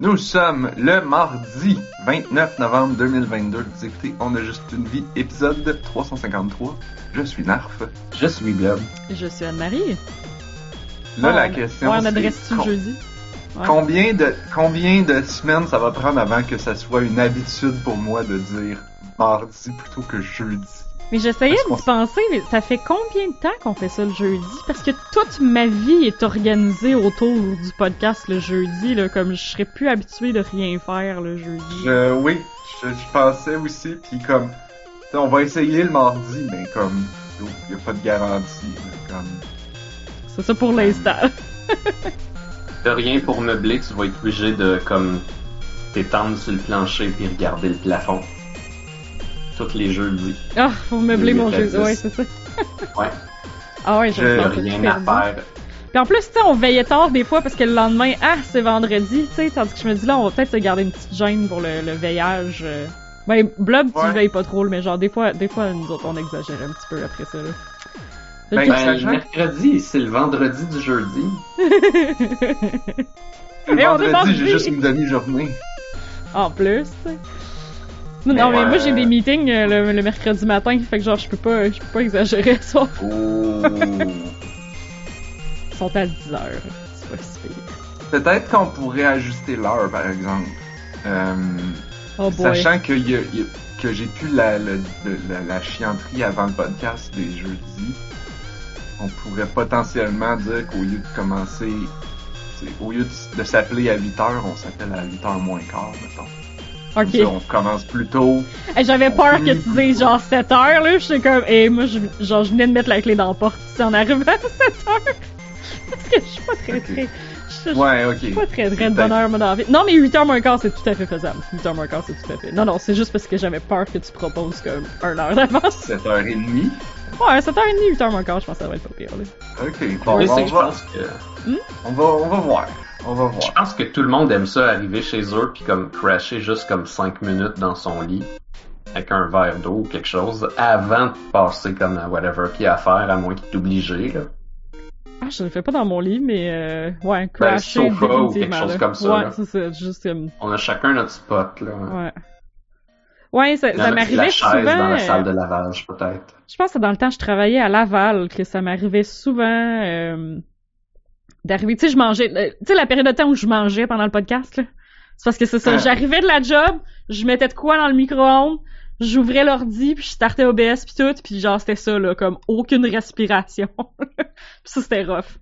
Nous sommes le mardi 29 novembre 2022. Vous écoutez On a juste une vie, épisode 353. Je suis Narf. Je suis Blob. Je suis Anne-Marie. Là, la question Ouais, on c'est adresse-tu com- jeudi? Ouais. combien de combien de semaines ça va prendre avant que ça soit une habitude pour moi de dire mardi plutôt que jeudi? Mais j'essayais d'y penser, mais ça fait combien de temps qu'on fait ça le jeudi? Parce que toute ma vie est organisée autour du podcast le jeudi, là, comme je serais plus habituée de rien faire le jeudi. Je, oui, je, je pensais aussi, puis comme, on va essayer le mardi, mais comme, il n'y a pas de garantie. là, Comme, C'est ça pour l'instant. De rien pour meubler, tu vas être obligé de comme t'étendre sur le plancher puis regarder le plafond. Tous les jeudis. Ah, faut meubler mon jeudi. 10. Ouais, c'est ça. Ouais. Ah ouais, je rien à faire. Puis en plus, tu sais, on veillait tard des fois parce que le lendemain, ah, c'est vendredi, tu sais, tandis que je me dis là, on va peut-être se garder une petite gêne pour le, le veillage. euh. Ben, Blob, tu Ouais. veilles pas trop, mais genre, des fois, des fois, nous autres, on exagère un petit peu après ça, là. Ben. Ben, mercredi, c'est le vendredi du jeudi. le Mais on est vendredi, j'ai juste une demi-journée. en plus, tu sais. Non, Mais non, mais ouais. moi, j'ai des meetings euh, le, le mercredi matin, fait que genre, je peux pas, je peux pas exagérer ce soir. Oh. Ils sont à 10 heures. C'est pas si. Peut-être qu'on pourrait ajuster l'heure, par exemple. Euh, Oh sachant que, y a- y a- que j'ai plus la, la, la chianterie avant le podcast des jeudis, on pourrait potentiellement dire qu'au lieu de commencer, au lieu de, de s'appeler à 8 heures, on s'appelle à 8 heures moins quart, mettons. Ok. ça, on commence plus tôt. Hey, J'avais peur que tu dises genre 7 heures, là. J'étais comme, et moi, je, genre, je venais de mettre la clé dans la porte. Si on arrive à 7 heures. Parce que je suis pas très, très. Je, je Ouais, ok. suis pas très, très de bonne heure, moi, dans la vie. Non, mais 8 heures moins quart, c'est tout à fait faisable. 8 heures moins quart, c'est tout à fait. Non, non, c'est juste parce que j'avais peur que tu proposes comme 1 heure d'avance. 7h30. Ouais, 7h30, 8 heures moins quart, je pense que ça va être pas pire, là. Ok, bon, Oui, on, que je va, pense que on, va, on va voir. On va je voir. pense que tout le monde aime ça arriver chez eux puis comme crasher juste comme 5 minutes dans son lit avec un verre d'eau ou quelque chose avant de passer comme à whatever qu'il y a à faire à moins qu'il est obligé là. Ah, je le fais pas dans mon lit, mais euh, ouais, Ben, crasher sofa ou quelque chose là. comme ça, Ouais, là. c'est ça, juste comme... On a chacun notre spot là. Ouais. Ouais, ça, m'arrivait souvent... dans la euh, salle de lavage peut-être. Je pense que dans le temps, je travaillais à Laval, que ça m'arrivait souvent euh, d'arriver. Tu sais, je mangeais. euh, Tu sais, la période de temps où je mangeais pendant le podcast, là. C'est parce que c'est ça. Ah. J'arrivais de la job, je mettais de quoi dans le micro-ondes, j'ouvrais l'ordi, puis je startais OBS puis tout, puis genre c'était ça là, comme aucune respiration. puis ça c'était rough.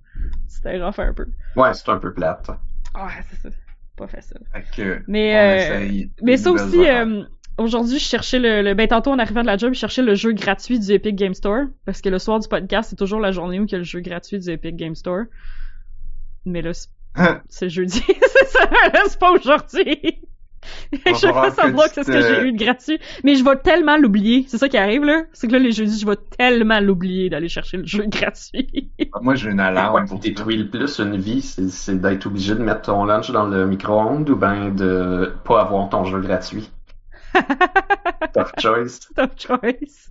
C'était rough un peu. Ouais, c'est un peu plate. Ouais, c'est ça. Pas facile. Mais, euh, Mais ça aussi, euh, aujourd'hui, je cherchais le, le. Ben, tantôt, en arrivant de la job, je cherchais le jeu gratuit du Epic Game Store. Parce que le soir du podcast, c'est toujours la journée où il y a le jeu gratuit du Epic Game Store. Mais là, c'est- c'est jeudi. c'est ça, c'est pas aujourd'hui. Je falloir fais semblant que que c'est ce que j'ai eu de gratuit. Mais je vais tellement l'oublier. C'est ça qui arrive, là. C'est que là, les jeudis, je vais tellement l'oublier d'aller chercher le jeu gratuit. Moi, j'ai une alarme pour détruit le plus une vie, c'est c'est d'être obligé de mettre ton lunch dans le micro-ondes ou ben de pas avoir ton jeu gratuit. Tough choice. Tough choice.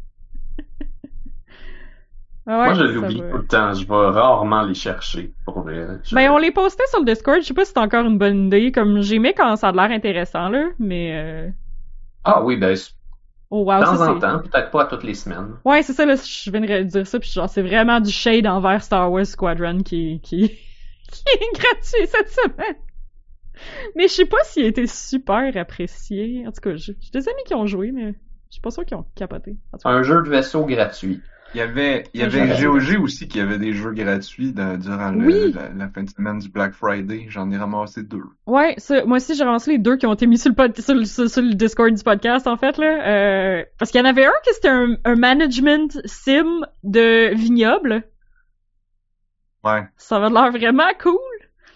Ah ouais, Moi, je l'oublie tout le temps. Je vais rarement les chercher pour vrai. Je- Ben, on les postait sur le Discord. Je sais pas si c'est encore une bonne idée. Comme, j'aimais quand ça a l'air intéressant, là. Mais, euh... Ah oui, ben, de oh wow, temps ça, en temps, peut-être pas toutes les semaines. Ouais, c'est ça, là. Je viens de dire ça. Puis genre, c'est vraiment du shade envers Star Wars Squadron qui, qui, qui est gratuit cette semaine. Mais je sais pas s'il a été super apprécié. En tout cas, j'ai des amis qui ont joué, mais je suis pas sûr qu'ils ont capoté. Un jeu de vaisseau gratuit. Il y avait, il y avait GOG aussi qui avait des jeux gratuits dans- durant le- Oui. la, la fin de semaine du Black Friday. J'en ai ramassé deux. Ouais, ça, moi aussi j'ai ramassé les deux qui ont été mis sur le, pod- sur, le- sur- le Discord du podcast en fait là, euh, parce qu'il y en avait un qui c'était un, un management sim de vignoble. Ouais. Ça avait l'air vraiment cool.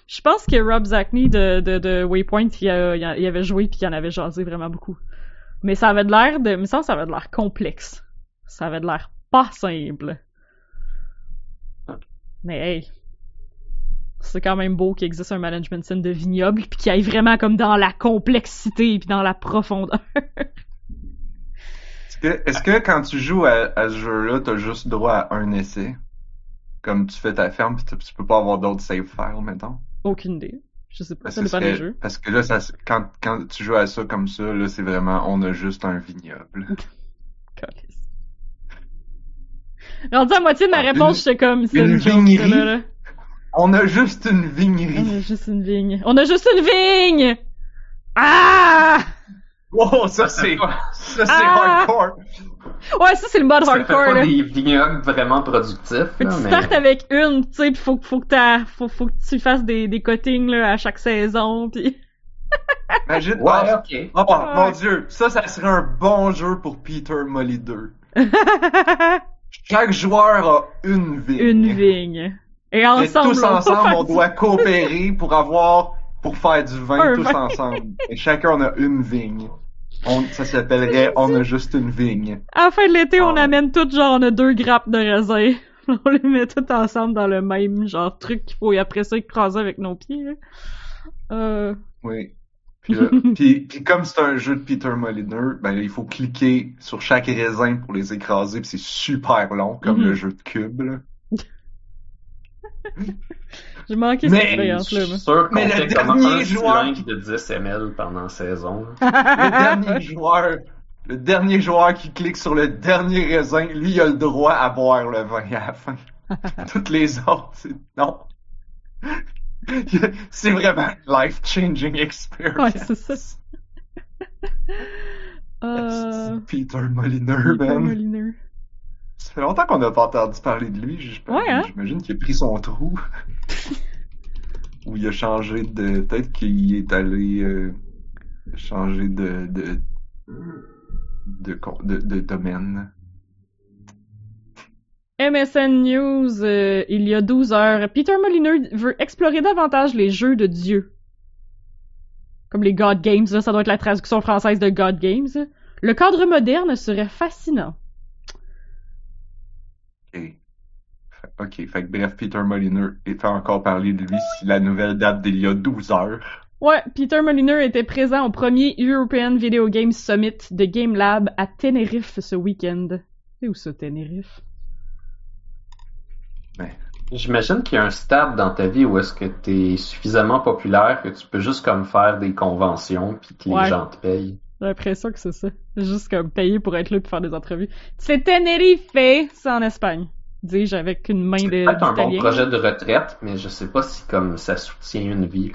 Je pense que Rob Zachney de, de, de Waypoint il, a- il a- il avait joué puis il en avait jasé vraiment beaucoup. Mais ça avait de l'air de, mais ça ça avait de l'air complexe. Ça avait de l'air pas simple. Mais hey, c'est quand même beau qu'il existe un management sim de vignoble puis qu'il aille vraiment comme dans la complexité puis dans la profondeur. Est-ce que, quand tu joues à, à ce jeu-là, t'as juste droit à un essai? Comme tu fais ta ferme pis tu peux pas avoir d'autres save files, mettons? Aucune idée. Je sais pas, Parce ça dépend des jeux. parce que là, ça, quand, quand tu joues à ça comme ça, là, c'est vraiment, on a juste un vignoble. Rendu à moitié de ma Ah, réponse, une- j'étais comme, c'est une une joke, vignerie. ça, là, là. On a juste une On vignerie. a juste une vigne. On a juste une vigne! Ah! Wow, ça c'est, ça c'est Ah! hardcore. Ouais, ça c'est le mode Ça fait hardcore, pas là. des vignobles vraiment productifs, Fait là, tu mais... startes avec une, tu sais, pis faut, faut que t'as, faut, faut que tu fasses des, des cuttings, là, à chaque saison, pis... Imagine, Ouais, oh, ok. oh, Ouais. mon dieu, ça, ça serait un bon jeu pour Peter Molly 2. Chaque joueur a une vigne. une vigne. Et Et ensemble, tous on va ensemble, on doit coopérer pour avoir, pour faire du vin Un tous vin. ensemble. Et chacun on a une vigne. On, ça s'appellerait On a juste une vigne. À la fin de l'été, on Ah. amène tout, genre, on a deux grappes de raisin. On les met tout ensemble dans le même, genre, truc qu'il faut, et après ça, écraser avec nos pieds, là. Euh... Oui. Puis, là, puis, puis comme c'est un jeu de Peter Molyneux, ben il faut cliquer sur chaque raisin pour les écraser, puis c'est super long, comme Mhm. le jeu de cube. Là. J'ai manqué Mais- cette expérience-là, sûr qu'on Mais le dernier un joueur de 10 ml pendant saison. là. Le dernier joueur, le dernier joueur qui clique sur le dernier raisin, lui, il a le droit à boire le vin à la fin. Toutes les autres, c'est non. C'est vraiment life-changing experience. Ouais, c'est ça. Euh... Peter Molyneux, Peter man. Molyneux. Ça fait longtemps qu'on n'a pas entendu parler de lui. j- Ouais, hein? J'imagine qu'il a pris son trou. Ou il a changé de. Peut-être qu'il est allé euh, changer de de, de, de, de domaine. MSN News, euh, il y a 12 heures. Peter Molyneux veut explorer davantage les jeux de Dieu. Comme les God Games, là, ça doit être la traduction française de God Games. Le cadre moderne serait fascinant. Ok. Fait- Ok, fait que bref, Peter Molyneux il fait encore parler de lui si la nouvelle date d'il y a 12 heures. Ouais, Peter Molyneux était présent au premier European Video Games Summit de Game Lab à Tenerife ce week-end. C'est où ça, Tenerife? J'imagine qu'il y a un stade dans ta vie où est-ce que t'es suffisamment populaire que tu peux juste comme faire des conventions puis que les Ouais. gens te payent. J'ai l'impression que c'est ça. Juste comme payer pour être là pour faire des entrevues. C'est Tenerife, c'est en Espagne. Dis-je avec une main de Peut-être un bon projet de retraite, mais je sais pas si comme ça soutient une vie.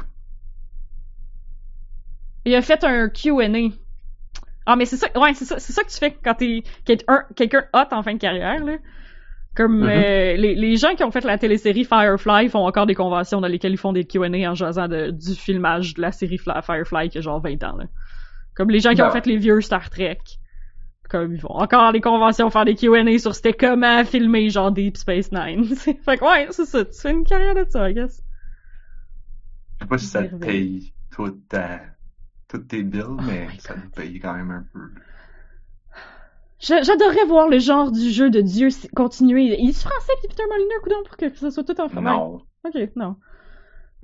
Il a fait un Q&A. Ah, mais c'est ça, ouais, c'est ça, c'est ça que tu fais quand t'es quelqu'un quelqu'un hot en fin de carrière, là. Comme Mhm. euh, les, les gens qui ont fait la télésérie Firefly font encore des conventions dans lesquelles ils font des Q&A en jasant de, du filmage de la série Firefly qui a genre 20 ans, là. Comme les gens qui Ben ont fait les vieux Star Trek. Comme ils vont encore les conventions faire des Q&A sur c'était comment filmer genre Deep Space Nine. fait que ouais, c'est ça. Tu fais une carrière de ça, I guess. Je sais pas si ça te paye toute ta, toutes tes bills, mais ça te paye quand même un peu. J'adorerais voir le genre du jeu de Dieu continuer. Il est français, puis Peter Molyneux, coudonc, pour que ça soit tout en français. Non. Ok, non.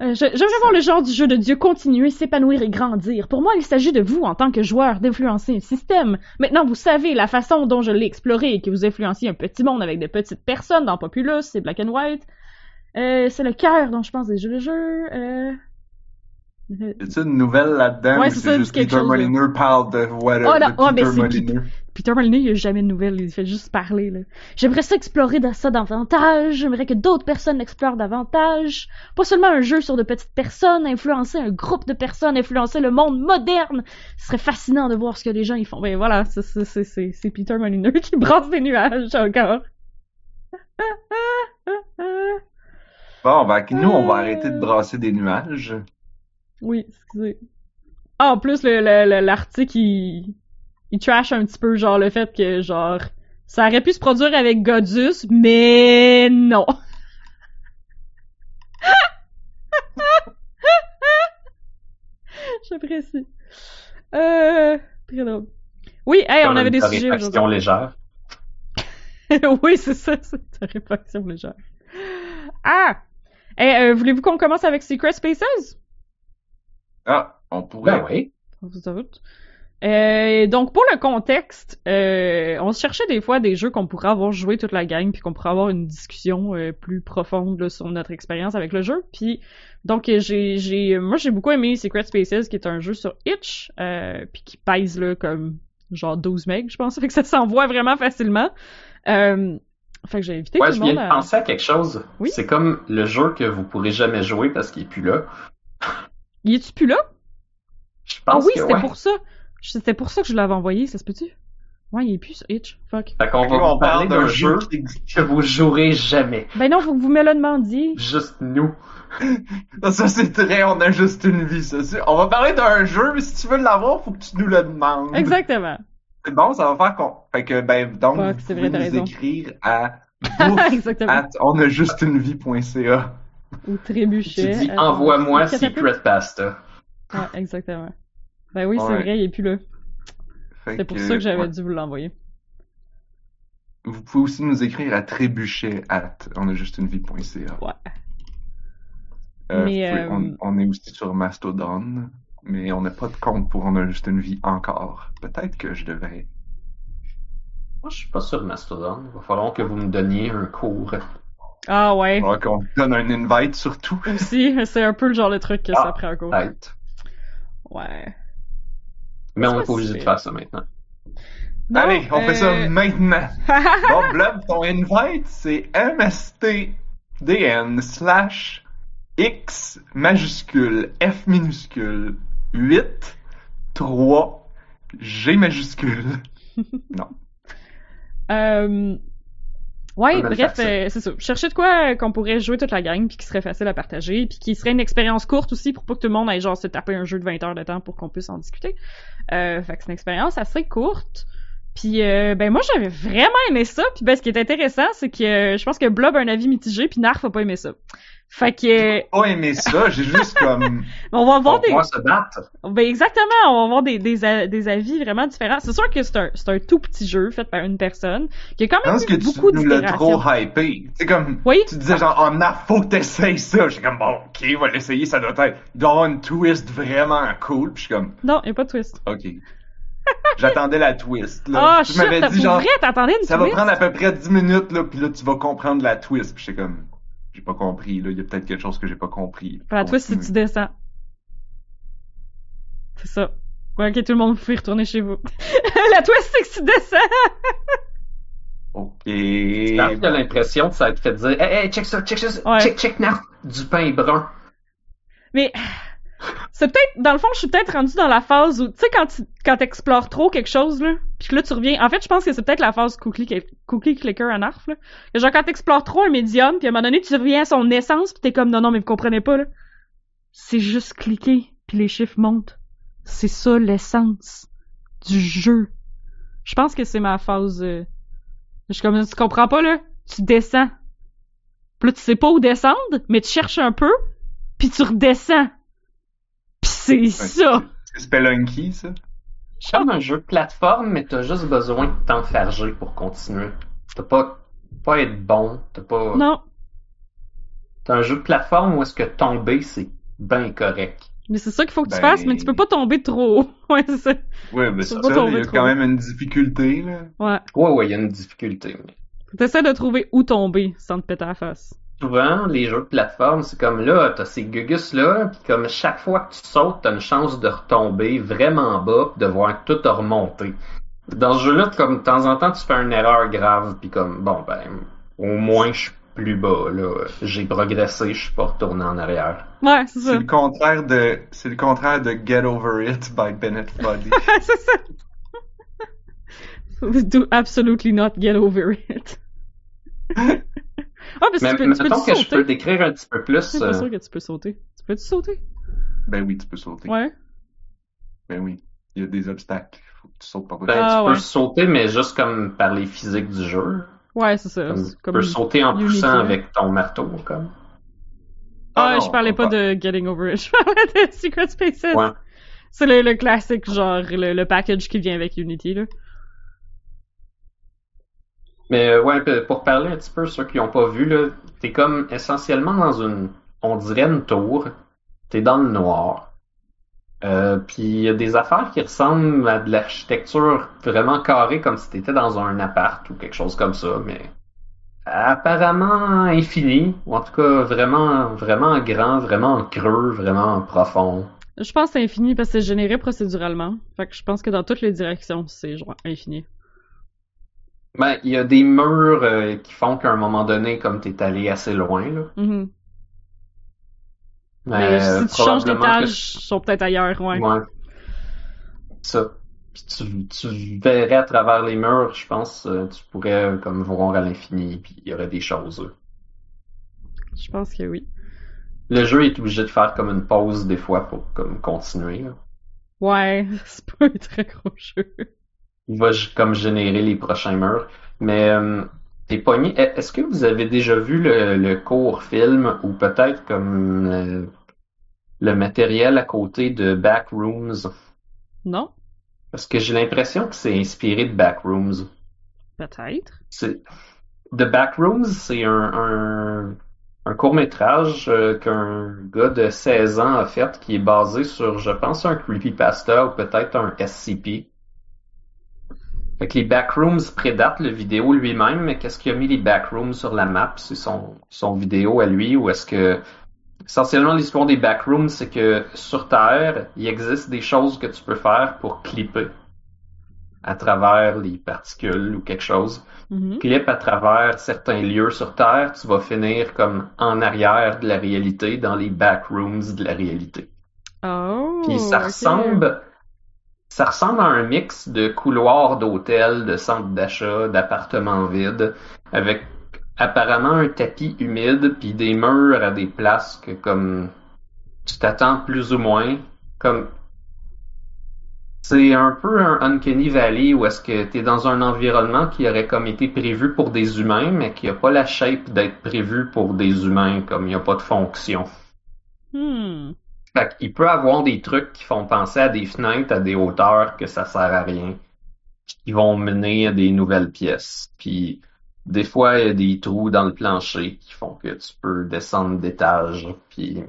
Euh, J'aimerais voir le genre du jeu de Dieu continuer, s'épanouir et grandir. Pour moi, il s'agit de vous, en tant que joueur, d'influencer un système. Maintenant, vous savez la façon dont je l'ai exploré et que vous influenciez un petit monde avec de petites personnes dans Populous, c'est Black and White. Euh, c'est le cœur dont je pense des jeux de jeu. Euh... Y a-tu une nouvelle là-dedans Ouais, ou c'est juste Peter chose. Molyneux parle de whatever, Oh, non, oh, Peter Molyneux? Peter Molyneux, il a jamais de nouvelles, il fait juste parler, là. J'aimerais ça explorer ça davantage, j'aimerais que d'autres personnes l'explorent davantage. Pas seulement un jeu sur de petites personnes, influencer un groupe de personnes, influencer le monde moderne. Ce serait fascinant de voir ce que les gens y font. Ben voilà, c'est- c'est c'est- c'est- c'est Peter Molyneux qui brasse des nuages encore. Bon, ben, nous, on va Euh. arrêter de brasser des nuages. Oui, excusez. Ah, en plus, le- le- le- l'article, il, il trash un petit peu, genre, le fait que, genre, ça aurait pu se produire avec Godus, mais non. J'apprécie. Euh, très drôle. Oui, hey, on avait une des sujets aujourd'hui. légère. oui, c'est ça, c'est ta réflexion légère. Ah! Hey, euh, voulez-vous qu'on commence avec Secret Spaces? Ah, on pourrait. Ben oui. Euh, donc pour le contexte, euh, on se cherchait des fois des jeux qu'on pourrait avoir joué toute la gang puis qu'on pourrait avoir une discussion euh, plus profonde là, sur notre expérience avec le jeu. Puis donc j'ai j'ai moi j'ai beaucoup aimé Secret Spaces qui est un jeu sur Itch euh, puis qui pèse là comme genre 12 megs je pense fait que ça s'envoie vraiment facilement. Euh, fait que j'ai invité Ouais, tout je viens de penser à quelque chose. Oui? C'est comme le jeu que vous pourrez jamais jouer parce qu'il est plus là. Il est-tu plus là? Je Ah pense oui, que c'était ouais. pour ça. C'était pour ça que je l'avais envoyé, ça se peut-tu? Ouais, il est plus sur Itch. Fuck. Fait qu'on va vous on parler parle d'un jeu que vous jouerez jamais. Ben non, faut que vous me le demandiez. Juste nous. Ça, c'est très, on a juste une vie, ça. C'est- On va parler d'un jeu, mais si tu veux l'avoir, faut que tu nous le demandes. Exactement. C'est bon, ça va faire qu'on, fait que, ben, donc, Fuck, vous pouvez vrai, nous écrire à Exactement. at onajustunevie.ca. Ou Tu trébuchet. dis Attends, envoie-moi c'est catapulte? Secret Pasta. Ouais, exactement. Ben oui, c'est Ouais. vrai, il est plus là. Fait C'est pour ça que j'avais ouais. dû vous l'envoyer. Vous pouvez aussi nous écrire à trébuchet at onajustunevie.ca. Ouais. Euh, Mais, vous pouvez- euh, on, on est aussi sur Mastodon, mais on n'a pas de compte pour On a juste une vie encore. Peut-être que je devrais. Moi, je suis pas sur Mastodon. Il va falloir que vous me donniez un cours. Ah ouais. Faudra qu'on donne un invite surtout. Aussi, c'est un peu le genre de truc que ça Ah, prend encore. Peut-être. Ouais. Mais on n'est pas obligé de faire ça maintenant. Non, Allez, on fait ça euh, maintenant. Bon, Blob, ton invite, c'est mstdn slash x majuscule f minuscule 8 3 g majuscule. Euh... Ouais, bref, euh, c'est ça. Chercher de quoi euh, qu'on pourrait jouer toute la gang, puis qui serait facile à partager, puis qui serait une expérience courte aussi pour pas que tout le monde aille genre se taper un jeu de 20 heures de temps pour qu'on puisse en discuter. Euh, fait que c'est une expérience assez courte. Puis euh, ben moi j'avais vraiment aimé ça, puis ben ce qui est intéressant c'est que euh, je pense que Blob a un avis mitigé, puis Narf a pas aimé ça. Fait que euh, J'ai pas aimé ça, j'ai juste comme. on va voir des pouvoir se battre. Ben exactement, on va avoir des, des, des avis vraiment différents. C'est sûr que c'est un, c'est un tout petit jeu fait par une personne qui a quand même que tu beaucoup nous l'as d'inspiration. trop hypé. C'est comme. Oui? Tu disais genre, oh non, faut que t'essayes ça. J'étais comme, bon, ok, on va l'essayer, ça doit être. Il doit avoir une twist vraiment cool. Puis je suis comme, Non, y a pas de twist. ok. J'attendais la twist, là. Ah, tu shit, m'avais dit genre, vrai, t'attendais une ça va prendre à peu près 10 minutes, là, puis là, tu vas comprendre la twist. Puis j'étais comme, j'ai pas compris, là. Il y a peut-être quelque chose que j'ai pas compris. La twist, c'est que tu descends. C'est ça. Ouais, ok, tout le monde, vous pouvez retourner chez vous. la twist, c'est que tu descends! Ok. Narf a l'impression de s'être fait dire Hey, hey, check ça, check ça, Ouais. check, check, Narf, du pain brun. Mais c'est peut-être, dans le fond, je suis peut-être rendu dans la phase où, tu sais, quand tu quand t'explores trop quelque chose, là, puis que là, tu reviens. En fait, je pense que c'est peut-être la phase cookie, cookie clicker en arf, là. Genre, quand t'explores trop un médium, puis à un moment donné, tu reviens à son essence, puis t'es comme, non, non, mais vous comprenez pas, là. C'est juste cliquer, puis les chiffres montent. C'est ça l'essence du jeu. Je pense que c'est ma phase. euh, Je suis comme, tu comprends pas, là? Tu descends. Puis là, tu sais pas où descendre, mais tu cherches un peu, puis tu redescends. C'est ça. C'est Spelunky, ça? C'est comme un jeu de plateforme, mais t'as juste besoin de t'enfarger pour continuer. T'as pas, pas être bon, t'as pas. Non. T'as un jeu de plateforme où est-ce que tomber, c'est bien correct. Mais c'est ça qu'il faut que tu Ben- fasses, mais tu peux pas tomber trop haut. Ouais, c'est ça. Ouais, mais Tu c'est ça, il y a trop quand même une difficulté, là. Ouais. Ouais, ouais, il y a une difficulté. mais T'essaies de trouver où tomber sans te péter la face. Souvent, les jeux de plateforme, c'est comme là, t'as ces gugus-là, puis comme chaque fois que tu sautes, t'as une chance de retomber vraiment bas, pis de voir que tout a remonté. Dans ce jeu-là, comme de temps en temps, tu fais une erreur grave, puis comme, bon, ben, au moins, je suis plus bas, là. J'ai progressé, je suis pas retourné en arrière. Ouais, c'est C'est ça. le contraire de, c'est le contraire de Get Over It by Bennett Foddy. c'est ça. Do absolutely not get over it. Ah, parce que Mais tu peux, tu peux mettons que je peux décrire un petit peu plus. Je suis pas euh, sûr que tu peux sauter. Tu peux-tu sauter? ben oui, tu peux sauter. Ouais. Ben oui. Il y a des obstacles. Faut que tu sautes par-dessus. ben, Ah, tu peux sauter, mais juste comme par les physiques du jeu. Ouais, c'est ça. Comme, C'est tu peux sauter en poussant avec ton marteau, comme. Ah, non, je parlais pas de Getting Over It. Je parlais de Secret Spaces. Ouais. C'est le, le classique, genre, le, le package qui vient avec Unity, là. Mais euh, ouais, pour parler un petit peu, ceux qui n'ont pas vu, là, t'es comme essentiellement dans une, on dirait une tour. T'es dans le noir. Euh, puis il y a des affaires qui ressemblent à de l'architecture vraiment carrée, comme si t'étais dans un appart ou quelque chose comme ça, mais apparemment infini, ou en tout cas vraiment, vraiment grand, vraiment creux, vraiment profond. Je pense que c'est infini parce que c'est généré procéduralement. Fait que je pense que dans toutes les directions, c'est genre infini. Ben, il y a des murs euh, qui font qu'à un moment donné, comme t'es allé assez loin, là. Mhm. Mais, Mais si tu changes d'étage, ils sont peut-être ailleurs, ouais. Ouais. Ça. Puis tu, tu verrais à travers les murs, je pense, euh, tu pourrais euh, comme voir à l'infini, puis il y aurait des choses. Je pense que oui. Le jeu est obligé de faire comme une pause des fois pour comme continuer. là. Ouais, c'est pas un très gros jeu. Il va comme générer les prochains murs. Mais euh, t'es pogné. e- Est-ce que vous avez déjà vu le, le court film ou peut-être comme le, le matériel à côté de Backrooms? Non? Parce que j'ai l'impression que c'est inspiré de Backrooms. Peut-être. C'est The Backrooms, c'est un, un, un court-métrage euh, qu'un gars de 16 ans a fait qui est basé sur, je pense, un creepypasta ou peut-être un SCP. Fait que les Backrooms prédatent le vidéo lui-même, mais qu'est-ce qui a mis les Backrooms sur la map? C'est son, son vidéo à lui ou est-ce que Essentiellement, l'histoire des backrooms, c'est que sur Terre, il existe des choses que tu peux faire pour clipper à travers les particules ou quelque chose. Mhm. Clip à travers certains lieux sur Terre, tu vas finir comme en arrière de la réalité, dans les backrooms de la réalité. Oh, Puis ça ressemble, ça ressemble à un mix de couloirs d'hôtels, de centres d'achat, d'appartements vides, avec apparemment un tapis humide, puis des murs à des places que comme tu t'attends plus ou moins, comme c'est un peu un Uncanny Valley où est-ce que t'es dans un environnement qui aurait comme été prévu pour des humains, mais qui a pas la shape d'être prévu pour des humains, comme il n'y a pas de fonction. Hmm. Fait qu'il peut avoir des trucs qui font penser à des fenêtres à des hauteurs que ça sert à rien, qui vont mener à des nouvelles pièces. Puis des fois, il y a des trous dans le plancher qui font que tu peux descendre d'étage. Puis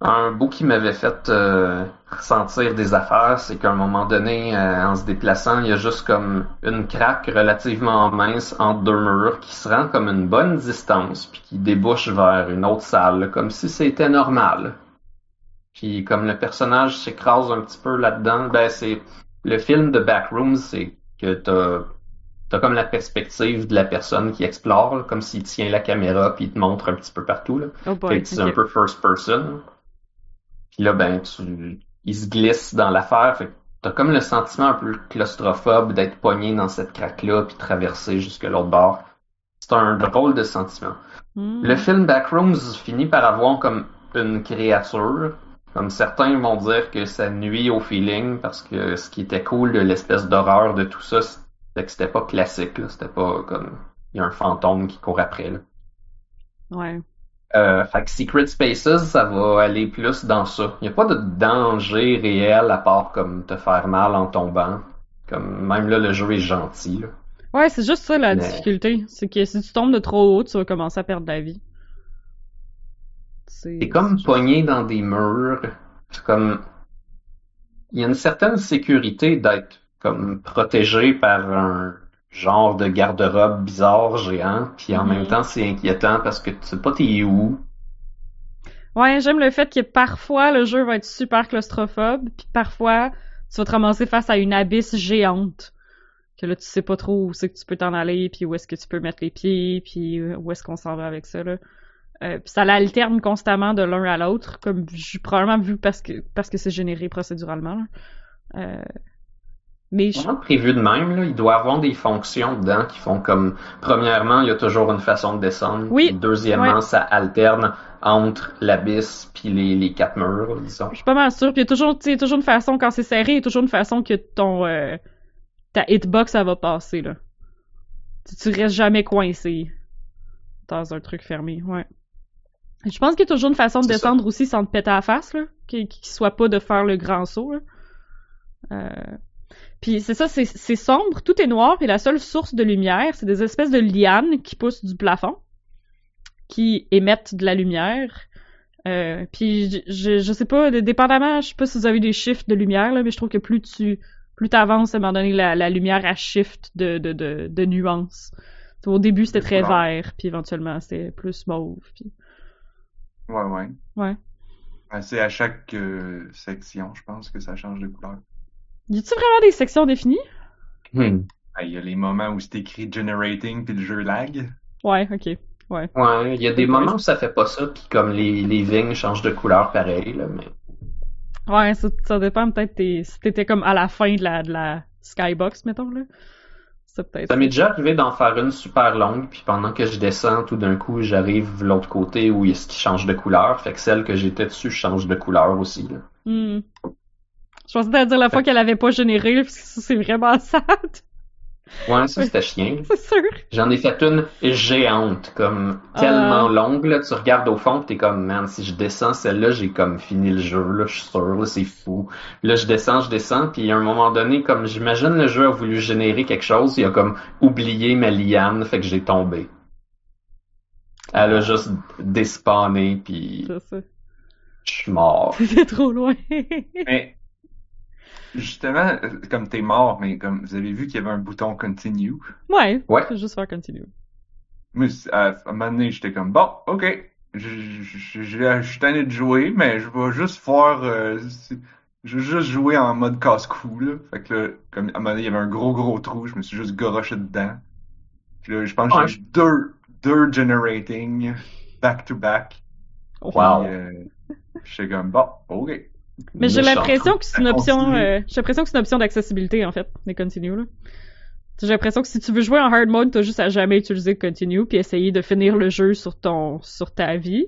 un bout qui m'avait fait euh, ressentir des affaires, c'est qu'à un moment donné, euh, en se déplaçant, il y a juste comme une craque relativement mince entre deux murs qui se rend comme une bonne distance, puis qui débouche vers une autre salle, comme si c'était normal. Puis comme le personnage s'écrase un petit peu là-dedans, ben c'est le film de Backrooms, c'est que t'as t'as comme la perspective de la personne qui explore, là, comme s'il tient la caméra puis il te montre un petit peu partout là. Oh Fait boy. que c'est un peu first person. Puis là, ben, tu, il se glisse dans l'affaire. Fait t'as comme le sentiment un peu claustrophobe d'être pogné dans cette craque-là puis traverser jusque l'autre bord. C'est un drôle de sentiment. Hmm. Le film Backrooms finit par avoir comme une créature. Comme certains vont dire que ça nuit au feeling parce que ce qui était cool de l'espèce d'horreur de tout ça, c'était que c'était pas classique. là. C'était pas comme il y a un fantôme qui court après. Là. Ouais. Euh, fait que Secret Spaces, ça va aller plus dans ça. Il n'y a pas de danger réel à part comme te faire mal en tombant. Comme même là, le jeu est gentil. là. Ouais, c'est juste ça la Mais- difficulté. C'est que si tu tombes de trop haut, tu vas commencer à perdre de la vie. C'est comme pogné dans des murs. C'est comme il y a une certaine sécurité d'être comme protégé par un genre de garde-robe bizarre géant, puis en Mhm. même temps c'est inquiétant parce que tu sais pas t'es où. Ouais, j'aime le fait que parfois le jeu va être super claustrophobe, puis parfois tu vas te ramasser face à une abysse géante. Que là tu sais pas trop où c'est que tu peux t'en aller, puis où est-ce que tu peux mettre les pieds, puis où est-ce qu'on s'en va avec ça là. Euh, puis ça l'alterne constamment de l'un à l'autre, comme j'ai probablement vu parce que parce que c'est généré procéduralement. là. Euh, mais je- prévu de même, là, il doit avoir des fonctions dedans qui font comme, premièrement, il y a toujours une façon de descendre. Oui. Deuxièmement, Ouais. ça alterne entre l'abysse puis les, les quatre murs, disons. Je suis pas mal sûre. Puis il y a toujours, il y a toujours une façon, quand c'est serré, il y a toujours une façon que ton euh, ta hitbox, ça va passer, là. Tu, tu restes jamais coincé dans un truc fermé, ouais. Je pense qu'il y a toujours une façon de ça. descendre aussi sans te péter à la face, là. Qui, qui soit pas de faire le grand saut, là. Euh... Puis c'est ça, c'est sombre, tout est noir, et la seule source de lumière, c'est des espèces de lianes qui poussent du plafond, qui émettent de la lumière. Euh, puis je, je, sais pas, dépendamment, je sais pas si vous avez des shifts de lumière, là, mais je trouve que plus tu plus t'avances, à un moment donné, la, la lumière a shift de, de, de, de nuances. Au début, c'était très vert, puis éventuellement, c'était plus mauve. Puis... Ouais, ouais. Ouais. Ben, c'est à chaque euh, section, je pense, que ça change de couleur. Y a-tu vraiment des sections définies? Hmm. Ben, Il y a les moments où c'est écrit generating puis le jeu lag. Ouais, ok. Ouais. Ouais, il y a des moments où ça fait pas ça, puis comme les, les vignes changent de couleur pareil, là, mais... Ouais, ça, ça dépend peut-être t'es- si t'étais comme à la fin de la, de la skybox, mettons, là. C'est peut-être. Ça m'est déjà arrivé d'en faire une super longue, puis pendant que je descends, tout d'un coup, j'arrive de l'autre côté où il qui change de couleur, fait que celle que j'étais dessus change de couleur aussi, là. Hmm. Je pensais à dire la fois qu'elle avait pas généré, parce que ça, c'est vraiment sad. Ouais, ça c'était chiant. c'est sûr. J'en ai fait une géante, comme tellement longue, là, tu regardes au fond, pis t'es comme, man, si je descends celle-là, j'ai comme fini le jeu, là, je suis sûr, là, c'est fou. Là, je descends, je descends, puis à un moment donné, comme j'imagine le jeu a voulu générer quelque chose, il a comme oublié ma liane, fait que j'ai tombé. Elle a juste despawné, puis C'est ça. je suis mort. C'était trop loin. Mais justement, euh, comme t'es mort, mais comme vous avez vu qu'il y avait un bouton continue. ouais. Ouais. Je vais juste faire continue. Moi, c'est- à, un moment donné, j'étais comme bon, ok, je, suis tanné de jouer, mais je vais juste faire, euh, je vais juste jouer en mode casse-cou là. Fait que là, comme à un moment donné, il y avait un gros gros trou, je me suis juste goroché dedans. Puis là, je pense que j'ai eu deux deux generating back to back. Wow. Puis, euh, j'étais comme bon, ok. Mais j'ai l'impression que c'est une option, euh, j'ai l'impression que c'est une option d'accessibilité, en fait, les continue, là. J'ai l'impression que si tu veux jouer en hard mode, t'as juste à jamais utiliser le continue puis essayer de finir le jeu sur ton, sur ta vie.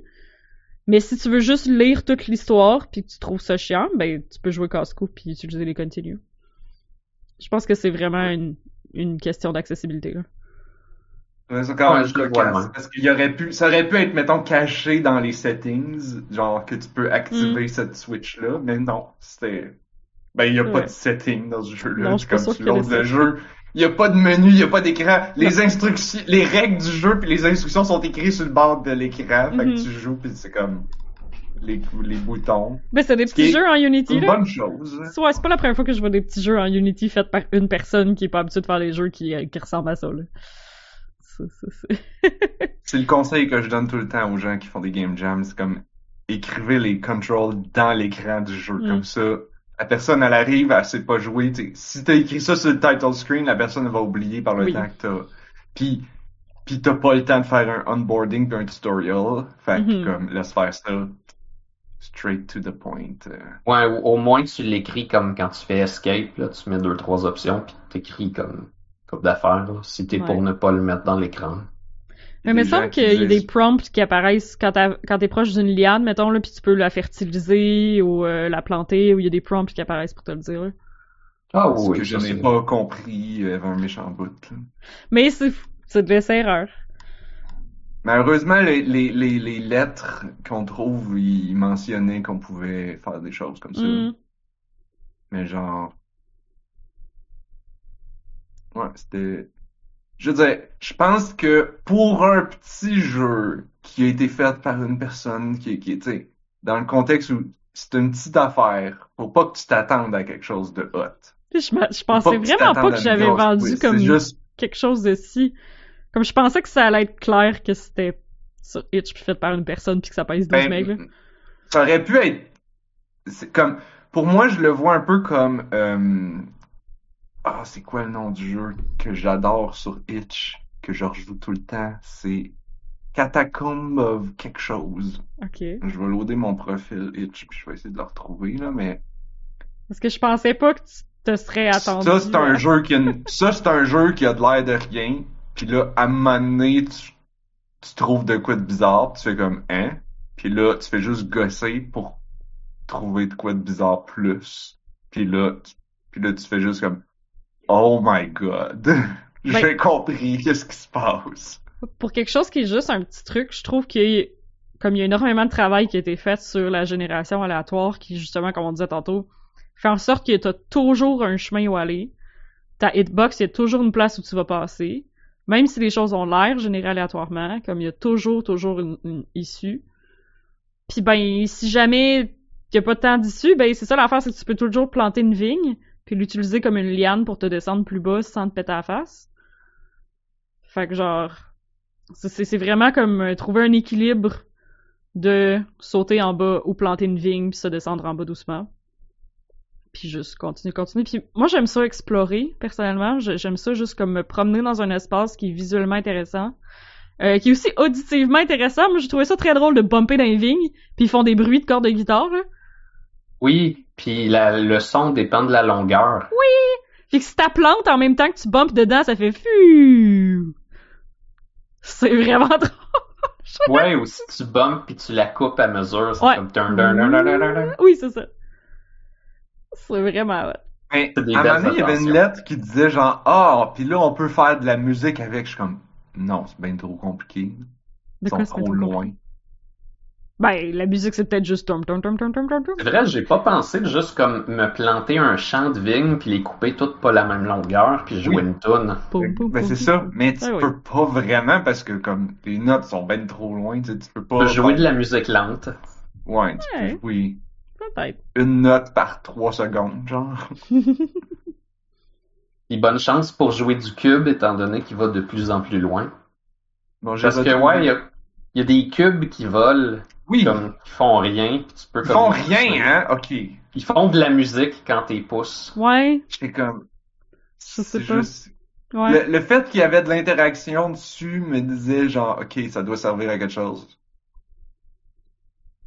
Mais si tu veux juste lire toute l'histoire puis que tu trouves ça chiant, ben, tu peux jouer casse-cou puis utiliser les continue. Je pense que c'est vraiment une, une question d'accessibilité, là. Ouais, c'est quand Ouais, même je le vois même. parce qu'il aurait pu, ça aurait pu être, mettons, caché dans les settings, genre que tu peux activer Mm. cette switch-là, mais non, c'était, ben, il y a Ouais. pas de setting dans ce jeu-là. Non, C'est comme sur l'autre jeu. Il y a pas de menu, il y a pas d'écran. Les instructions, les règles du jeu puis les instructions sont écrites sur le bord de l'écran. Fait que tu joues puis c'est comme les, les boutons. Ben, c'est des petits jeux en C'est Unity, une là. bonne chose. hein. Ouais, c'est pas la première fois que je vois des petits jeux en Unity faits par une personne qui est pas habituée de faire les jeux qui, euh, qui ressemblent à ça, là. C'est- le conseil que je donne tout le temps aux gens qui font des game jams. C'est comme écrivez les controls dans l'écran du jeu. Mm. Comme ça, la personne, elle arrive, elle sait pas jouer. t'sais, si t'as écrit ça sur le title screen, la personne va oublier par le Oui. temps que t'as. Puis, puis t'as pas le temps de faire un onboarding puis un tutorial. Fait que Mhm. comme laisse faire ça straight to the point. euh. Ouais, au, au moins tu l'écris comme quand tu fais escape, là, tu mets deux, trois options, puis t'écris comme, d'affaires, si t'es pour Ouais. ne pas le mettre dans l'écran. Mais il me semble qui qu'il y a des prompts qui apparaissent quand quand t'es proche d'une liane, mettons, là, puis tu peux la fertiliser ou euh, la planter, ou il y a des prompts qui apparaissent pour te le dire. là. Ah Ce oui, que je n'ai pas compris euh, avait un méchant bout. là. Mais c'est c'est de laisser erreur. Malheureusement, les, les, les, les lettres qu'on trouve, ils mentionnaient qu'on pouvait faire des choses comme ça. Mm. Mais genre. Ouais, c'était. Je veux dire, je pense que pour un petit jeu qui a été fait par une personne qui, qui tu sais, dans le contexte où c'est une petite affaire, faut pas que tu t'attendes à quelque chose de hot. Je, je pensais vraiment pas que j'avais vendu comme juste, quelque chose de si. Comme je pensais que ça allait être clair que c'était sur Itch puis fait par une personne puis que ça pèse 12 Ben, megs, là. ça aurait pu être. C'est comme. Pour moi, je le vois un peu comme. euh, Ah, c'est quoi le nom du jeu que j'adore sur Itch, que je rejoue tout le temps? C'est Catacomb of quelque chose. Ok. Je vais loader mon profil Itch, puis je vais essayer de le retrouver, là, mais. Parce que je pensais pas que tu te serais attendu. Ça, c'est un à- jeu qui a une- Ça, c'est un jeu qui a de l'air de rien. Puis là, à un moment donné, tu, tu trouves de quoi de bizarre, tu fais comme, hein? Puis là, tu fais juste gosser pour trouver de quoi de bizarre plus. Puis là, tu, puis là, tu fais juste comme, oh my god. J'ai compris qu'est-ce qui se passe. Pour quelque chose qui est juste un petit truc, je trouve qu'il y a, comme il y a énormément de travail qui a été fait sur la génération aléatoire, qui justement, comme on disait tantôt, fait en sorte que t'as toujours un chemin où aller. Ta hitbox, il y a toujours une place où tu vas passer. Même si les choses ont l'air générées aléatoirement, comme il y a toujours, toujours une, une issue. Puis ben, si jamais y a pas de temps d'issue, ben c'est ça l'affaire, c'est que tu peux toujours planter une vigne, puis l'utiliser comme une liane pour te descendre plus bas sans te péter à la face. Fait que genre, c'est vraiment comme euh, trouver un équilibre de sauter en bas ou planter une vigne puis se descendre en bas doucement. Puis juste continuer, continuer. Puis moi j'aime ça explorer personnellement. J'aime ça juste comme me promener dans un espace qui est visuellement intéressant, euh, qui est aussi auditivement intéressant. Moi j'ai trouvé ça très drôle de bumper dans les vignes, puis ils font des bruits de cordes de guitare. Là. Oui, puis la- le son dépend de la longueur. Fait que si ta plante en même temps que tu bumpes dedans, ça fait fu. C'est vraiment drôle. Ouais, ou si tu bumpes puis tu la coupes à mesure, c'est Ouais. comme dun, dun, dun, dun, dun, dun, dun. Oui, c'est ça. C'est vraiment. Mais des à un moment donné, il y avait une lettre qui disait genre ah, puis là on peut faire de la musique avec. Je suis comme non, c'est bien trop compliqué. De Ils sont quoi trop loin. Ben, la musique, c'est peut-être juste tom tom tom tom tom tom tom. C'est vrai, j'ai pas pensé de juste comme me planter un champ de vigne puis les couper toutes pas la même longueur puis jouer Oui. une poum, Ben c'est ça, mais tu Ah oui. peux pas vraiment parce que comme tes notes sont bien trop loin, tu sais, tu peux pas. Tu peux jouer de la musique lente. Ouais, tu Ouais. peux jouer Peut-être. une note par trois secondes, genre. Puis bonne chance pour jouer du cube étant donné qu'il va de plus en plus loin. Bon, j'ai Parce que ouais, il y a, il y a des cubes qui volent, Oui, comme qui font rien, puis tu peux ils comme font rien, hein? Ok, Ils font de la musique quand t'es pousses. Ouais, j'étais comme. Je sais c'est pas. juste. ouais. Le, le fait qu'il y avait de l'interaction dessus me disait genre ok, ça doit servir à quelque chose.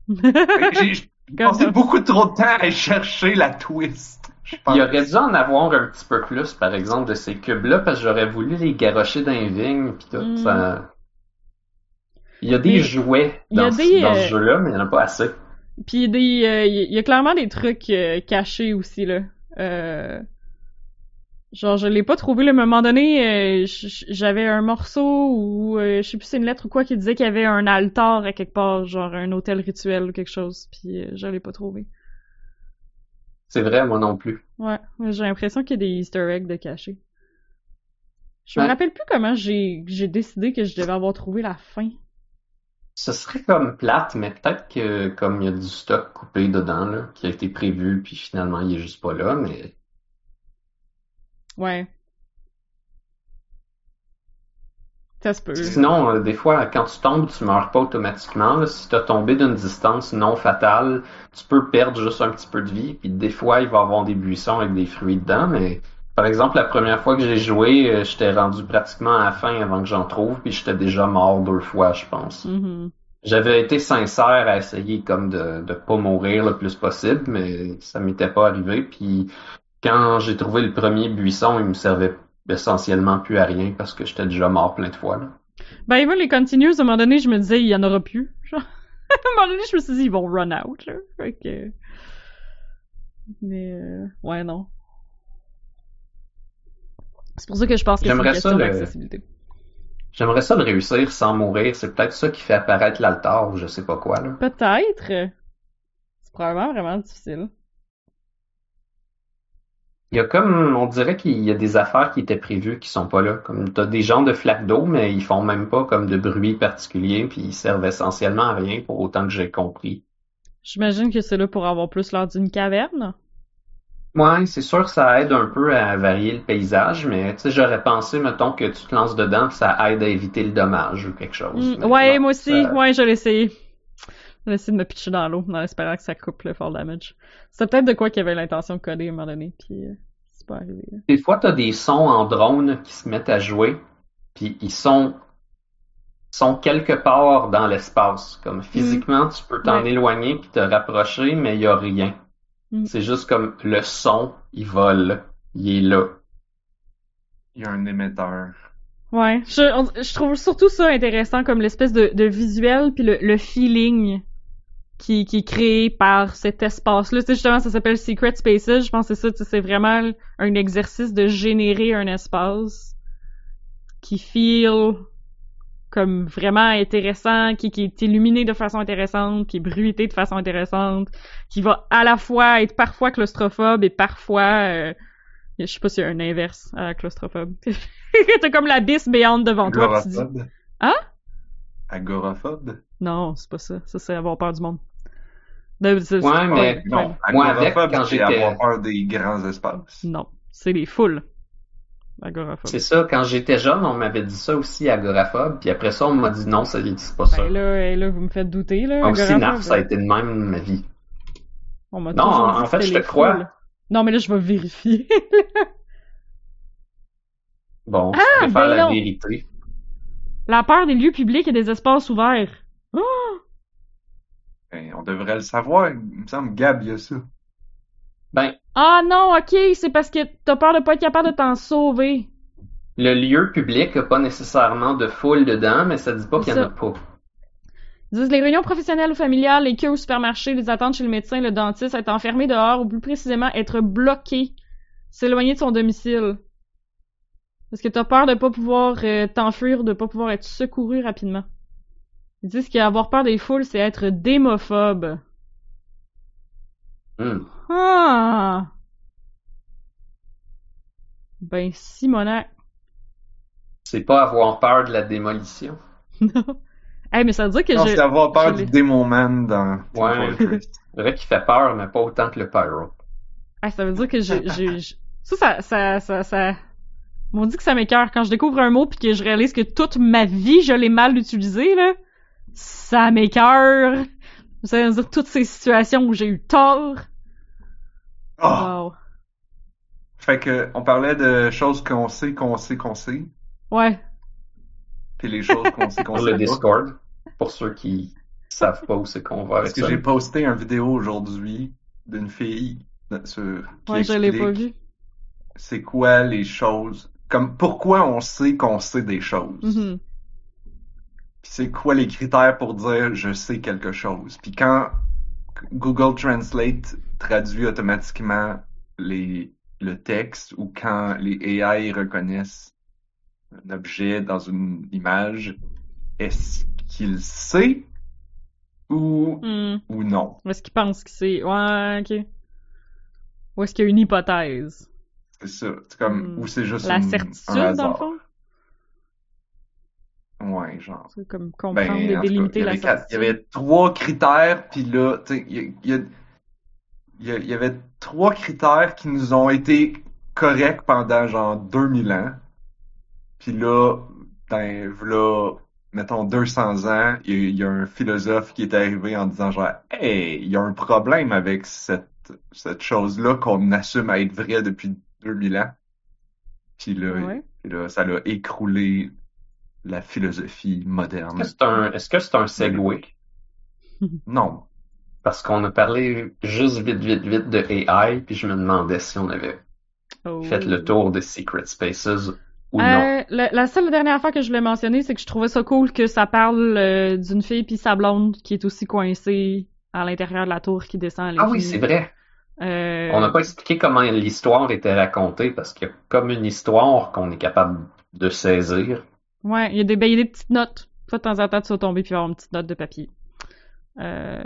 J'ai passé beaucoup trop de temps à chercher la twist. Il aurait dû en avoir un petit peu plus, par exemple, de ces cubes-là, parce que j'aurais voulu les garrocher dans les vignes, puis tout. Mm. Ça... Il y a des Mais jouets dans, ce- des, dans euh, ce jeu-là, mais il n'y en a pas assez. Puis il y a des, euh, il y a clairement des trucs euh, cachés aussi là. Euh, genre je l'ai pas trouvé. là. À un moment donné, euh, j'avais un morceau ou euh, je sais plus si c'est une lettre ou quoi qui disait qu'il y avait un altar à quelque part, genre un hôtel rituel ou quelque chose. Puis euh, je l'ai pas trouvé. C'est vrai, moi non plus. Ouais, j'ai l'impression qu'il y a des Easter eggs de cachés. Je me Ouais. rappelle plus comment j'ai décidé que je devais avoir trouvé la fin. Ce serait comme plate, mais peut-être que comme il y a du stock coupé dedans, là, qui a été prévu, puis finalement il est juste pas là, mais Ouais. Ça se peut. Sinon, euh, des fois, quand tu tombes, tu meurs pas automatiquement. là. Si tu as tombé d'une distance non fatale, tu peux perdre juste un petit peu de vie. Puis des fois, il va y avoir des buissons avec des fruits dedans. Mais par exemple, la première fois que j'ai joué, euh, j'étais rendu pratiquement à la fin avant que j'en trouve. Puis j'étais déjà mort deux fois, je pense. Mhm. J'avais été sincère à essayer comme de de pas mourir le plus possible, mais ça m'était pas arrivé. Puis quand j'ai trouvé le premier buisson, il me servait essentiellement plus à rien parce que j'étais déjà mort plein de fois. Là. Ben, moi, les continues, à un moment donné, je me disais, il y en aura plus. Genre, à un moment donné, je me suis dit, ils vont run out, là. Fait que... Mais, euh, ouais, non. C'est pour ça que je pense que c'est une J'aimerais question le- d'accessibilité. J'aimerais ça de réussir sans mourir. C'est peut-être ça qui fait apparaître l'altar ou je sais pas quoi, là. Peut-être. C'est probablement vraiment difficile. Il y a comme, on dirait qu'il y a des affaires qui étaient prévues qui sont pas là. Comme t'as des genres de flaques d'eau, mais ils font même pas comme de bruit particulier, puis ils servent essentiellement à rien pour autant que j'ai compris. J'imagine que c'est là pour avoir plus l'air d'une caverne. Ouais, c'est sûr que ça aide un peu à varier le paysage, mais tu sais, j'aurais pensé, mettons, que tu te lances dedans, puis ça aide à éviter le dommage ou quelque chose. Mm, ouais, non, moi aussi. ça- Ouais, je l'ai essayé. J'ai essayé de me pitcher dans l'eau en espérant que ça coupe le fall damage. C'était peut-être de quoi qu'il avait l'intention de coder à un moment donné, puis euh, c'est pas arrivé. Des fois, t'as des sons en drone qui se mettent à jouer, puis ils sont sont quelque part dans l'espace. Comme physiquement, tu peux t'en Ouais. éloigner puis te rapprocher, mais il y a rien. Mm. C'est juste comme le son, il vole, il est là. Il y a un émetteur. Ouais, je, on- je trouve surtout ça intéressant comme l'espèce de, de visuel puis le, le feeling qui, qui est créé par cet espace-là. Tu sais, justement, ça s'appelle Secret Spaces. Je pense que c'est ça, tu sais, c'est vraiment un exercice de générer un espace qui feel comme vraiment intéressant, qui, qui est illuminé de façon intéressante, qui est bruité de façon intéressante, qui va à la fois être parfois claustrophobe et parfois euh, je sais pas s'il y a un inverse à la claustrophobe. T'as comme l'abysse béante devant toi. tu dis... Agoraphobe. Hein? Agoraphobe? Non, c'est pas ça. Ça, c'est avoir peur du monde. De- Ouais, mais Non, Moi, avec, agoraphobe, quand c'est j'étais- avoir peur des grands espaces. Non, c'est les foules. Agoraphobe. C'est ça, quand j'étais jeune, on m'avait dit ça aussi, agoraphobe, puis après ça, on m'a dit non, ça c'est pas ça. Ben là, eh, là, vous me faites douter, là. Aussi, agoraphobe, Narf, ça a été de même ma vie. On m'a Non, en- fait, je te crois. Non, mais là, je vais vérifier. Bon, Ah, je préfère ben la non. vérité. La peur des lieux publics et des espaces ouverts. Oh! Ben, on devrait le savoir. Il me semble, Gab, il y a ça. Ben, Ah non, ok, c'est parce que t'as peur de pas être capable de t'en sauver. le lieu public a pas nécessairement de foule dedans, mais ça dit pas qu'il y en a pas. Ils disent les réunions professionnelles ou familiales, les queues au supermarché, les attentes chez le médecin, le dentiste, être enfermé dehors ou plus précisément être bloqué, s'éloigner de son domicile. Parce que t'as peur de pas pouvoir euh, t'enfuir, de pas pouvoir être secouru rapidement. Ils disent qu'avoir peur des foules, c'est être démophobe. Hmm. Ah! Ben, Simonac. C'est pas avoir peur de la démolition. Non. Hey, mais ça veut dire que Non, je... c'est avoir peur je du Démon Man dans Ouais. C'est vrai qu'il fait peur, mais pas autant que le pyro. Ah, ça veut dire que j'ai, j'ai, j'ai- ça, ça, ça, ça, ça... On dit que ça m'écœure quand je découvre un mot puis que je réalise que toute ma vie je l'ai mal utilisé là. Ça m'écœure. Ça veut dire toutes ces situations où j'ai eu tort. Ah! Wow. Fait que, on parlait de choses qu'on sait, qu'on sait, qu'on sait. Ouais. Puis les choses qu'on sait, qu'on Pour sait le pas. Discord, pour ceux qui savent pas où c'est qu'on va Parce que j'ai posté une vidéo aujourd'hui d'une fille sur, qui Ouais, je l'ai pas explique vu. c'est quoi les choses, comme pourquoi on sait qu'on sait des choses. Mhm. Puis c'est quoi les critères pour dire je sais quelque chose? Puis quand Google Translate traduit automatiquement les, le texte ou quand les AI reconnaissent un objet dans une image, est-ce qu'il sait ou, Hmm. ou non? Est-ce qu'il pense que c'est... Ouais, ok. Ou est-ce qu'il y a une hypothèse? C'est ça. C'est comme, Hmm. ou c'est juste La une- certitude, un dans le hasard. fond? Ouais, genre. C'est comme comprendre Ben, et cas, délimiter la quatre- il y avait trois critères, puis là, tu sais, il y, a- il y y y avait trois critères qui nous ont été corrects pendant genre 2000 ans. Puis là, ben, là, mettons 200 ans, il y, a- un philosophe qui est arrivé en disant genre, hey, il y a un problème avec cette, cette chose-là qu'on assume à être vraie depuis 2000 ans. Puis là, Ouais. puis là, ça l'a écroulé la philosophie moderne. Est-ce que c'est un, segway? Non. Parce qu'on a parlé juste vite, vite, vite de AI, puis je me demandais si on avait Oh. fait le tour des Secret Spaces ou non. Euh, la, la seule dernière affaire que je voulais mentionner, c'est que je trouvais ça cool que ça parle euh, d'une fille puis sa blonde qui est aussi coincée à l'intérieur de la tour qui descend à Ah oui, c'est vrai. Euh, On n'a pas expliqué comment l'histoire était racontée, parce qu'il y a comme une histoire qu'on est capable de saisir. Ouais, il y a des, ben, il y a des petites notes. Fois de temps en temps, tu vas tomber puis avoir une petite note de papier. Euh...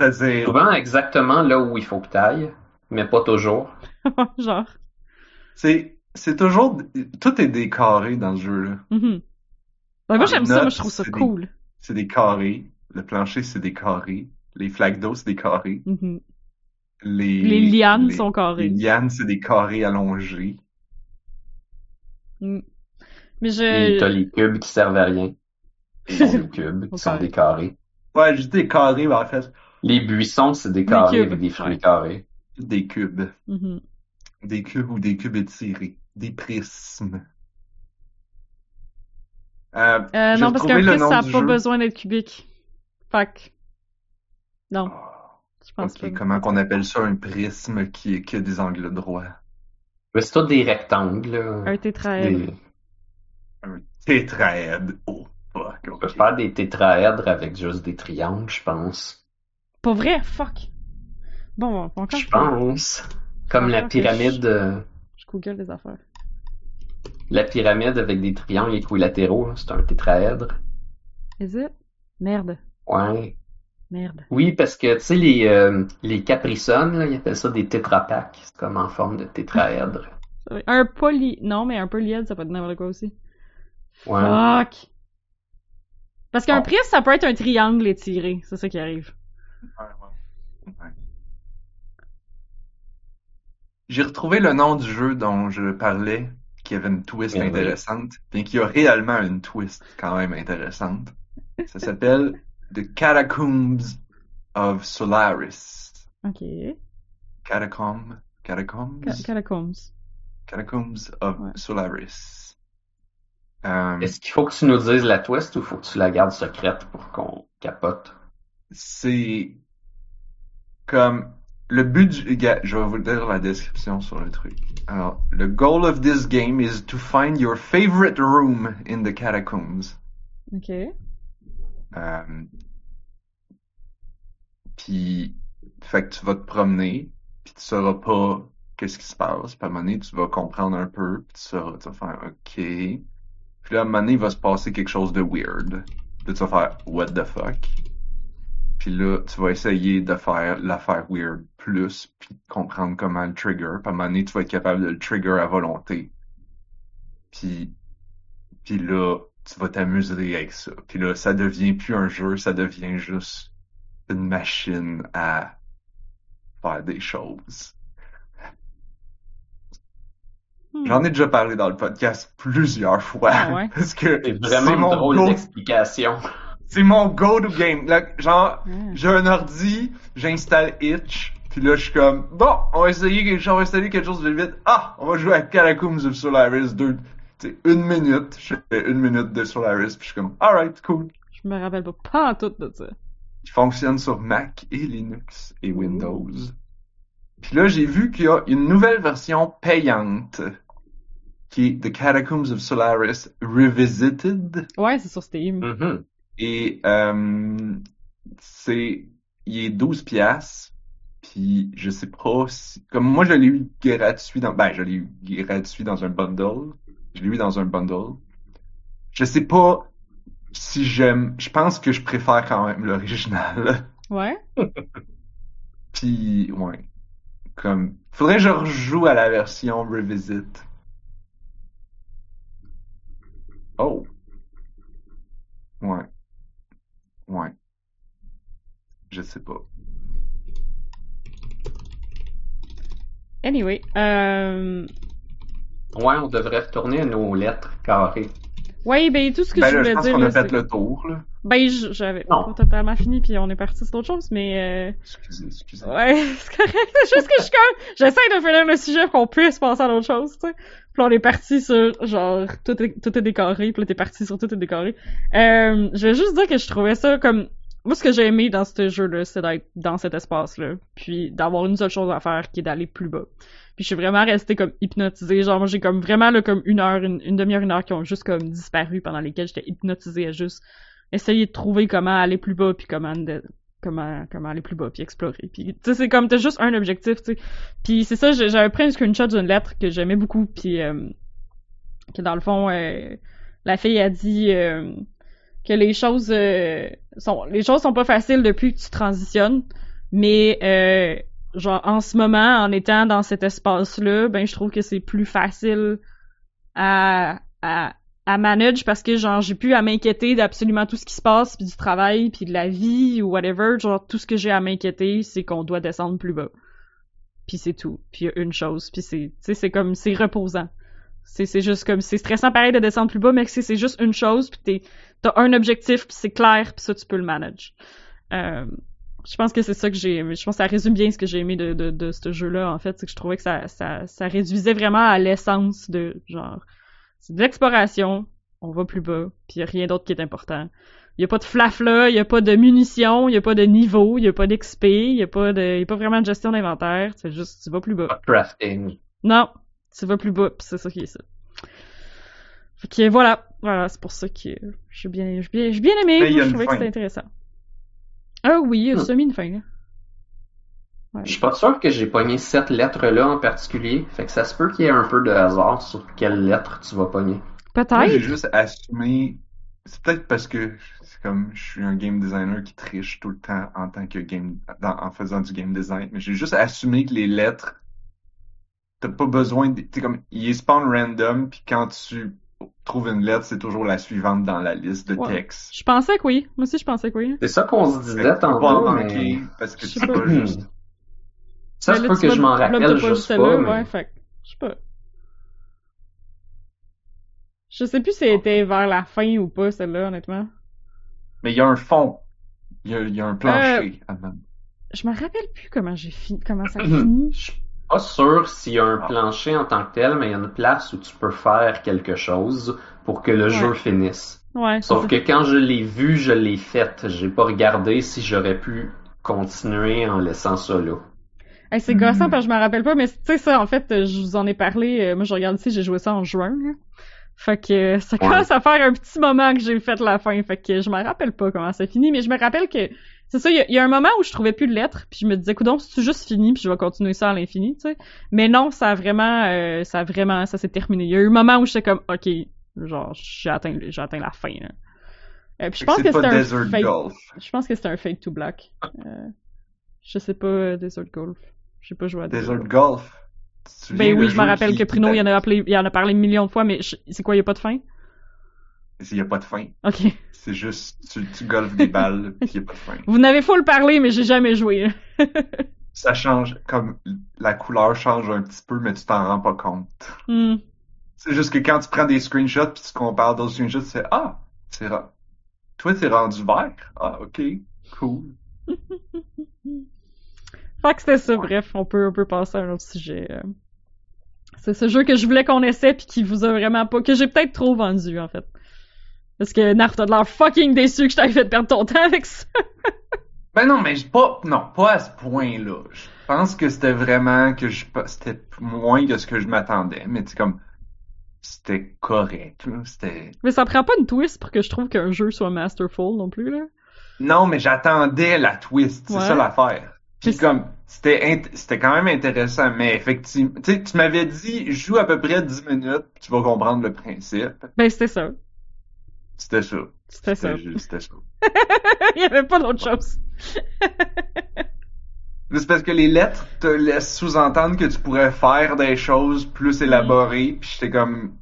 C'est-à-dire, Souvent exactement là où il faut que t'ailles, mais pas toujours. genre. c'est, c'est toujours, tout est des carrés dans ce jeu-là. Mhm. Ben, moi, j'aime les ça, moi, je trouve ça c'est des- cool. C'est des carrés. Le plancher, c'est des carrés. Les flaques d'eau, c'est des carrés. Mhm. Les, Les lianes les- sont Les carrées. lianes, c'est des carrés allongés. Mm. Mais Et t'as je... les cubes qui servent à rien. Qui sont des cubes, qui sont des carrés. Ouais, je dis des carrés, mais en fait, Les buissons, c'est des carrés cubes, avec des fruits ouais. carrés. des cubes. Mhm. Des cubes ou des cubes étirés. Des prismes. Euh, Euh, non, parce qu'un prisme, ça n'a pas jeu. besoin d'être cubique. Que... Non, Ah, je pense ok, pas. comment qu'on appelle ça un prisme qui, qui a des angles droits? Mais c'est tous des rectangles. Un tétraèdre. Des- Un tétraèdre. Oh, fuck. On peut faire des tétraèdres avec juste des triangles, je pense. Pas vrai? Fuck. Bon, bon, quand Je pense. Comme la je- pyramide, euh, Je google les affaires. la pyramide avec des triangles équilatéraux, c'est un tétraèdre. Is it? Merde. Ouais. Merde. Oui, parce que, tu sais, les, euh, les là, ils appellent ça des tétrapacks. C'est comme en forme de tétraèdre. Un poly... Non, mais un polyèdre, ça peut être n'importe quoi aussi. Ouais. Fuck. Parce qu'un prisme, ça peut être un triangle étiré. C'est ça qui arrive. Ouais, ouais. J'ai retrouvé le nom du jeu dont je parlais, qui avait une twist intéressante, bien qu'il y a réellement une twist quand même intéressante. Ça s'appelle The Catacombs of Solaris. Ok. Catacomb, Catacombs, Ca- Catacombs. Catacombs of Ouais. Solaris. Euh, Est-ce qu'il faut que tu nous dises la twist ou faut que tu la gardes secrète pour qu'on capote? c'est comme le but du gars, je vais vous dire la description sur le truc. Alors, the goal of this game is to find your favorite room in the catacombs. Ok. Euh, puis, fait que tu vas te promener, puis tu sauras pas qu'est-ce qui se passe. Puis à un moment donné, tu vas comprendre un peu, puis tu sauras, tu vas faire OK. Puis là, à un moment donné, il va se passer quelque chose de weird. Puis tu vas faire What the fuck? Puis là, tu vas essayer de faire l'affaire weird plus, puis comprendre comment le trigger. Puis à un moment donné, tu vas être capable de le trigger à volonté. Puis, puis là, tu vas t'amuser avec ça. Puis là, ça devient plus un jeu, ça devient juste une machine à faire des choses. Hmm. J'en ai déjà parlé dans le podcast plusieurs fois. Ah ouais? Parce que C'est vraiment une mon drôle go- d'explication. c'est mon go-to game. Là, genre, Ah. j'ai un ordi, j'installe Itch, puis là, je suis comme, bon, on va essayer quelque chose, on va installer quelque chose de vite. Ah, on va jouer à Catacombs of Solaris, deux, tu sais, une minute. Je fais une minute de Solaris, puis je suis comme, alright, cool. Je me rappelle pas pas en tout de ça. qui fonctionne sur Mac et Linux et Windows. Puis là, j'ai vu qu'il y a une nouvelle version payante qui est The Catacombs of Solaris Revisited. Ouais, c'est sur Steam. Mhm. Et euh, c'est il est 12 piastres. Puis je sais pas si comme moi je l'ai eu gratuit dans ben je l'ai eu gratuit dans un bundle. Je l'ai eu dans un bundle. Je sais pas si j'aime je pense que je préfère quand même l'original. Ouais. Puis ouais. Comme faudrait que je rejoue à la version revisit. Oh. Ouais. Ouais. Je sais pas. Anyway, euh... Ouais, on devrait retourner à nos lettres carrées. Ouais, ben tout ce que Ben je là, je voulais pense dire qu'on là, a fait c'est- le tour, là. Ben j'avais pas totalement fini puis on est parti sur d'autres choses, mais euh... Excusez, excusez. ouais, c'est correct. C'est juste que je suis comme, j'essaie de finir le sujet pour qu'on puisse passer à d'autres choses, tu sais. Puis là, on est parti sur genre tout est tout est décoré, puis là t'es parti sur tout est décoré. Euh, je vais juste dire que je trouvais ça comme moi ce que j'ai aimé dans ce jeu-là, c'est d'être dans cet espace-là, puis d'avoir une seule chose à faire qui est d'aller plus bas. Puis je suis vraiment restée comme hypnotisée. Genre, moi, j'ai comme vraiment, là, comme une heure, une, une demi-heure, une heure qui ont juste comme disparu pendant lesquelles j'étais hypnotisée à juste essayer de trouver comment aller plus bas puis comment comment comment aller plus bas puis explorer. Puis tu sais, c'est comme t'as juste un objectif, tu sais. Puis c'est ça, j'avais pris un screenshot d'une lettre que j'aimais beaucoup puis euh, que dans le fond, euh, la fille a dit euh, que les choses euh, sont les choses sont pas faciles depuis que tu transitionnes, mais euh, genre en ce moment, en étant dans cet espace-là, ben je trouve que c'est plus facile à, à, à manage parce que genre j'ai plus à m'inquiéter d'absolument tout ce qui se passe puis du travail puis de la vie ou whatever. Genre tout ce que j'ai à m'inquiéter, c'est qu'on doit descendre plus bas. Puis c'est tout. Puis une chose. Puis c'est, tu sais, c'est comme c'est reposant. C'est, c'est juste comme c'est stressant pareil de descendre plus bas, mais c'est, c'est juste une chose puis t'es, t'as un objectif puis c'est clair puis ça tu peux le manage. Euh, je pense que c'est ça que j'ai aimé. Je pense que ça résume bien ce que j'ai aimé de, de, de ce jeu-là, en fait. C'est que je trouvais que ça, ça, ça réduisait vraiment à l'essence de, genre, c'est de l'exploration, on va plus bas, puis rien d'autre qui est important. Il y a pas de flafla, il y a pas de munitions, il y a pas de niveau, il y a pas d'XP, il y a pas de, y a pas vraiment de gestion d'inventaire. C'est juste, tu vas plus bas. Pas de crafting. Non, tu vas plus bas, pis c'est ça qui est ça. Fait que voilà, voilà, c'est pour ça que j'ai bien, j'ai bien, j'ai bien aimé. Je trouvais que c'était intéressant. Ah oui, il y a Hmm. semi une fin. Là. Ouais. Je suis pas sûr que j'ai pogné cette lettre-là en particulier. Fait que ça se peut qu'il y ait un peu de hasard sur quelle lettre tu vas pogner. Moi, j'ai Peut-être. juste assumé. C'est peut-être parce que c'est comme je suis un game designer qui triche tout le temps en tant que game dans- en faisant du game design, mais j'ai juste assumé que les lettres t'as pas besoin de t'es comme ils spawn random puis quand tu trouves une lettre, c'est toujours la suivante dans la liste de Ouais. textes. Je pensais que oui. Moi aussi, je pensais que oui. C'est ça qu'on se disait pas tantôt, manquer mais... parce que pas. pas juste. Ça là, peut tu que je m'en rappelle pas juste pas, mais... Ouais, fait que, je sais pas. Je sais plus si elle était vers la fin ou pas, celle-là, honnêtement. Mais il y a un fond. Il y a, il y a un Euh, plancher. avant. Je me rappelle plus comment j'ai fini, comment ça a Mhm. fini. Je suis pas sûr s'il y a un Ah. plancher en tant que tel, mais il y a une place où tu peux faire quelque chose pour que le jeu finisse. Ouais. Sauf c'est que quand je l'ai vu, je l'ai faite. J'ai pas regardé si j'aurais pu continuer en laissant ça là. Hey, c'est gossant Mhm. parce que je me rappelle pas, mais tu sais ça, en fait, je vous en ai parlé. euh, moi, je regarde ici, j'ai joué ça en juin. là. Fait que euh, ça commence à faire un petit moment que j'ai fait la fin. Fait que je me rappelle pas comment ça finit, mais je me rappelle que c'est ça. Il y, y a un moment où je trouvais plus de lettres, puis je me disais, coudon, c'est juste fini, puis je vais continuer ça à l'infini, tu sais. Mais non, ça a vraiment, euh, ça a vraiment, ça s'est terminé. Il y a eu un moment où j'étais comme, ok, genre j'ai atteint, j'ai atteint la fin. Là. Euh, puis je pense que c'était un Golf. je pense que c'était un fade to black. Euh, je sais pas, euh, Desert Golf. J'ai pas joué à Desert, Desert Golf. Ben oui, je me rappelle que Prino, il en a appelé, il en a parlé une million de fois, mais je- c'est quoi, il y a pas de fin? Il y a pas de fin. Ok. C'est juste, tu, tu golfes des balles, pis il y a pas de fin. Vous n'avez full parlé, mais j'ai jamais joué. Ça change, comme la couleur change un petit peu, mais tu t'en rends pas compte. Hmm. C'est juste que quand tu prends des screenshots puis tu compares d'autres screenshots, tu fais Ah, c'est. Toi, t'es rendu vert. Ah, ok, cool. Fait que c'était ça, bref, on peut, on peut passer à un autre sujet. euh. C'est ce jeu que je voulais qu'on essaie puis qui vous a vraiment pas, que j'ai peut-être trop vendu, en fait. Parce que Narf, t'as de l'air fucking déçu que je t'avais fait perdre ton temps avec ça. Ben non, mais j'ai pas, non, pas à ce point-là. Je pense que c'était vraiment que je, c'était moins que ce que je m'attendais, mais c'est comme, c'était correct. C'était, Mais ça prend pas une twist pour que je trouve qu'un jeu soit masterful non plus, là. non, mais j'attendais la twist. C'est Ouais. ça l'affaire. Puis comme, c'était, quand même intéressant, mais effectivement, tu sais, tu m'avais dit, joue à peu près 10 minutes, puis tu vas comprendre le principe. Ben, c'était ça. C'était ça. C'était ça. C'était ça. Il y avait pas d'autre chose. C'est parce que les lettres te laissent sous-entendre que tu pourrais faire des choses plus élaborées, puis j'étais comme,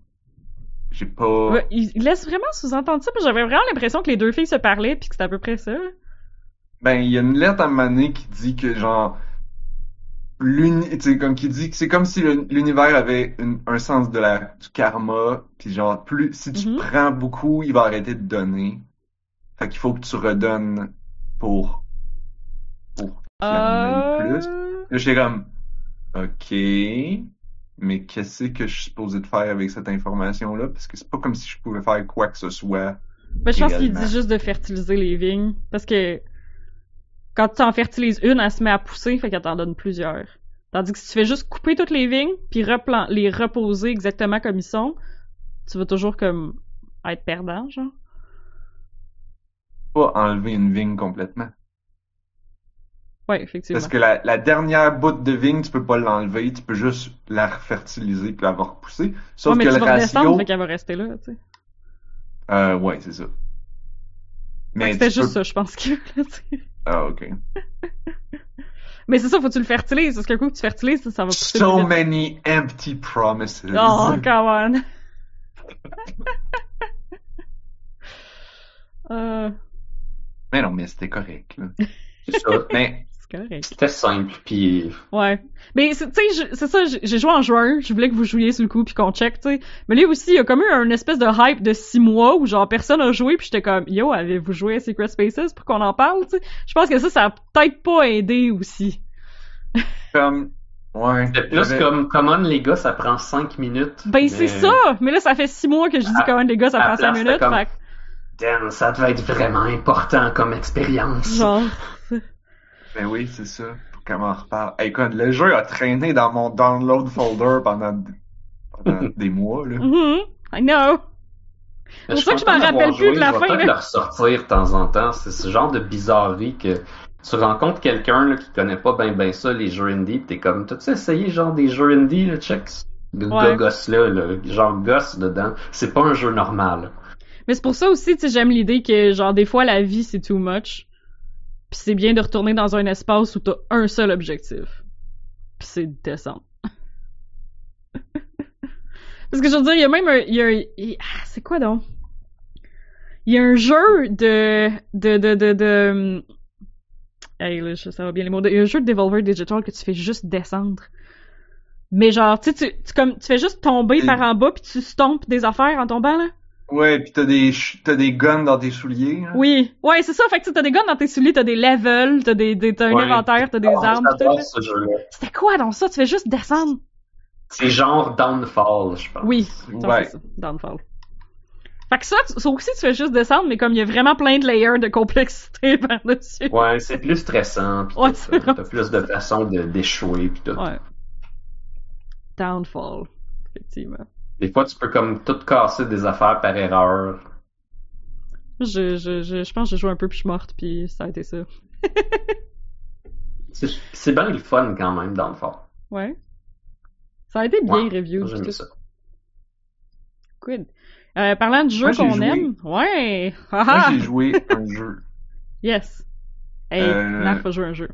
j'ai pas. Ouais, il laisse vraiment sous-entendre ça, mais j'avais vraiment l'impression que les deux filles se parlaient puis que c'était à peu près ça. Ben, il y a une lettre à donné qui dit que genre, l'uni, tu sais, comme qui dit que c'est comme si l'univers avait une- un sens de la, du karma, puis genre, plus, si tu Mhm. prends beaucoup, il va arrêter de donner. Fait qu'il faut que tu redonnes pour, pour qu'il ait plus. Euh... Là, j'étais comme, ok, mais qu'est-ce que je suis supposé de faire avec cette information-là? Parce que c'est pas comme si je pouvais faire quoi que ce soit. Ben, je pense qu'il dit juste de fertiliser les vignes. Parce que quand tu en fertilises une, elle se met à pousser, fait qu'elle t'en donne plusieurs. Tandis que si tu fais juste couper toutes les vignes, puis replan- les reposer exactement comme ils sont, tu vas toujours comme être perdant, genre. Pas enlever une vigne complètement. Ouais, effectivement. Parce que la, la dernière bout de vigne, tu peux pas l'enlever, tu peux juste la refertiliser puis la repousser. Sauf ouais, mais que tu le vas ratio, fait qu'elle va rester là, tu sais. euh, ouais, c'est ça. Que Mais C'était juste peux- ça, je pense que. là, tu sais. Ah, ok. mais c'est ça, faut que tu le fertilises, parce qu'un coup que tu fertilises, ça, ça va pousser So many empty promises. Oh, come on. euh, Mais non, mais c'était correct, là. C'est ça. Mais, correct. C'était simple, puis Ouais. Mais c'est- tu sais, c'est ça, j'ai joué en juin, je voulais que vous jouiez sur le coup puis qu'on check, tu sais. Mais lui aussi, il y a comme eu un espèce de hype de six mois où genre personne a joué puis j'étais comme yo, avez-vous joué à Secret Spaces pour qu'on en parle, tu sais? Je pense que ça, ça a peut-être pas aidé aussi. comme, ouais. c'était plus comme, come on les gars, ça prend 5 minutes. Ben Mais- c'est ça! Mais là, ça fait six mois que je dis À- comment les gars, ça à prend cinq minutes, comme- fait Damn, ça devait être vraiment important comme expérience. genre. Ben oui, c'est ça. Pour qu'on m'en reparle? Hey, écoute, le jeu a traîné dans mon download folder pendant, pendant des mois, là. Mhm, I know. Mais pour ça que je m'en rappelle d'avoir plus de joué, la je vais fin, peut-être là. le ressortir de temps en temps. C'est ce genre de bizarrerie que tu rencontres quelqu'un qui connaît pas ben ben ça, les jeux indie, pis t'es comme, t'as-tu essayé genre des jeux indie, là, check? Le Ouais. gars gosse là, là, genre gosse dedans. C'est pas un jeu normal. Mais c'est pour ça aussi, tu sais, j'aime l'idée que, genre, des fois, la vie, c'est too much. Puis c'est bien de retourner dans un espace où t'as un seul objectif. Puis c'est descendre. Parce que je veux dire, il y a même un, y a, ah, c'est quoi donc? Il y a un jeu de, de, de, de, de, hey, là, ça va bien les mots. Il y a un jeu de Devolver Digital que tu fais juste descendre. Mais genre, tu sais, tu, tu, comme, tu fais juste tomber par en bas puis tu stompes des affaires en tombant, là. Ouais, pis t'as des, t'as des guns dans tes souliers. là. Oui. Ouais, c'est ça. Fait que t'as des guns dans tes souliers, t'as des levels, t'as des, des, t'as un Ouais. inventaire, t'as des Ah, armes. C'était quoi donc ça? Tu fais juste descendre? C'est genre Downfall, je pense. Oui, Ouais. c'est ça, Downfall. Fait que ça, tu- ça aussi, tu fais juste descendre, mais comme il y a vraiment plein de layers de complexité par-dessus. Ouais, c'est plus stressant. Pis Ouais. T'as plus de façons de- d'échouer pis tout. Ouais. Downfall. Effectivement. Des fois, tu peux comme tout casser des affaires par erreur. Je, je, je, je pense que j'ai joué un peu puis je suis morte puis ça a été ça. C'est c'est bien le fun quand même, Downfall. Ouais. Ça a été bien Ouais, review. J'ai pis aimé tout. ça. Good. Euh, parlant du jeu Moi, j'ai qu'on joué. aime. Ouais. Moi, j'ai joué un jeu. Yes. Hey, Euh, Naf a joué un jeu.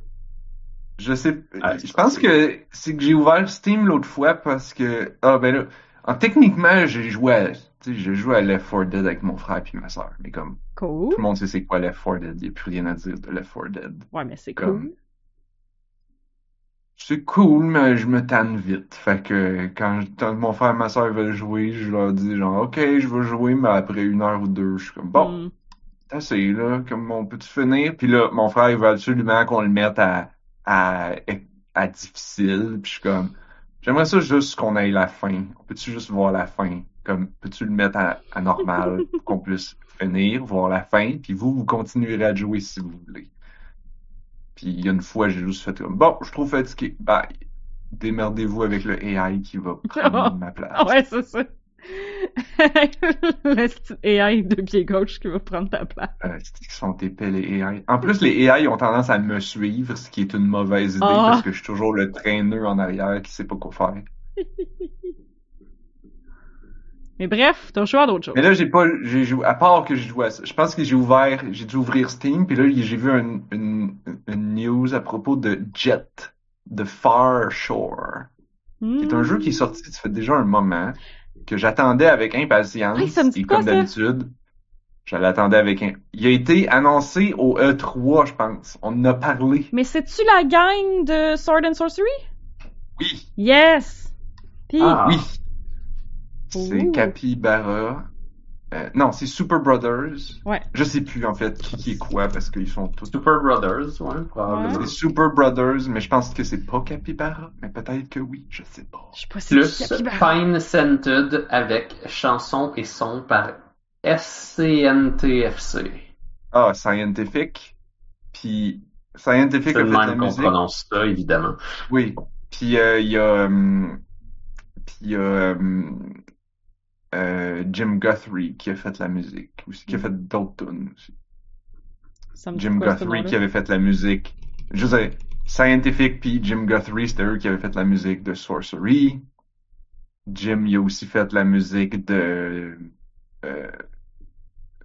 Je sais, Ah, je pense que c'est que j'ai ouvert Steam l'autre fois parce que, ah ben là, en, techniquement, j'ai joué à, joué à Left 4 Dead avec mon frère puis ma soeur, mais comme, Cool. tout le monde sait c'est quoi Left 4 Dead, y a plus rien à dire de Left 4 Dead. Ouais, mais c'est Comme- cool. C'est cool, mais je me tanne vite. Fait que quand, je- quand mon frère et ma soeur veulent jouer, je leur dis genre, ok, je veux jouer, mais après une heure ou deux, je suis comme, bon, c'est assez, là, comme on peut-tu finir? Puis là, mon frère, il veut absolument qu'on le mette à, à, à difficile. Puis je suis comme, j'aimerais ça juste qu'on aille la fin. On peut-tu juste voir la fin? Comme, peux-tu le mettre à, à normal pour qu'on puisse finir, voir la fin? Puis vous, vous continuerez à jouer si vous voulez. Puis il y a une fois, j'ai juste fait comme, bon, je suis trop fatigué. Bye. Démerdez-vous avec le AI qui va prendre ma place. Ouais, c'est ça. AI de pied gauche qui va prendre ta place. Euh, qu'ils sont épais, les AI. En plus, les AI ont tendance à me suivre, ce qui est une mauvaise idée Ah. parce que je suis toujours le traîneur en arrière qui sait pas quoi faire. Mais bref, t'as le choix d'autre chose. Mais là, j'ai pas, j'ai joué, à part que j'ai joué à ça, je pense que j'ai ouvert, j'ai dû ouvrir Steam, puis là, j'ai vu un- une, une news à propos de Jet, de Far Shore, qui est un jeu qui est sorti, ça fait déjà un moment, que j'attendais avec impatience, Hey, ça me dit et quoi, comme d'habitude, je l'attendais avec un... Il a été annoncé au E3, je pense. On en a parlé. Mais c'est-tu la gang de Sword and Sorcery? Oui, Yes! Ah. oui. C'est Ouh. Capybara. Euh, non, c'est Super Brothers. Ouais. Je sais plus, en fait, qui, qui est quoi, parce qu'ils sont tous... Super Brothers, ouais, probablement. C'est Super Brothers, mais je pense que c'est pas Capybara. Mais peut-être que oui, je sais pas. je sais pas si Plus c'est Capybara. Pine Scented avec chansons et sons par SCNTFC. Ah, Scientific. Puis Scientific C'est a le fait la même qu'on musique. prononce ça, évidemment. Oui. Puis euh, il y a... hum, puis il y a... hum, euh, Jim Guthrie qui a fait la musique aussi, qui a fait d'autres tunes aussi. Jim quoi, Guthrie qui avait fait la musique. Je sais, Scientific puis Jim Guthrie, c'était eux qui avaient fait la musique de Sorcery. Jim, il a aussi fait la musique de euh,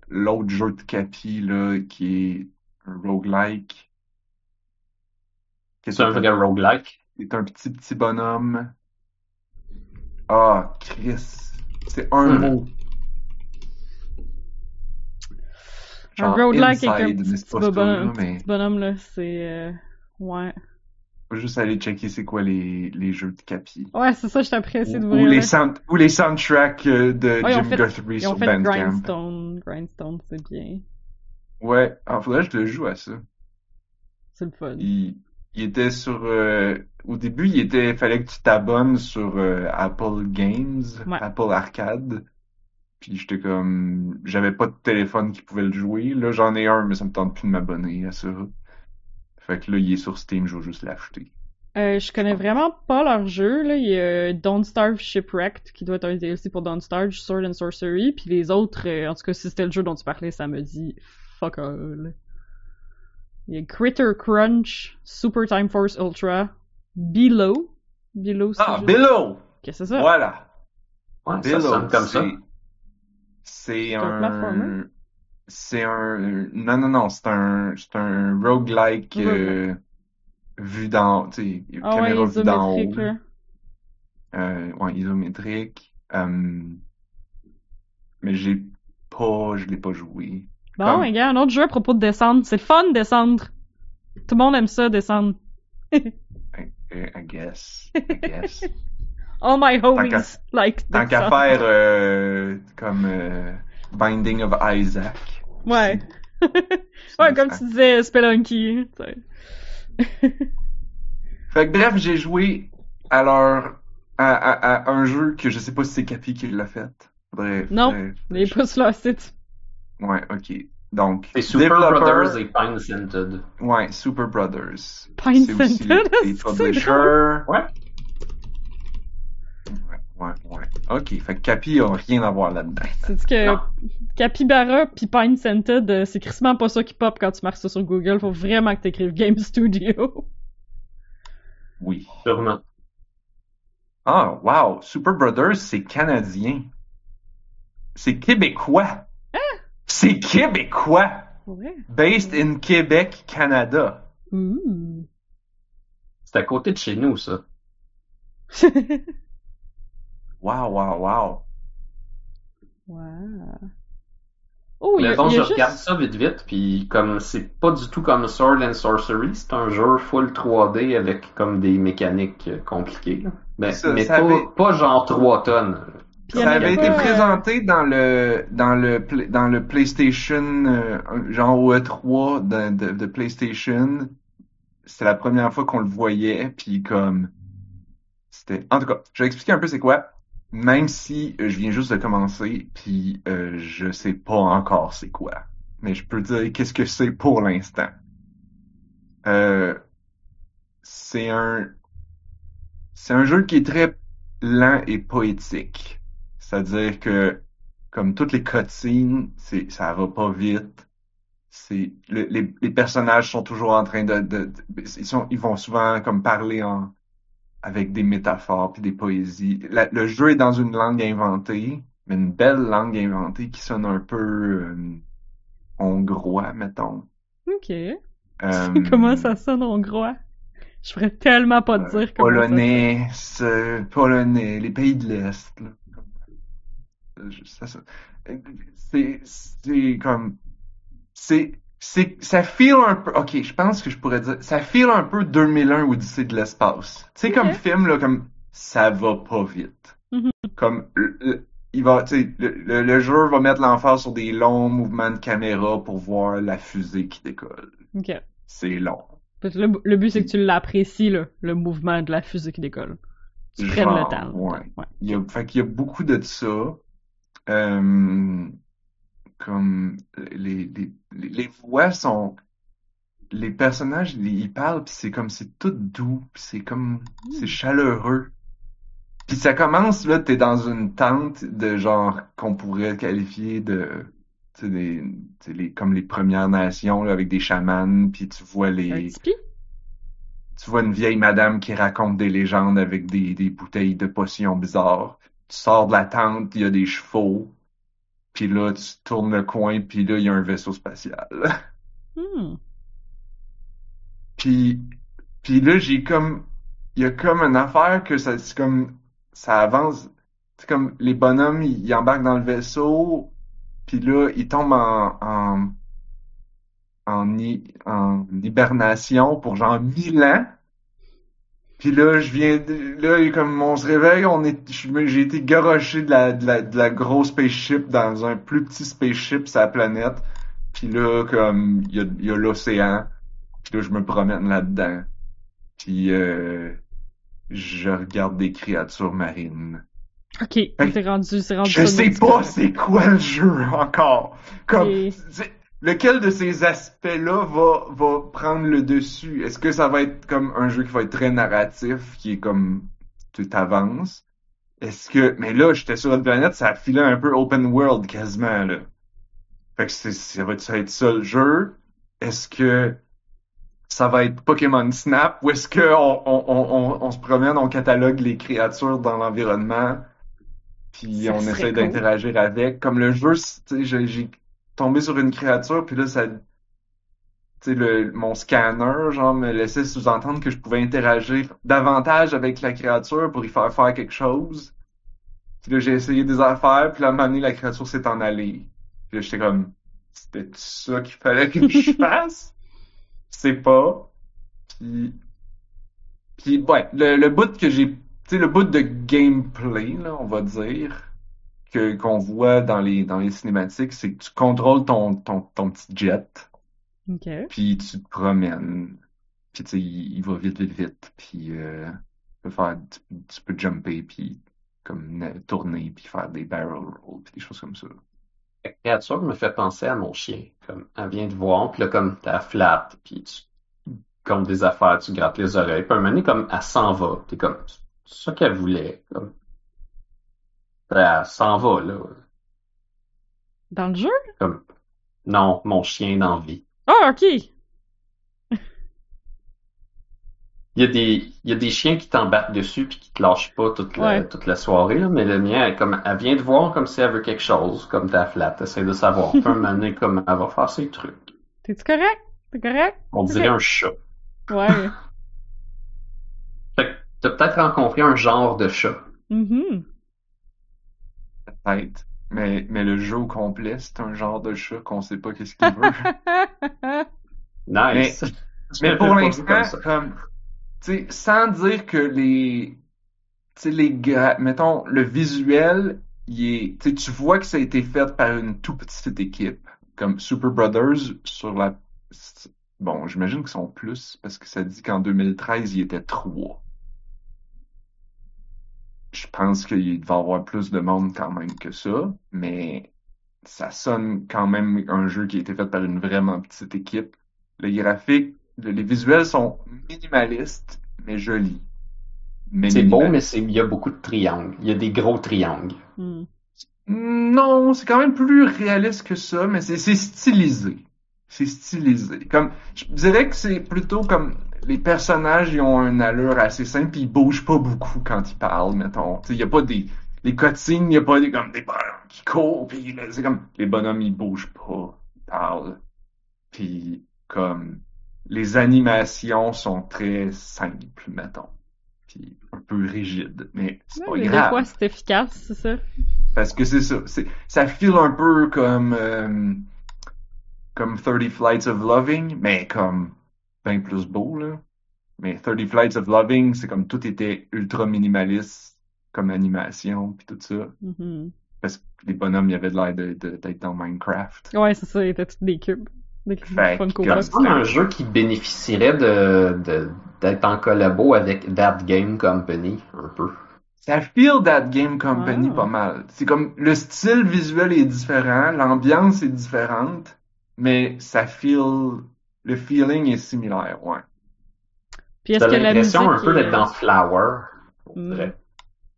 l'autre jeu de Capi, là, qui est un roguelike. C'est un vrai roguelike? c'est un petit petit bonhomme. Ah, Chris. C'est un Hmm. mot. Un Genre avec un Inside, petit, bonhomme, mais- bonhomme, là, c'est... Euh... Ouais. Faut juste aller checker c'est quoi les, les jeux de Capi. Ouais, c'est ça, je t'apprécie d'ouvrir. ou les sound, ou les soundtracks euh, de Jim fait- Guthrie Ils ont sur fait Bandcamp. Grindstone. Grindstone, c'est bien. Ouais, en faudrait que je le joue à ça. C'est le fun. Il, il était sur euh, au début, il était fallait que tu t'abonnes sur euh, Apple Games, Ouais. Apple Arcade. Puis j'étais comme j'avais pas de téléphone qui pouvait le jouer. Là, j'en ai un, mais ça me tente plus de m'abonner à ça. Fait que là, il est sur Steam, je vais juste l'acheter. Euh, je connais vraiment pas leur jeu, là. Il y a Don't Starve Shipwrecked, qui doit être un DLC pour Don't Starve, Sword and Sorcery, puis les autres, en tout cas, si c'était le jeu dont tu parlais, ça me dit fuck all. Il y a Critter Crunch, Super Time Force Ultra, Below. Below, c'est Ah, juste- Below! Qu'est-ce que c'est ça? Voilà! Ouais, ça Below, sonne comme ça. c'est- un un... C'est un... Non, non, non, c'est un... C'est un roguelike euh, vu d'en... Tu sais, Ah ouais, caméra vue d'en haut. là. Euh, ouais, isométrique. Euh, mais j'ai pas, je l'ai pas joué. Bon, Comme- les gars, un autre jeu à propos de descendre. C'est le fun de descendre. Tout le monde aime ça, descendre. I, I guess. I guess. All my homies like Tant qu'à faire euh, comme euh, Binding of Isaac. Ouais. Ouais, comme tu disais, Spelunky. sais. Fait que bref, j'ai joué à leur à, à, à un jeu que je sais pas si c'est Capi qui l'a fait. Faudrait- Non, faudrait- Les pouces sur leur site. Ouais, ok. Donc, C'est Super Brothers et Pine Scented. Ouais, Super Brothers. Pine Scented, les c'est publishers. Ouais. Ouais, ouais, ouais. Ok, fait que Capi a rien à voir là-dedans. C'est que Non. Capybara pis Pine Scented, euh, c'est crissement pas ça qui pop quand tu marques ça sur Google. Faut vraiment que t'écrives Game Studio. Oui. Sûrement. Ah, wow. Super Brothers, c'est canadien. C'est québécois. C'est québécois. Ouais. Based in Québec, Canada. Ouh. C'est à côté de chez nous, ça. Wow, wow, wow. wow. Oh, il y Mais a, bon, je juste... regarde ça vite vite, puis comme c'est pas du tout comme Sword and Sorcery, c'est un jeu full 3D avec comme des mécaniques euh, compliquées. là. Mais, Ça, mais ça pas, avait- pas genre 3 tonnes. Puis Ça avait été euh, présenté dans le dans le dans le PlayStation euh, genre au E3 de, de, de PlayStation. C'était la première fois qu'on le voyait, puis comme c'était. En tout cas, je vais expliquer un peu c'est quoi. Même si euh, je viens juste de commencer, puis euh, je sais pas encore c'est quoi, mais je peux dire qu'est-ce que c'est pour l'instant. Euh, c'est un c'est un jeu qui est très lent et poétique. C'est-à-dire que, comme toutes les cutscenes, c'est, ça va pas vite. C'est, le- les, les personnages sont toujours en train de, de, de- ils sont, ils vont souvent comme parler en, avec des métaphores puis des poésies. La- le jeu est dans une langue inventée, mais une belle langue inventée qui sonne un peu euh, hongrois, mettons. Ok. Euh, comment ça sonne hongrois? Je pourrais tellement pas te dire comment polonais, c'est- polonais, les pays de l'Est. là. Je- ça- ça- C'est, c'est comme, c'est, c'est, ça feel un peu, ok, je pense que je pourrais dire, ça feel un peu 2001 Odyssée de l'espace. Tu sais, comme film, là, comme, ça va pas vite. Mhm. Comme, le- il va, tu sais, le, le, le jeu va mettre l'emphase sur des longs mouvements de caméra pour voir la fusée qui décolle. Ok. C'est long. Le, le but, c'est que tu l'apprécies, là, le mouvement de la fusée qui décolle. Tu prennes le temps. ouais. ouais. Il y a, fait qu'il y a beaucoup de ça. Euh, comme les, les, les, les voix sont. Les personnages, ils, parlent, puis c'est comme c'est tout doux, puis c'est comme c'est chaleureux. Puis ça commence là, t'es dans une tente de genre qu'on pourrait qualifier de tu sais, des, tu sais, les, comme les Premières Nations là, avec des chamans, puis tu vois les tu vois une vieille madame qui raconte des légendes avec des, des bouteilles de potions bizarres. Tu sors de la tente, il y a des chevaux. Puis là, tu tournes le coin, puis là, il y a un vaisseau spatial. Hmm. Puis, puis là, j'ai comme... Il y a comme une affaire que ça, c'est comme... Ça avance. C'est comme les bonhommes, ils, ils embarquent dans le vaisseau, puis là, ils tombent en... en en, hi- en hibernation pour genre mille ans. Puis là, je viens de, là, comme on se réveille, on est, j'ai été garoché de la, de la, de la grosse spaceship dans un plus petit spaceship sur la planète. Puis là, comme, il y a, y a l'océan. Puis là, je me promène là-dedans. Puis, euh, je regarde des créatures marines. Ok, c'est rendu, c'est rendu Je sais pas c'est quoi le jeu encore. Comme, Et- lequel de ces aspects-là va, va prendre le dessus? Est-ce que ça va être comme un jeu qui va être très narratif, qui est comme, tu t'avances? Est-ce que, mais là, j'étais sur une planète, ça filait un peu open world quasiment, là. Fait que c'est, ça va être ça le jeu? Est-ce que ça va être Pokémon Snap ou est-ce que on, on, on, se promène, on catalogue les créatures dans l'environnement? puis Ça on essaie cool. d'interagir avec? Comme le jeu, c'est- tu sais, j'ai tombé sur une créature, puis là, ça, tu sais, le, mon scanner, genre, me laissait sous-entendre que je pouvais interagir davantage avec la créature pour y faire faire quelque chose. Puis là, j'ai essayé des affaires, puis là, à un moment donné, la créature s'est en allée. Puis là, j'étais comme, c'était ça qu'il fallait que je fasse? C'est pas. Puis, puis ouais, le, le bout que j'ai, tu sais, le bout de gameplay, là, on va dire, que, qu'on voit dans les, dans les cinématiques, c'est que tu contrôles ton, ton, ton petit jet, puis tu te promènes, puis tu sais, il, il va vite, vite, vite, puis euh, tu peux faire, tu, tu peux jumper, puis comme tourner, puis faire des barrel rolls, puis des choses comme ça. La créature me fait penser à mon chien. Comme, elle vient te voir, puis là, comme, t'as flatte, puis tu comptes des affaires, tu grattes les oreilles. Puis à un moment donné, comme, elle s'en va. T'es comme, c'est ça qu'elle voulait. Comme, elle s'en va, là. Dans le jeu? Comme, non, mon chien d'envie. Ah, ok. Il y a des, il y a des chiens qui t'embarquent dessus puis qui te lâchent pas toute la, Ouais. toute la soirée, là, mais le mien, elle, comme, elle vient te voir comme si elle veut quelque chose, comme ta flatte, t'essaies de savoir. Puis un moment donné, comme, elle va faire ses trucs. T'es-tu correct? T'es correct? On dirait un chat. Ouais. Fait que t'as peut-être rencontré un genre de chat. Mhm. Mais, mais le jeu au complet, c'est un genre de chat qu'on sait pas qu'est-ce qu'il veut. Nice. Mais l'avais pour l'instant, comme comme, tu sais, sans dire que les, tu sais, les gra- mettons, le visuel, il est, tu vois que ça a été fait par une toute petite équipe, comme Super Brothers sur la, bon, j'imagine qu'ils sont plus, parce que ça dit qu'en 2013, il était trois. Je pense qu'il va y avoir plus de monde quand même que ça, mais ça sonne quand même un jeu qui a été fait par une vraiment petite équipe. Le graphique, le- les visuels sont minimalistes, mais jolis. Mais C'est beau, mais il y a beaucoup de triangles. Il y a des gros triangles. Hmm. Non, c'est quand même plus réaliste que ça, mais c'est c'est stylisé. C'est stylisé. Comme, je dirais que c'est plutôt comme les personnages, ils ont une allure assez simple, puis ils bougent pas beaucoup quand ils parlent, mettons. Il y a pas des les cutscenes, il y a pas des comme des bonhommes qui courent, puis c'est comme les bonhommes ils bougent pas, ils parlent. Puis comme les animations sont très simples, mettons. Puis un peu rigides, mais c'est Ouais, pas mais des grave. fois, c'est efficace, c'est ça. Parce que c'est ça. C'est, ça file un peu comme, euh, comme 30 Flights of Loving, mais comme bien plus beau, là. Mais 30 Flights of Loving, c'est comme tout était ultra minimaliste comme animation puis tout ça. Mhm. Parce que les bonhommes, il y avait de l'air de, de- d'être dans Minecraft. Ouais, c'est ça, c'était tous des cubes. Des cubes Fait que-. C'est comme un jeu qui bénéficierait de, de, d'être en collabo avec That Game Company, un peu. Ça feel that game company Ah. pas mal. C'est comme le style visuel est différent, l'ambiance est différente, mais ça feel le feeling est similaire, ouais. Puis est-ce T'as que la musique l'impression un peu est- d'être dans Flower. Mm. dirait.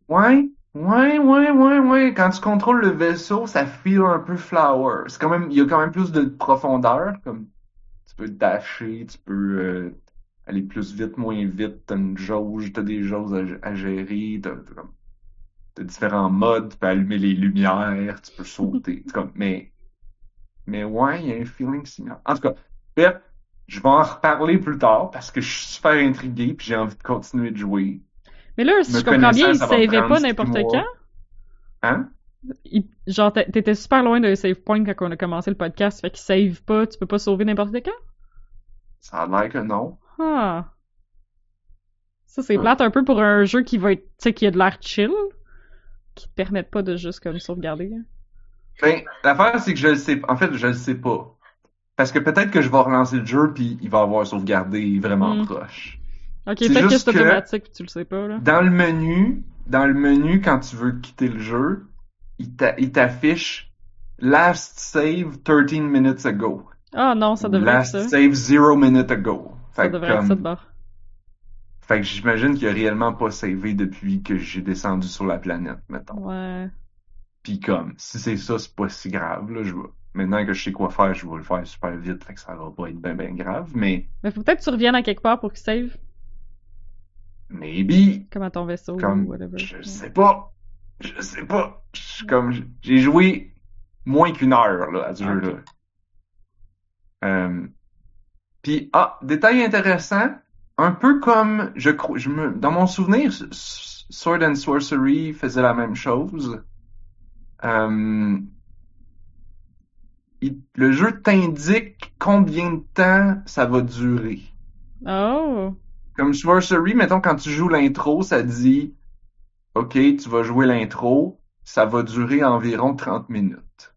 Ouais, ouais, ouais, ouais, ouais. Quand tu contrôles le vaisseau, ça feel un peu flower. C'est quand même, il y a quand même plus de profondeur. Comme tu peux dasher, tu peux euh, aller plus vite, moins vite. T'as une jauge, t'as des jauges à, à gérer. T'as, t'as comme, t'as différents modes. Tu peux allumer les lumières, tu peux sauter. Comme, mais, mais ouais, il y a un feeling similaire. En tout cas, bref, je vais en reparler plus tard parce que je suis super intrigué puis j'ai envie de continuer de jouer. Mais là, si Me je comprends bien, il savait pas n'importe quand. Hein? Il- Genre, t'é- t'étais super loin de save point quand on a commencé le podcast, fait qu'il save pas, tu peux pas sauver n'importe quand? Ça a l'air que non. Ah. Ça, c'est Ouais. plate un peu pour un jeu qui va être, tu sais, qui a de l'air chill, qui te permette pas de juste comme sauvegarder. hein. Ben, l'affaire, c'est que je le sais, en fait, je le sais pas. Parce que peut-être que je vais relancer le jeu puis il va avoir sauvegardé vraiment Hmm. proche. Ok, C'est peut-être que c'est que- automatique pis tu le sais pas, là. Dans le menu, dans le menu, quand tu veux quitter le jeu, il t'a- il t'affiche Last save 13 minutes ago. Ah non, ça devrait Last être ça. save 0 minutes ago. Ça Fait que, devrait être ça de bord. fait que j'imagine qu'il a réellement pas savé depuis que j'ai descendu sur la planète, mettons. Ouais. Puis comme, si c'est ça, c'est pas si grave, là, je vais... Maintenant que je sais quoi faire, je vais le faire super vite, fait que ça va pas être ben ben grave, mais Mais faut peut-être que tu reviennes à quelque part pour qu'il save, maybe, comme à ton vaisseau comme, ou whatever. je sais pas, je sais pas, Je- comme, j'ai joué moins qu'une heure, là, à ce Ah, jeu-là. Euh, puis, ah, détail intéressant, un peu comme, je crois, je me, dans mon souvenir, Sword and Sorcery faisait la même chose. Euh, le jeu t'indique combien de temps ça va durer. Oh. Comme Sorcery, mettons, quand tu joues l'intro, ça dit OK, tu vas jouer l'intro, ça va durer environ 30 minutes.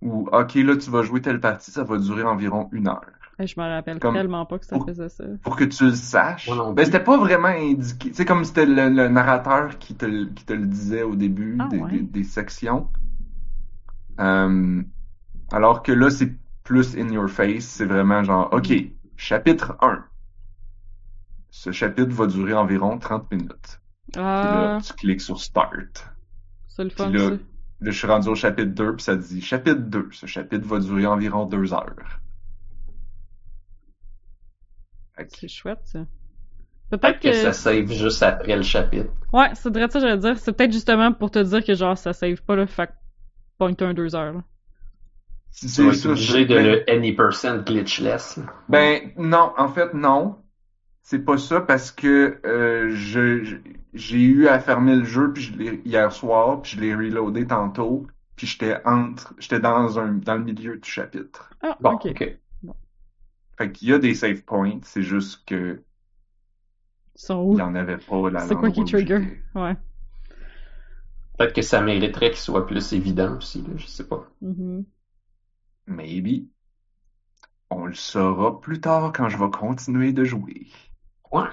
Ou OK, là, tu vas jouer telle partie, ça va durer environ une heure. Je me rappelle Comme- tellement pas que ça pour- faisait ça. Pour que tu le saches. Ben, c'était pas vraiment indiqué. C'est comme c'était le, le narrateur qui te, le- qui te le disait au début Ah, des, ouais. des- des sections. Euh, alors que là, c'est plus in your face. C'est vraiment genre, OK, Mm. chapitre 1. Ce chapitre va durer environ 30 minutes. Puis là, Ah, tu cliques sur Start. c'est le Puis fun, là, ça. là, je suis rendu au chapitre 2, puis ça dit chapitre 2. Ce chapitre va durer environ deux heures. Fait que- C'est chouette, ça. Peut-être que que... ça save juste après le chapitre. Ouais, c'est vrai ça, j'allais dire. C'est peut-être justement pour te dire que genre, ça save pas, le fait que point un deux heures, là. C'est vas être ça, obligé de ben- le any% glitchless. là. Ben non, en fait non. C'est pas ça parce que euh, je j'ai eu à fermer le jeu puis je l'ai hier soir puis je l'ai reloadé tantôt puis j'étais entre j'étais dans un dans le milieu du chapitre. Ah, Bon, ok. ok. Fait qu'il y a des save points, c'est juste que il où? y en avait pas là. C'est quoi qui trigger? Ouais. Peut-être que ça mériterait qu'il soit plus évident aussi, là, je sais pas. Mhm. Maybe. On le saura plus tard quand je vais continuer de jouer. Ouais.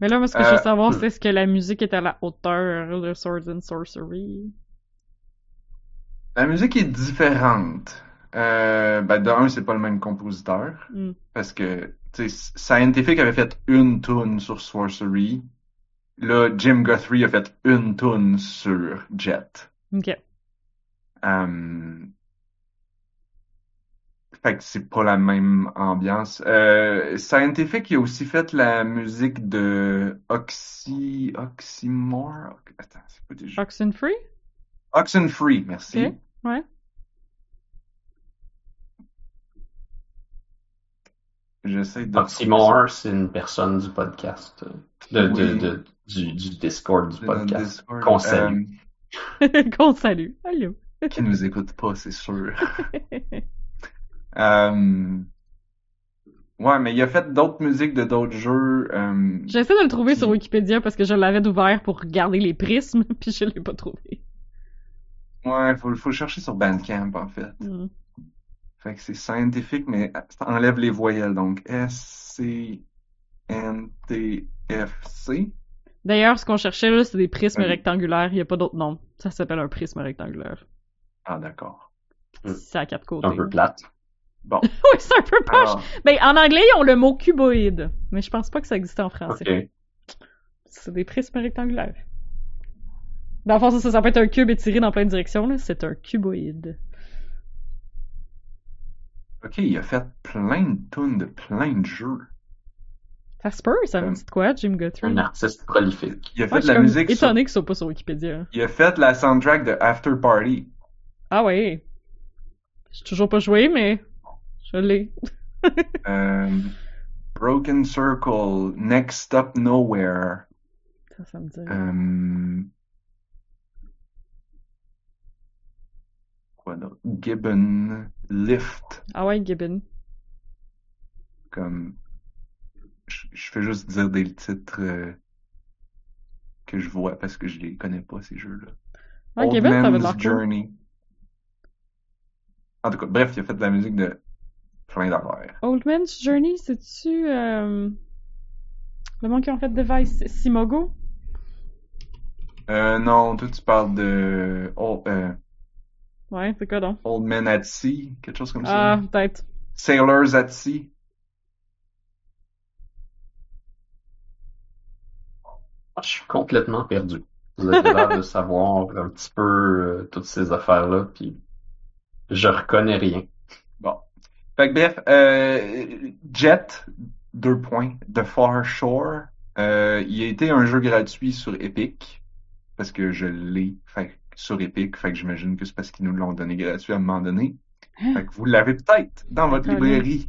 Mais là, moi, ce que je Euh, veux savoir, hmm. c'est est-ce que la musique est à la hauteur de Swords and Sorcery? La musique est différente. Euh, ben, de un, c'est pas le même compositeur. Hmm. Parce que, tu sais, Scientific avait fait une tune sur Sorcery. Là, Jim Guthrie a fait une tune sur Jet. Ok. Euh, Fait que c'est pas la même ambiance. Euh, Scientific, il a aussi fait la musique de Oxy... Oxymore? Attends, c'est pas déjà... Oxenfree? Oxenfree, merci. Ok, ouais. J'essaie de... Oxymore, c'est une personne du podcast. euh, De, de, Oui. de- du, du Discord du podcast. Qu'on salue. Qu'on salue. Allô? euh, qui nous écoute pas, c'est sûr. Euh, Ouais, mais il a fait d'autres musiques de d'autres jeux. euh, J'essaie de le trouver sur Wikipédia parce que je l'avais ouvert pour regarder les prismes, puis je l'ai pas trouvé. Ouais, faut, faut le chercher sur Bandcamp, en fait. Hmm. Fait que c'est scientifique, mais ça enlève les voyelles. Donc, S-C-N-T-F-C. D'ailleurs, ce qu'on cherchait là, c'est des prismes Oui. rectangulaires. Il y a pas d'autre nom. Ça s'appelle un prisme rectangulaire. Ah, d'accord. Hmm. C'est à quatre côtés. Un peu plate. Bon. oui, c'est un peu poche. Ben, en anglais, ils ont le mot cuboïde. Mais je pense pas que ça existe en français. C'est des prismes rectangulaires. Dans le fond, ça, ça peut être un cube étiré dans plein de directions. C'est un cuboïde. ok, il a fait plein de tunes de plein de jeux. Ça se peut, ça me dit de quoi, Jim Guthrie? Un artiste prolifique. Il a fait Ouais, de je suis la musique sur... étonné qu'ils soient pas sur Wikipédia. Il a fait la soundtrack de After Party. Ah ouais. J'ai toujours pas joué, mais je l'ai. Euh, Broken Circle, Next Stop Nowhere. Ça, ça me dit. Euh, quoi d'autre? Gibbon, Lift, Ah ouais, Gibbon. comme je, fais juste dire des titres euh, que je vois parce que je les connais pas ces jeux-là. Ouais, Old Gibbon, ça Man's l'air cool. Journey. En tout cas, bref, il a fait de la musique de plein d'affaires. Old Man's Journey, c'est-tu euh... le monde qui ont fait Device Simogo? Euh, non, toi tu parles de Old, euh, Ouais, c'est quoi donc? Old Men at Sea, quelque chose comme Ah, ça. peut-être. Sailors at Sea. Ah, Je suis complètement perdu. Vous avez l'air de savoir un petit peu euh, toutes ces affaires-là, puis je reconnais rien. Fait que bref, euh, Jet, deux points, The Far Shore, euh, il a été un jeu gratuit sur Epic, parce que je l'ai fait sur Epic, fait que j'imagine que c'est parce qu'ils nous l'ont donné gratuit à un moment donné. Hein? Fait que vous l'avez peut-être dans votre librairie,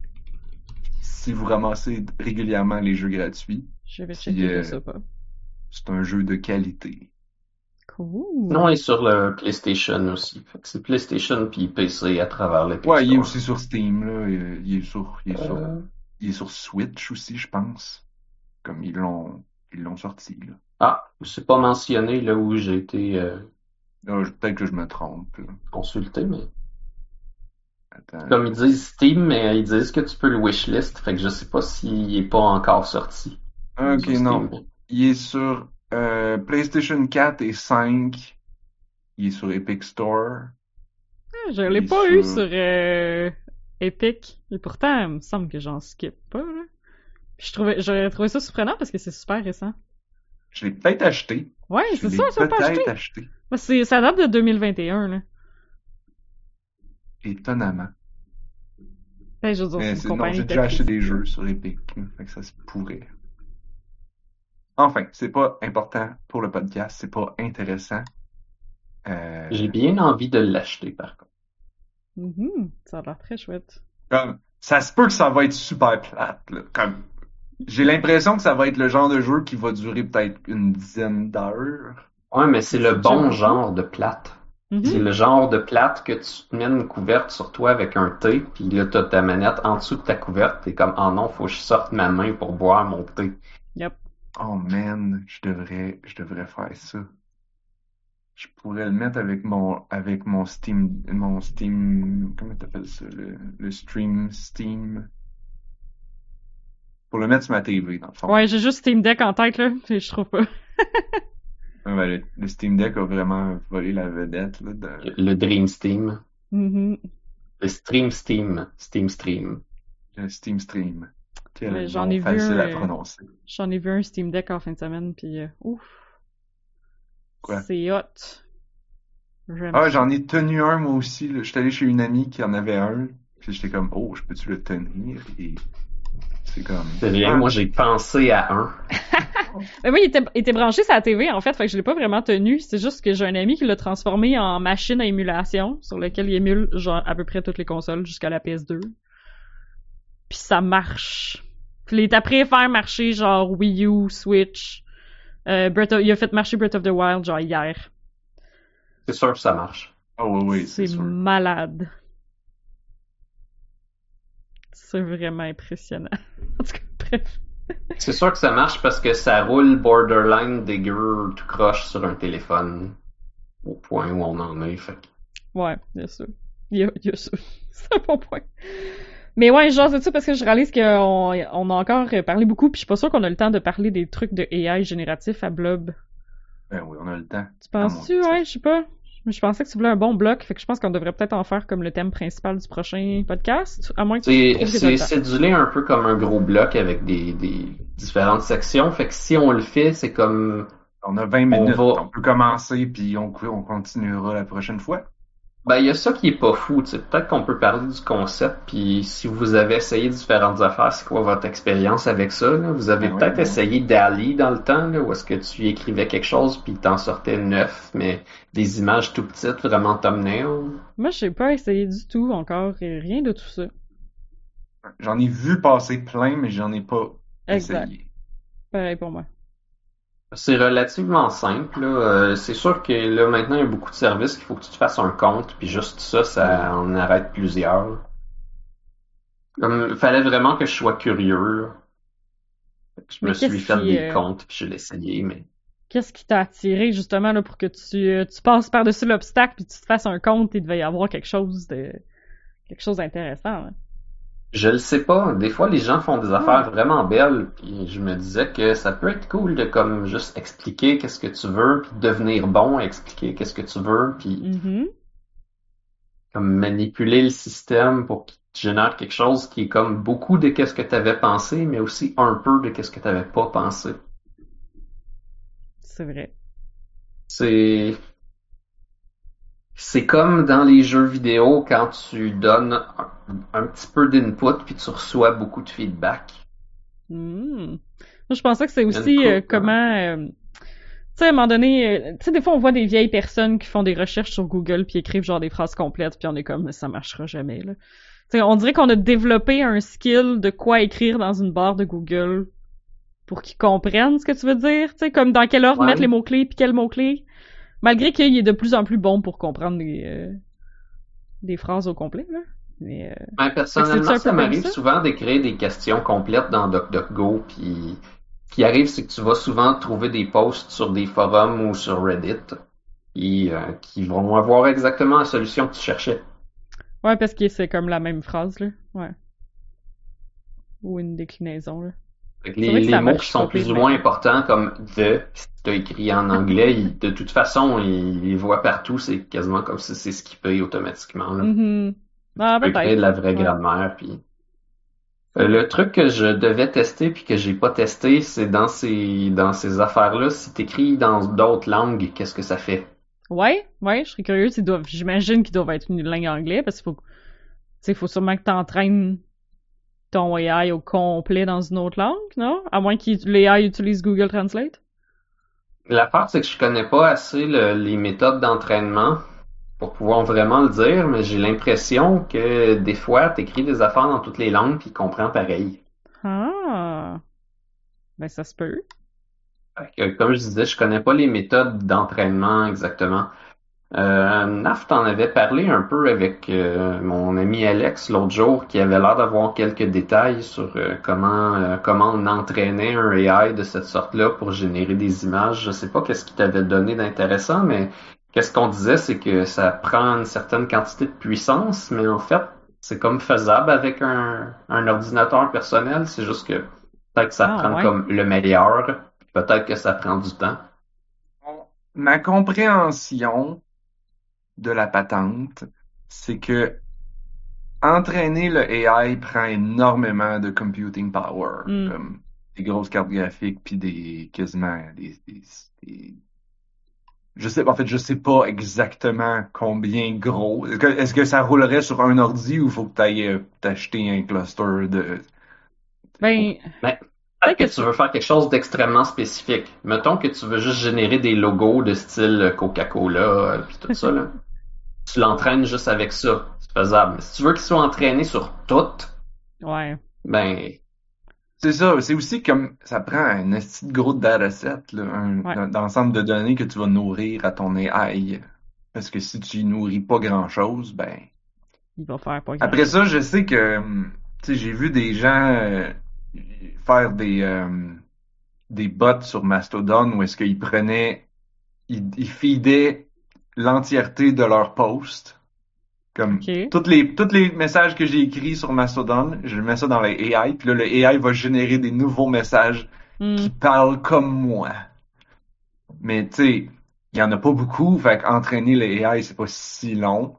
si vous ramassez régulièrement les jeux gratuits. Je vais checker euh, ça pas. c'est un jeu de qualité. Cool. Non, il est sur le PlayStation aussi. C'est PlayStation puis PC à travers le Ouais, il est aussi sur Steam, là. Il il est sur, il est sur, Euh, il est sur Switch aussi, je pense. Comme ils l'ont, ils l'ont sorti, là. Ah, c'est pas mentionné là où j'ai été euh, Ah, je- Peut-être que je me trompe, là. consulté, mais Attends. comme ils disent Steam, mais ils disent que tu peux le wishlist, fait que je sais pas s'il est pas encore sorti. Ok, sur non. Il est sur euh, PlayStation 4 et 5. Il est sur Epic Store. Ah, Je l'ai pas eu sur- euh, Epic. Et pourtant, il me semble que j'en skip pas, là. Puis je trouvais, j'aurais trouvé ça surprenant parce que c'est super récent. Je l'ai peut-être acheté. Ouais, Je c'est l'ai ça, pas acheté. peut-être acheté. C'est, ça date de 2021, là. Étonnamment. Ben, je veux dire, Mais c'est non, j'ai déjà acheté des jeux sur Epic, là, fait que ça se pourrait. Enfin, c'est pas important pour le podcast, c'est pas intéressant. Euh, J'ai bien envie de l'acheter par contre. Mhm, ça a l'air très chouette. comme, ça se peut que ça va être super plate, là. Comme, j'ai l'impression que ça va être le genre de jeu qui va durer peut-être une dizaine d'heures. Ouais, mais c'est le bon genre de plate. Mhm. C'est le genre de plate que tu te mets une couverte sur toi avec un thé, puis là t'as ta manette en dessous de ta couverte, t'es comme oh non, faut que je sorte ma main pour boire mon thé. Yep. Oh man, je devrais, je devrais faire ça. Je pourrais le mettre avec mon, avec mon Steam, mon Steam, comment t'appelles ça, le, le stream Steam? Pour le mettre sur ma TV, dans le fond. Ouais, j'ai juste Steam Deck en tête, là, puis je trouve pas. Ouais, ben, le, le Steam Deck a vraiment volé la vedette, là, de, Le Dream Steam. Mhm. Le Stream Steam. Steam Stream. le Steam Stream. Quel Mais j'en ai vu facile un, à euh, prononcer. J'en ai vu un Steam Deck en fin de semaine, puis euh, ouf. Quoi? C'est hot. J'aime Ah, j'en ai tenu un, moi aussi, là. J'étais allé chez une amie qui en avait un. Puis j'étais comme, oh, je peux-tu le tenir? Et c'est comme, C'est bien, Ah, moi j'ai pensé à un. Mais oui, il était, il était branché sur la TV, en fait, fait que je l'ai pas vraiment tenu. C'est juste que j'ai un ami qui l'a transformé en machine à émulation, sur lequel il émule, genre, à peu près toutes les consoles jusqu'à la PS2. Puis ça marche. Puis il après faire marcher, genre, Wii U, Switch. Euh, Breath of- il a fait marcher Breath of the Wild, genre, hier. C'est sûr que ça marche. Oh, oui, oui, c'est malade. C'est vraiment impressionnant. En tout cas, bref. C'est sûr que ça marche parce que ça roule borderline dégueu tout croche sur un téléphone. Au point où on en est, fait Ouais, bien sûr. Il y a, il y a ça. C'est un bon point. Mais ouais, genre, c'est ça parce que je réalise qu'on on a encore parlé beaucoup, puis je suis pas sûre qu'on a le temps de parler des trucs de AI génératif à Blob. Ben oui, on a le temps. Tu penses-tu? Dieu. ouais, je sais pas. Je je pensais que tu voulais un bon bloc, fait que je pense qu'on devrait peut-être en faire comme le thème principal du prochain podcast, à moins que tu C'est cédulé un peu comme un gros bloc avec des, des différentes sections. Fait que si on le fait, c'est comme On a 20 minutes. va- On peut commencer, puis on, on continuera la prochaine fois. Ben, il y a ça qui est pas fou, tu sais. Peut-être qu'on peut parler du concept, puis si vous avez essayé différentes affaires, c'est quoi votre expérience avec ça, là? Vous avez Ben peut-être ouais. essayé Dali dans le temps, là, où est-ce que tu écrivais quelque chose, puis t'en sortais neuf, mais des images tout petites, vraiment thumbnail. Moi, j'ai pas essayé du tout encore, et rien de tout ça. J'en ai vu passer plein, mais j'en ai pas Exact. essayé. Pareil pour moi. C'est relativement simple, là. Euh, c'est sûr que là, maintenant, il y a beaucoup de services qu'il faut que tu te fasses un compte, puis juste ça, ça en arrête plusieurs. Comme, fallait vraiment que je sois curieux, Je Mais me suis fait qui, des euh, comptes, puis je l'ai essayé, mais Qu'est-ce qui t'a attiré justement là pour que tu, euh, tu passes par-dessus l'obstacle puis tu te fasses un compte, il devait y avoir quelque chose de quelque chose d'intéressant. hein? Je le sais pas. Des fois, les gens font des affaires vraiment belles, puis je me disais que ça peut être cool de comme juste expliquer qu'est-ce que tu veux, puis devenir bon à expliquer qu'est-ce que tu veux, puis Mhm. comme manipuler le système pour qu'il te génère quelque chose qui est comme beaucoup de qu'est-ce que tu avais pensé, mais aussi un peu de qu'est-ce que tu n'avais pas pensé. C'est vrai. C'est c'est comme dans les jeux vidéo quand tu donnes un, un petit peu d'input puis tu reçois beaucoup de feedback. Hmm. Moi, je pensais que c'est aussi euh, couple, comment euh, tu sais à un moment donné, euh, tu sais des fois on voit des vieilles personnes qui font des recherches sur Google puis écrivent genre des phrases complètes puis on est comme Mais ça marchera jamais là. Tu sais on dirait qu'on a développé un skill de quoi écrire dans une barre de Google pour qu'ils comprennent ce que tu veux dire, tu sais, comme dans quel ordre Ouais. mettre les mots-clés puis quels mots-clés. Malgré qu'il est de plus en plus bon pour comprendre des, euh, des phrases au complet, là. Mais, euh, Ben, personnellement, ça m'arrive souvent d'écrire des questions complètes dans DuckDuckGo, puis ce qui arrive, c'est que tu vas souvent trouver des posts sur des forums ou sur Reddit qui, euh, qui vont avoir exactement la solution que tu cherchais. ouais, parce que c'est comme la même phrase, là. Ouais. Ou une déclinaison, là. Les, les mots qui sont plus ou moins importants, comme the, si tu as écrit en anglais, de toute façon, ils les voient partout, c'est quasiment comme si c'est skippé automatiquement. Là. Mhm. Ah, Tu peux créer de la vraie Ouais. grammaire, puis Euh, Le truc que je devais tester puis que j'ai pas testé, c'est dans ces dans ces affaires-là, si t'écris dans d'autres langues, qu'est-ce que ça fait? Ouais, ouais, je serais doivent, j'imagine qu'ils doivent être une langue anglaise parce qu'il faut, tu sais, faut sûrement que t'entraînes ton AI au complet dans une autre langue, non? À moins que l'AI utilise Google Translate? L'affaire, c'est que je connais pas assez le- les méthodes d'entraînement pour pouvoir vraiment le dire, mais j'ai l'impression que des fois, t'écris des affaires dans toutes les langues puis il comprend pareil. Ah. Ben, ça se peut. Que, comme je disais, je connais pas les méthodes d'entraînement exactement. Euh, Naf t'en avait parlé un peu avec euh, mon ami Alex l'autre jour, qui avait l'air d'avoir quelques détails sur euh, comment euh, comment on entraînait un AI de cette sorte-là pour générer des images. Je sais pas qu'est-ce qu'il t'avait donné d'intéressant, mais qu'est-ce qu'on disait, c'est que ça prend une certaine quantité de puissance, mais en fait, c'est comme faisable avec un, un ordinateur personnel. C'est juste que peut-être que ça Ah, prend ouais. comme le meilleur, peut-être que ça prend du temps. Ma compréhension de la patente, c'est que entraîner le AI prend énormément de computing power, Mm. comme des grosses cartes graphiques puis des quasiment des, des, des- je sais en fait je sais pas exactement combien gros. Est-ce que, ça roulerait sur un ordi ou faut que tu ailles t'acheter un cluster de Ben, Peut-être que tu veux faire quelque chose d'extrêmement spécifique. Mettons que tu veux juste générer des logos de style Coca-Cola euh, puis tout ça là. Tu l'entraînes juste avec ça, c'est faisable. Mais si tu veux qu'il soit entraîné sur tout, ouais. ben C'est ça, c'est aussi comme ça prend un esti de gros dataset, là, un, Ouais. un ensemble de données que tu vas nourrir à ton AI. Parce que si tu y nourris pas grand-chose, ben. Il va faire pas Après ça, je sais que hum, tu sais, j'ai vu des gens euh, faire des euh, des bots sur Mastodon où est-ce qu'ils prenaient ils, ils feedaient l'entièreté de leur post. Comme toutes les, tous les messages que j'ai écrits sur Mastodon, je mets ça dans les AI, puis là, le AI va générer des nouveaux messages Hmm. qui parlent comme moi. Mais tu sais, il y en a pas beaucoup, fait qu'entraîner les AI, c'est pas si long.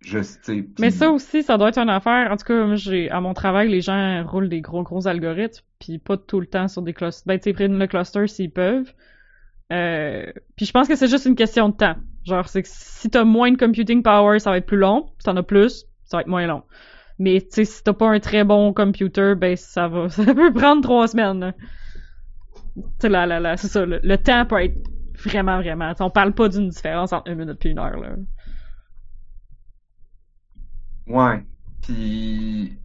Je sais. Mais ça aussi, ça doit être une affaire. En tout cas, j'ai, à mon travail, les gens roulent des gros, gros algorithmes, puis pas tout le temps sur des clusters. Ben, tu sais, prennent le cluster s'ils peuvent. Euh, puis je pense que c'est juste une question de temps. Genre, c'est que si t'as moins de computing power, ça va être plus long. Si t'en as plus, ça va être moins long. Mais, tu sais, si t'as pas un très bon computer, ben, ça va, ça peut prendre trois semaines, là. Là, là, c'est ça, le, temps peut être vraiment, vraiment. on parle pas d'une différence entre une minute et une heure, là. Ouais. Puis,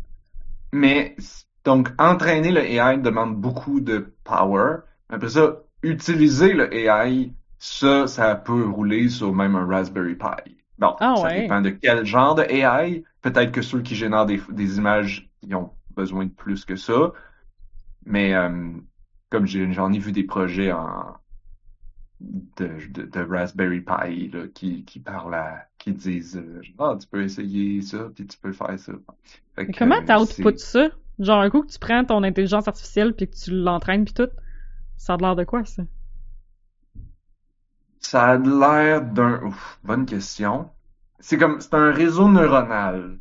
mais donc entraîner le AI demande beaucoup de power. Après ça, utiliser le AI, ça, ça peut rouler sur même un Raspberry Pi. Bon, Ah ça ouais. dépend de quel genre de AI. Peut-être que ceux qui génèrent des, des images, ils ont besoin de plus que ça. Mais euh, comme j'ai- j'en ai vu des projets en de, de, de Raspberry Pi là, qui, qui parlent à, qui disent euh, ah tu peux essayer ça puis tu peux faire ça. Fait Mais que, comment euh, t'outputs c'est- ça? Genre, un coup que tu prends ton intelligence artificielle puis que tu l'entraînes puis tout, ça a l'air de quoi, ça? Ça a l'air d'un ouf, bonne question. C'est comme c'est un réseau neuronal.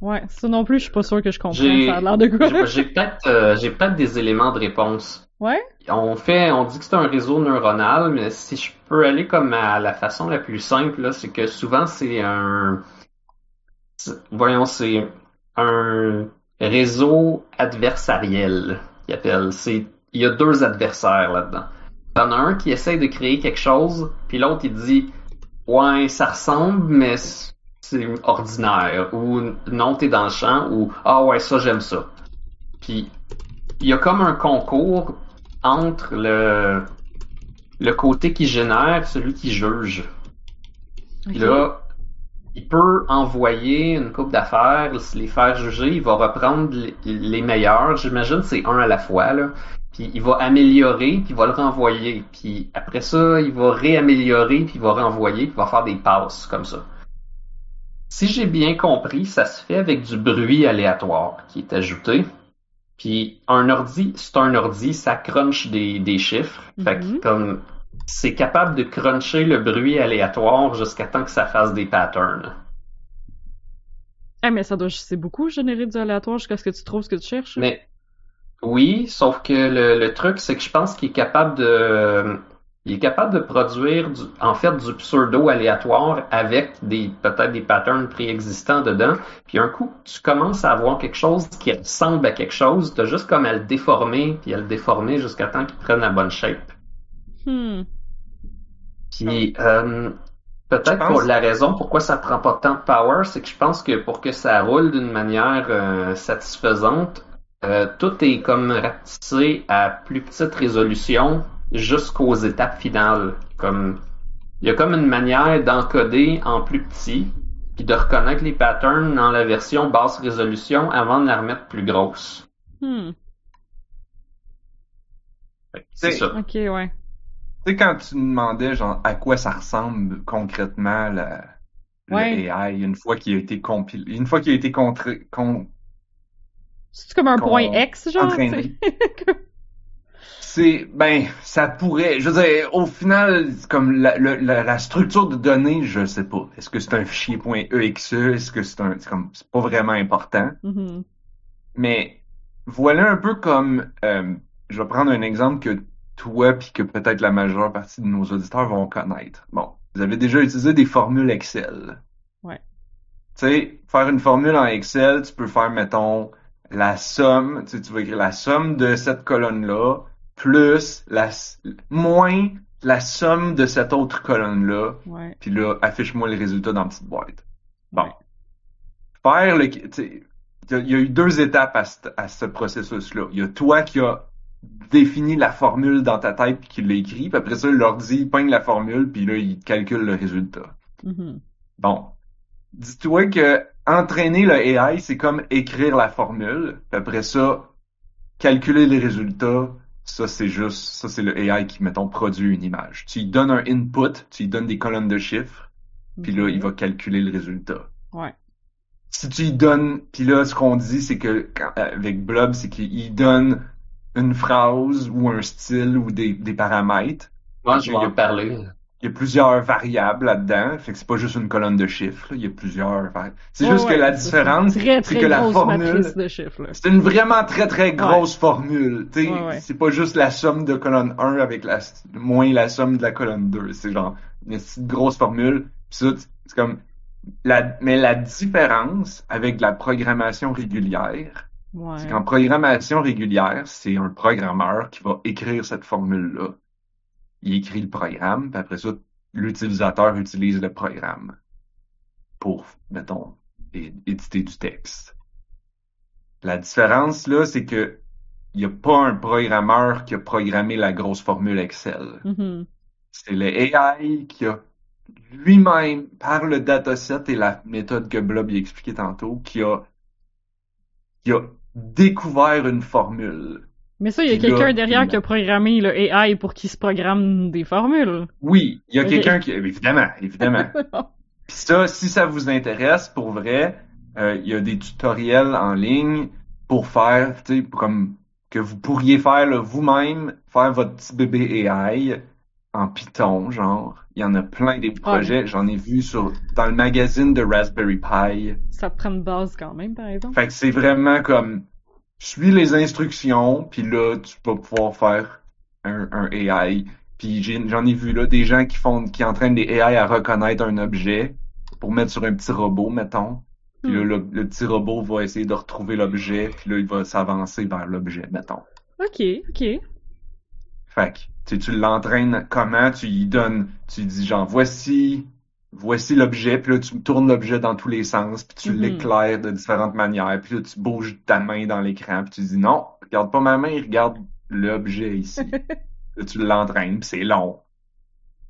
Ouais, ça non plus, je suis pas sûr que je comprends. Ça a l'air de quoi? j'ai j'ai peut-être euh, j'ai peut-être des éléments de réponse. Ouais? On fait, on dit que c'est un réseau neuronal, mais si je peux aller comme à la façon la plus simple, là, c'est que souvent c'est un, c'est- voyons, c'est un réseau adversariel qu'ils appellent. C'est, il y a deux adversaires là-dedans. T'en as un qui essaye de créer quelque chose, puis l'autre il dit, ouais, ça ressemble, mais c'est ordinaire, ou non, t'es dans le champ, ou ah ouais, ça j'aime ça. Puis il y a comme un concours entre le, le côté qui génère, celui qui juge. Puis Ok. là, il peut envoyer une coupe d'affaires, les faire juger, il va reprendre les, les meilleurs, j'imagine c'est un à la fois, là. Puis il va améliorer, puis il va le renvoyer. Puis après ça, il va réaméliorer, puis il va renvoyer, puis il va faire des passes comme ça. Si j'ai bien compris, ça se fait avec du bruit aléatoire qui est ajouté. Puis un ordi, c'est un ordi, ça crunch des, des chiffres. Fait que comme c'est capable de cruncher le bruit aléatoire jusqu'à temps que ça fasse des patterns. Ah, mais ça doit, c'est beaucoup générer du aléatoire jusqu'à ce que tu trouves ce que tu cherches. Mais oui, sauf que le, le truc, c'est que je pense qu'il est capable de il est capable de produire du, en fait du pseudo aléatoire avec des peut-être des patterns préexistants dedans. Puis un coup, tu commences à avoir quelque chose qui ressemble à quelque chose, t'as juste comme à le déformer, puis à le déformer jusqu'à temps qu'il prenne la bonne shape. Hmm. Puis euh, peut-être pense- pour la raison pourquoi ça prend pas tant de power, c'est que je pense que pour que ça roule d'une manière euh, satisfaisante, euh, tout est comme rapetissé à plus petite résolution jusqu'aux étapes finales. Comme il y a comme une manière d'encoder en plus petit, puis de reconnaître les patterns dans la version basse résolution avant de la remettre plus grosse. Hmm. C'est ça. Ok, ouais. Tu sais, quand tu me demandais, genre, à quoi ça ressemble concrètement la, le. AI une fois qu'il a été compilé, une fois qu'il a été contré, con- C'est comme un point X, genre. c'est, ben, ça pourrait, je veux dire, au final, comme la, le- la, la structure de données, je sais pas. Est-ce que c'est un fichier .exe? Est-ce que c'est un, c'est comme, c'est pas vraiment important. Mhm. Mais voilà un peu comme, euh, je vais prendre un exemple que toi puis que peut-être la majeure partie de nos auditeurs vont connaître. Bon, vous avez déjà utilisé des formules Excel. Ouais. Tu sais, faire une formule en Excel, tu peux faire, mettons, la somme, tu sais, tu vas écrire la somme de cette colonne-là plus la, moins la somme de cette autre colonne-là, Ouais. puis là, affiche-moi le résultat dans la petite boîte. Bon. Faire le, il y, a- il y a eu deux étapes à, ce- à ce processus-là. Il y a toi qui a défini la formule dans ta tête puis qui l'a écrit, puis après ça, l'ordi, il pogne la formule, puis là, il calcule le résultat. Mhm. Bon. Dis-toi que entraîner le AI, c'est comme écrire la formule, puis après ça, calculer les résultats, ça c'est juste, ça c'est le AI qui, mettons, produit une image. Tu lui donnes un input, tu lui donnes des colonnes de chiffres, puis là, il va calculer le résultat. Ouais. Si tu lui donnes, puis là, ce qu'on dit, c'est que, quand- avec Blob, c'est qu'il donne une phrase ou un style ou des, des paramètres. Moi, je vais en parler. Il y a plusieurs variables là-dedans, fait que c'est pas juste une colonne de chiffres, là, il y a plusieurs vari- C'est Ouais, juste que la différence, c'est que la formule, c'est une vraiment très très grosse formule. Ouais, ouais. c'est pas juste la somme de colonne 1 avec la moins la somme de la colonne 2. C'est genre une petite grosse formule. C'est comme la mais la différence avec la programmation régulière, c'est qu'en programmation régulière, c'est un programmeur qui va écrire cette formule-là. Il écrit le programme, puis après ça, l'utilisateur utilise le programme pour, mettons, éditer du texte. La différence, là, c'est que il n'y a pas un programmeur qui a programmé la grosse formule Excel. Mhm. C'est le AI qui a lui-même, par le dataset et la méthode que Blob y a expliqué tantôt, qui a, qui a découvert une formule. Mais ça, il y a quelqu'un derrière il- qui a programmé le AI pour qu'il se programme des formules. Oui, il y a quelqu'un qui, évidemment, évidemment. Puis ça, si ça vous intéresse, pour vrai, euh, il y a des tutoriels en ligne pour faire, tu sais, comme que vous pourriez faire là, vous-même, faire votre petit bébé AI en Python, genre. Il y en a plein des projets. J'en ai vu sur dans le magazine de Raspberry Pi. ça prend une base quand même, par exemple. Fait que c'est vraiment comme suis les instructions, puis là tu vas pouvoir faire un, un AI. Puis j'en ai vu là des gens qui font qui entraînent des AI à reconnaître un objet pour mettre sur un petit robot, mettons. Puis là, Hmm. le, le petit robot va essayer de retrouver l'objet, puis là il va s'avancer vers l'objet, mettons. Ok, ok. Fait que tu tu l'entraînes comment, tu lui donnes, tu lui dis genre voici voici l'objet, puis là, tu tournes l'objet dans tous les sens, puis tu Mhm. l'éclaires de différentes manières, puis là, tu bouges ta main dans l'écran, puis tu dis non, regarde pas ma main, regarde l'objet ici. là, tu l'entraînes, puis c'est long.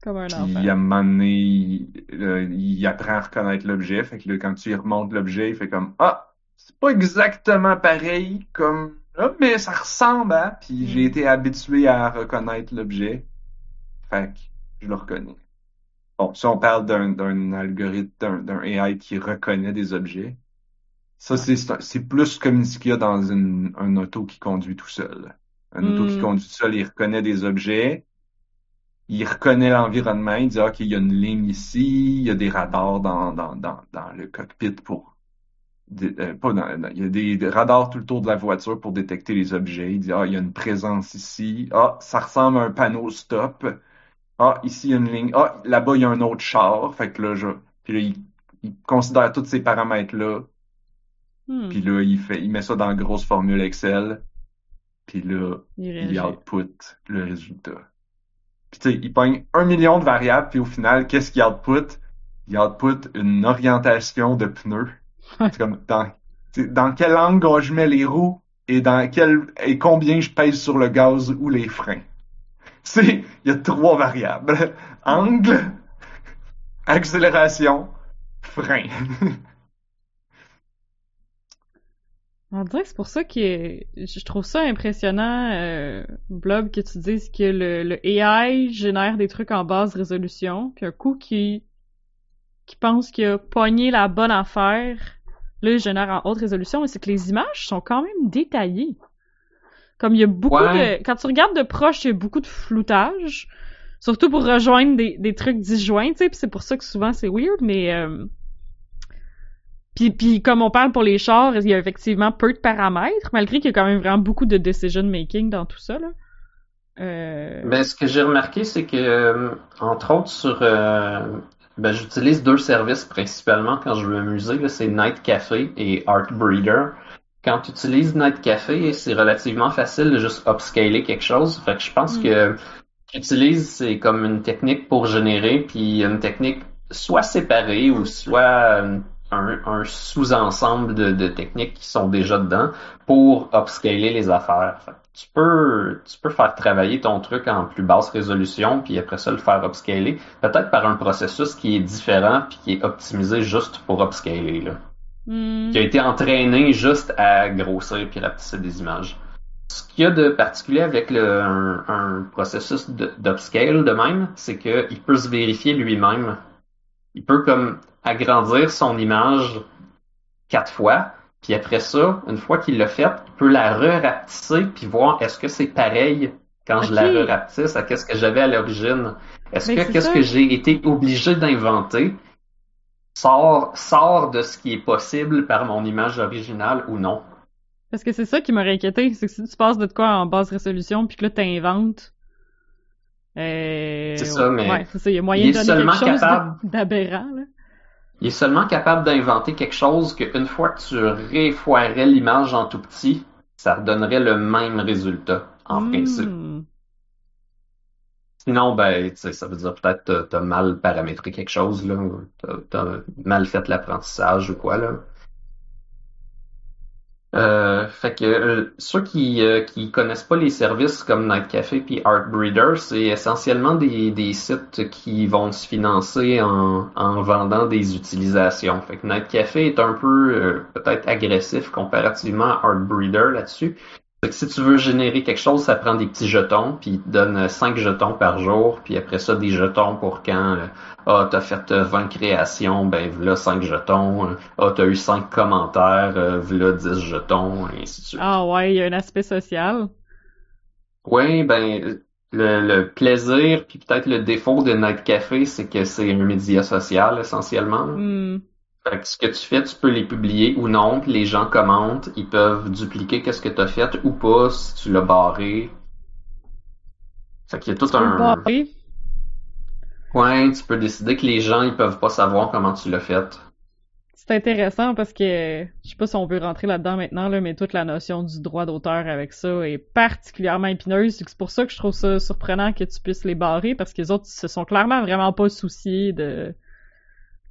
Comme un Puis à un moment donné, il, euh, il apprend à reconnaître l'objet, fait que là, quand tu y remontes l'objet, il fait comme ah, c'est pas exactement pareil comme là, mais ça ressemble, hein. Puis j'ai Mm. été habitué à reconnaître l'objet, fait que je le reconnais. Bon, si on parle d'un algorithme, d'un AI qui reconnaît des objets, ça c'est plus comme ce qu'il y a dans une, un auto qui conduit tout seul. Un auto qui Mm. conduit tout seul, il reconnaît des objets, il reconnaît l'environnement, il dit ok, il y a une ligne ici, il y a des radars dans dans dans dans le cockpit pour euh, pas dans, dans- il y a des, des radars tout le tour de la voiture pour détecter les objets. Il dit ah, il y a une présence ici. Ah, ça ressemble à un panneau stop. Ah, ici, il y a une ligne. Ah, là-bas, il y a un autre char. Fait que là, je... Puis là, il, il considère tous ces paramètres-là. Hmm. Puis là, il fait, il met ça dans une grosse formule Excel. Puis là, Il output le résultat. Puis tu sais, il pogne un million de variables, puis au final, qu'est-ce qu'il output? Il output une orientation de pneus. C'est comme, dans, dans quel angle je mets les roues et dans quel, et combien je pèse sur le gaz ou les freins. C'est, il y a trois variables. Angle, accélération, frein. On dirait c'est pour ça que je trouve ça impressionnant, euh, Blob, que tu dises que le, le AI génère des trucs en basse résolution, puis un coup qui qui pense qu'il a pogné la bonne affaire, là, il génère en haute résolution, mais c'est que les images sont quand même détaillées. Comme il y a beaucoup Ouais. de... Quand tu regardes de proche, il y a beaucoup de floutage, surtout pour rejoindre des, des trucs disjoints, tu sais, puis c'est pour ça que souvent c'est weird, mais... euh, puis, puis comme on parle pour les chars, il y a effectivement peu de paramètres, malgré qu'il y a quand même vraiment beaucoup de decision making dans tout ça. Là. Euh... Ben, ce que j'ai remarqué, c'est que, euh, entre autres, sur, euh, ben, j'utilise deux services principalement quand je veux m'amuser, c'est Night Café et Art Breeder. Quand tu utilises Night Café, c'est relativement facile de juste upscaler quelque chose. Fait que je pense Mm. que j'utilise, c'est comme une technique pour générer, puis une technique soit séparée ou soit une- un, un sous-ensemble de, de techniques qui sont déjà dedans pour upscaler les affaires. Fait que tu peux, tu peux faire travailler ton truc en plus basse résolution, puis après ça le faire upscaler, peut-être par un processus qui est différent puis qui est optimisé juste pour upscaler, là. Hmm, Qui a été entraîné juste à grossir puis rapetisser des images. Ce qu'il y a de particulier avec le, un, un processus d'upscale de même, c'est qu'il peut se vérifier lui-même. Il peut comme agrandir son image quatre fois, puis après ça, une fois qu'il l'a fait, il peut la re-rapetisser puis voir est-ce que c'est pareil quand je la re-rapetisse à qu'est-ce que j'avais à l'origine. Est-ce Mais que qu'est-ce que j'ai été obligé d'inventer? Sort, sort de ce qui est possible par mon image originale ou non? Parce que c'est ça qui m'aurait inquiété, c'est que si tu passes de quoi en basse résolution, puis que là t'inventes... Euh... C'est ça, mais Ouais, c'est ça, il y a moyen il de est donner quelque seulement chose capable- d'aberrant, là. Il est seulement capable d'inventer quelque chose qu'une fois que tu réfoirais l'image en tout petit, ça redonnerait le même résultat, en Hmm. principe. Sinon, ben, ça veut dire peut-être que t'as mal paramétré quelque chose, là, t'as, t'as mal fait l'apprentissage ou quoi, là. Euh, fait que euh, ceux qui euh, qui connaissent pas les services comme Night Café puis Art Breeder, c'est essentiellement des, des sites qui vont se financer en, en vendant des utilisations. Fait que Night Café est un peu euh, peut-être agressif comparativement à Art Breeder là-dessus. Fait que si tu veux générer quelque chose, ça prend des petits jetons, puis il te donne 5 jetons par jour, puis après ça, des jetons pour quand euh, ah, t'as fait euh, 20 créations, ben voilà 5 jetons. euh, Ah, t'as eu 5 commentaires, euh, voilà 10 jetons, et ainsi de suite. Ah ouais, il y a un aspect social. Oui, ben le, le plaisir, puis peut-être le défaut de Night Café, c'est que c'est un média social essentiellement. Fait que ce que tu fais, tu peux les publier ou non, puis les gens commentent, ils peuvent dupliquer qu'est-ce que tu as fait ou pas si tu l'as barré. Fait qu'il y a tout Tu peux un... barrer. Ouais, tu peux décider que les gens, ils peuvent pas savoir comment tu l'as fait. C'est intéressant parce que je sais pas si on veut rentrer là-dedans maintenant là, mais toute la notion du droit d'auteur avec ça est particulièrement épineuse. C'est pour ça que je trouve ça surprenant que tu puisses les barrer parce que les autres se sont clairement vraiment pas souciés de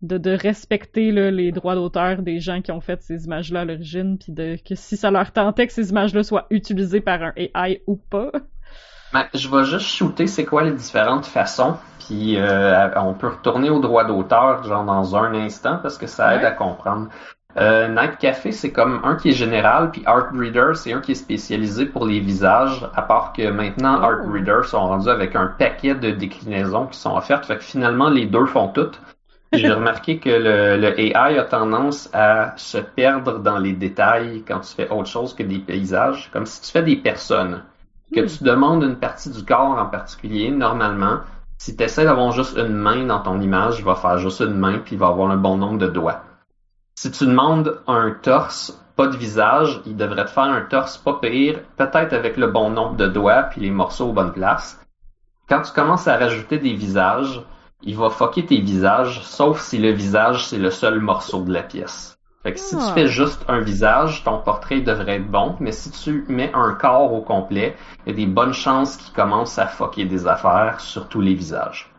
de, de respecter là, les droits d'auteur des gens qui ont fait ces images-là à l'origine, puis de que si ça leur tentait que ces images-là soient utilisées par un AI ou pas. Ben, je vais juste shooter c'est quoi les différentes façons, puis euh, on peut retourner aux droits d'auteur genre dans un instant parce que ça aide Ouais. à comprendre. Euh, Night Café, c'est comme un qui est général, puis Art Breeder, c'est un qui est spécialisé pour les visages, à part que maintenant Oh. Art Breeder sont rendus avec un paquet de déclinaisons qui sont offertes, fait que finalement les deux font tout. J'ai remarqué que le, le AI a tendance à se perdre dans les détails quand tu fais autre chose que des paysages, comme si tu fais des personnes que Hmm. tu demandes une partie du corps en particulier, normalement, si tu essaies d'avoir juste une main dans ton image, il va faire juste une main, puis il va avoir un bon nombre de doigts. Si tu demandes un torse, pas de visage, il devrait te faire un torse pas pire, peut-être avec le bon nombre de doigts, puis les morceaux aux bonnes places. Quand tu commences à rajouter des visages, il va fucker tes visages, sauf si le visage, c'est le seul morceau de la pièce. Fait que si tu Ah. fais juste un visage, ton portrait devrait être bon, mais si tu mets un corps au complet, il y a des bonnes chances qu'il commence à fucker des affaires sur tous les visages.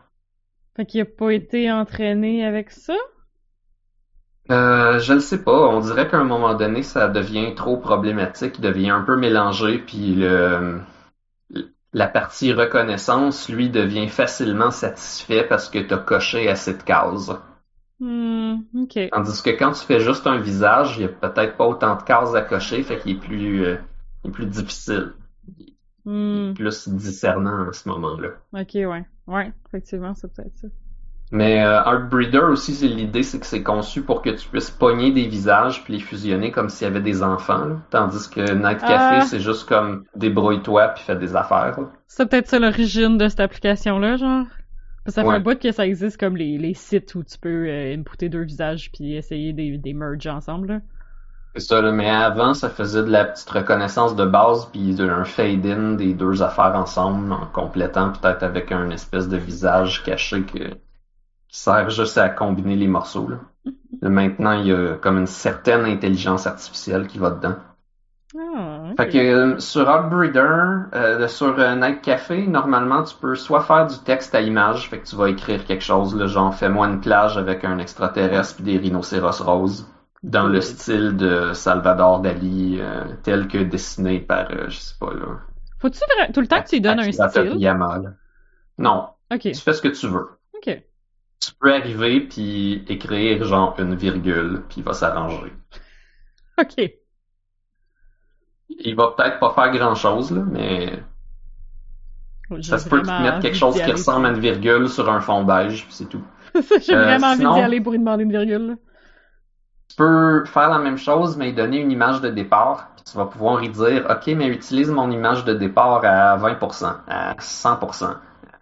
Fait qu'il a pas été entraîné avec ça? Euh, je le sais pas. On dirait qu'à un moment donné, ça devient trop problématique, il devient un peu mélangé, puis le, la partie reconnaissance, lui, devient facilement satisfait parce que t'as coché assez de cases. Hmm, ok. Tandis que quand tu fais juste un visage, il y a peut-être pas autant de cases à cocher, fait qu'il est plus, euh, il est plus difficile, Hmm, plus discernant à ce moment-là. ok, ouais. Ouais, effectivement, c'est peut-être ça. Mais euh, Art Breeder aussi, c'est l'idée, c'est que c'est conçu pour que tu puisses pogner des visages puis les fusionner comme s'il y avait des enfants. là. Tandis que Night Café, Ah. c'est juste comme débrouille-toi puis fais des affaires. là. C'est peut-être ça l'origine de cette application-là, genre? Parce que ça fait Ouais. un bout que ça existe comme les, les sites où tu peux euh, deux visages puis essayer des, des merges ensemble, là. C'est ça, là. mais avant, ça faisait de la petite reconnaissance de base puis un fade-in des deux affaires ensemble en complétant peut-être avec un espèce de visage caché que, sert juste à combiner les morceaux. Là. Maintenant, il y a comme une certaine intelligence artificielle qui va dedans. Ah. Fait que euh, sur Outbreeder, euh, sur euh, Night Café, normalement tu peux soit faire du texte à image, fait que tu vas écrire quelque chose, là, genre fais-moi une plage avec un extraterrestre puis des rhinocéros roses, dans le style de Salvador Dali, euh, tel que dessiné par, euh, je sais pas là, Faut-tu tout le temps que tu lui donnes un style? Là. Non, Ok, tu fais ce que tu veux. Tu peux arriver puis écrire genre une virgule, puis il va s'arranger. Ok. Il va peut-être pas faire grand chose là, mais J'ai Ça se peut mettes quelque chose qui ressemble à une virgule sur un fond beige, puis c'est tout. J'ai Euh, vraiment envie d'y aller pour lui demander une virgule. là. Tu peux faire la même chose, mais donner une image de départ, puis tu vas pouvoir y dire, OK, mais utilise mon image de départ à 20%, à 100%, à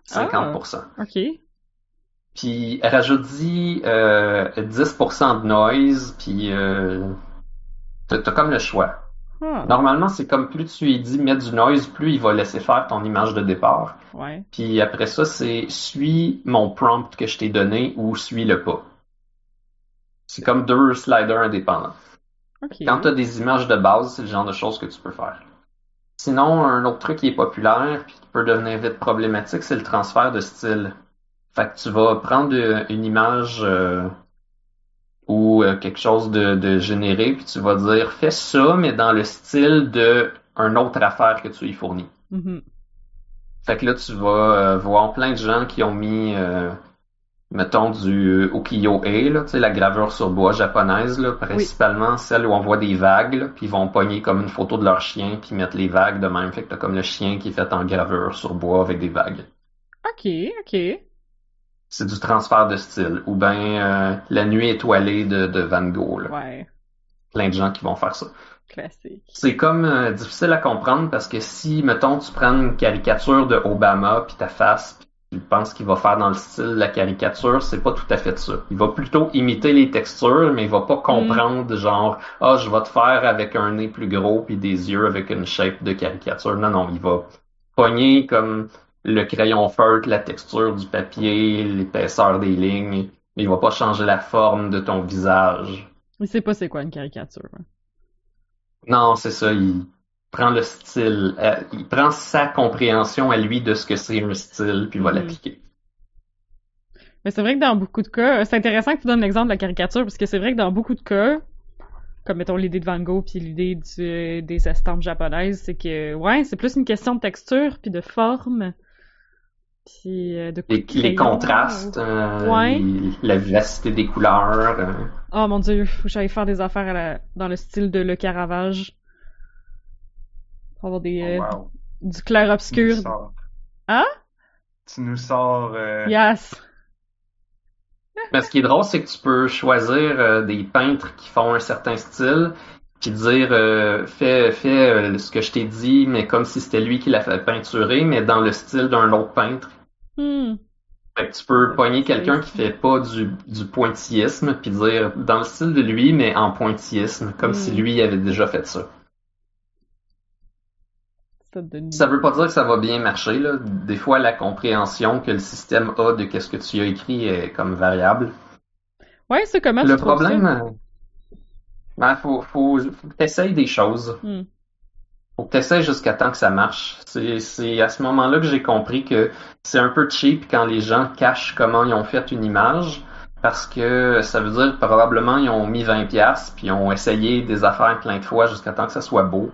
50%. Ok. Puis rajoute-y euh, 10% de noise, puis euh, t'as comme le choix. Ah, Normalement, c'est comme plus tu lui dis mettre du noise, plus il va laisser faire ton image de départ. ouais. Puis après ça, c'est suis mon prompt que je t'ai donné ou suis-le pas. C'est comme deux sliders indépendants. Quand tu as des images de base, c'est le genre de choses que tu peux faire. Sinon, un autre truc qui est populaire puis qui peut devenir vite problématique, c'est le transfert de style. Fait que tu vas prendre euh, une image euh, ou euh, quelque chose de, de généré, puis tu vas dire fais ça, mais dans le style de un autre affaire que tu y fournis. Mhm. Fait que là, tu vas euh, voir plein de gens qui ont mis, euh, mettons, du ukiyo-e, là, tu sais, la gravure sur bois japonaise, là, principalement celle où on voit des vagues, là, puis ils vont pogner comme une photo de leur chien, puis mettre les vagues de même. Fait que t'as comme le chien qui est fait en gravure sur bois avec des vagues. Ok, ok. C'est du transfert de style. Ou ben euh, la nuit étoilée de, de Van Gogh. Là. Ouais. Plein de gens qui vont faire ça. Classique. C'est comme euh, difficile à comprendre parce que si, mettons, tu prends une caricature de Obama puis ta face, puis tu penses qu'il va faire dans le style de la caricature, c'est pas tout à fait ça. Il va plutôt imiter les textures, mais il va pas comprendre genre ah je vais te faire avec un nez plus gros puis des yeux avec une shape de caricature. Non non, il va pogner comme le crayon feutre, la texture du papier, l'épaisseur des lignes, mais il va pas changer la forme de ton visage. Il sait pas c'est quoi une caricature. hein. Non, c'est ça, il prend le style, euh, il prend sa compréhension à lui de ce que c'est un style, puis il va Mhm. l'appliquer. Mais c'est vrai que dans beaucoup de cas, c'est intéressant que tu donnes l'exemple de la caricature, parce que c'est vrai que dans beaucoup de cas, comme mettons l'idée de Van Gogh puis l'idée des estampes japonaises, c'est que ouais, c'est plus une question de texture puis de forme, puis euh, de Les, contrastes, euh, Ouais. les- la vivacité des couleurs. euh. Oh mon dieu, faut que j'aille faire des affaires à la- dans le style de Le Caravage. Pour avoir des, euh, Oh, wow. du Tu nous clair-obscur. sors. Hein? Tu nous sors. euh, Yes! Mais ce qui est drôle, c'est que tu peux choisir euh, des peintres qui font un certain style, puis dire euh, fais, fais euh, ce que je t'ai dit, mais comme si c'était lui qui l'a fait peinturer, mais dans le style d'un autre peintre. Hmm. Fait que tu peux pogner quelqu'un qui fait pas du, du pointillisme, puis dire dans le style de lui, mais en pointillisme, comme Mm. si lui avait déjà fait ça. Ça te donne- Ça veut pas dire que ça va bien marcher, là. Des fois, la compréhension que le système a de qu'est-ce que tu as écrit est comme variable. Ouais, c'est comment Le tu trouves problème, ça? Ben, faut, faut, faut que t'essayes des choses. Hmm. Faut que t'essayes jusqu'à temps que ça marche. C'est, à ce moment-là que j'ai compris que c'est un peu cheap quand les gens cachent comment ils ont fait une image. Parce que ça veut dire probablement ils ont mis 20 pièces puis ils ont essayé des affaires plein de fois jusqu'à temps que ça soit beau.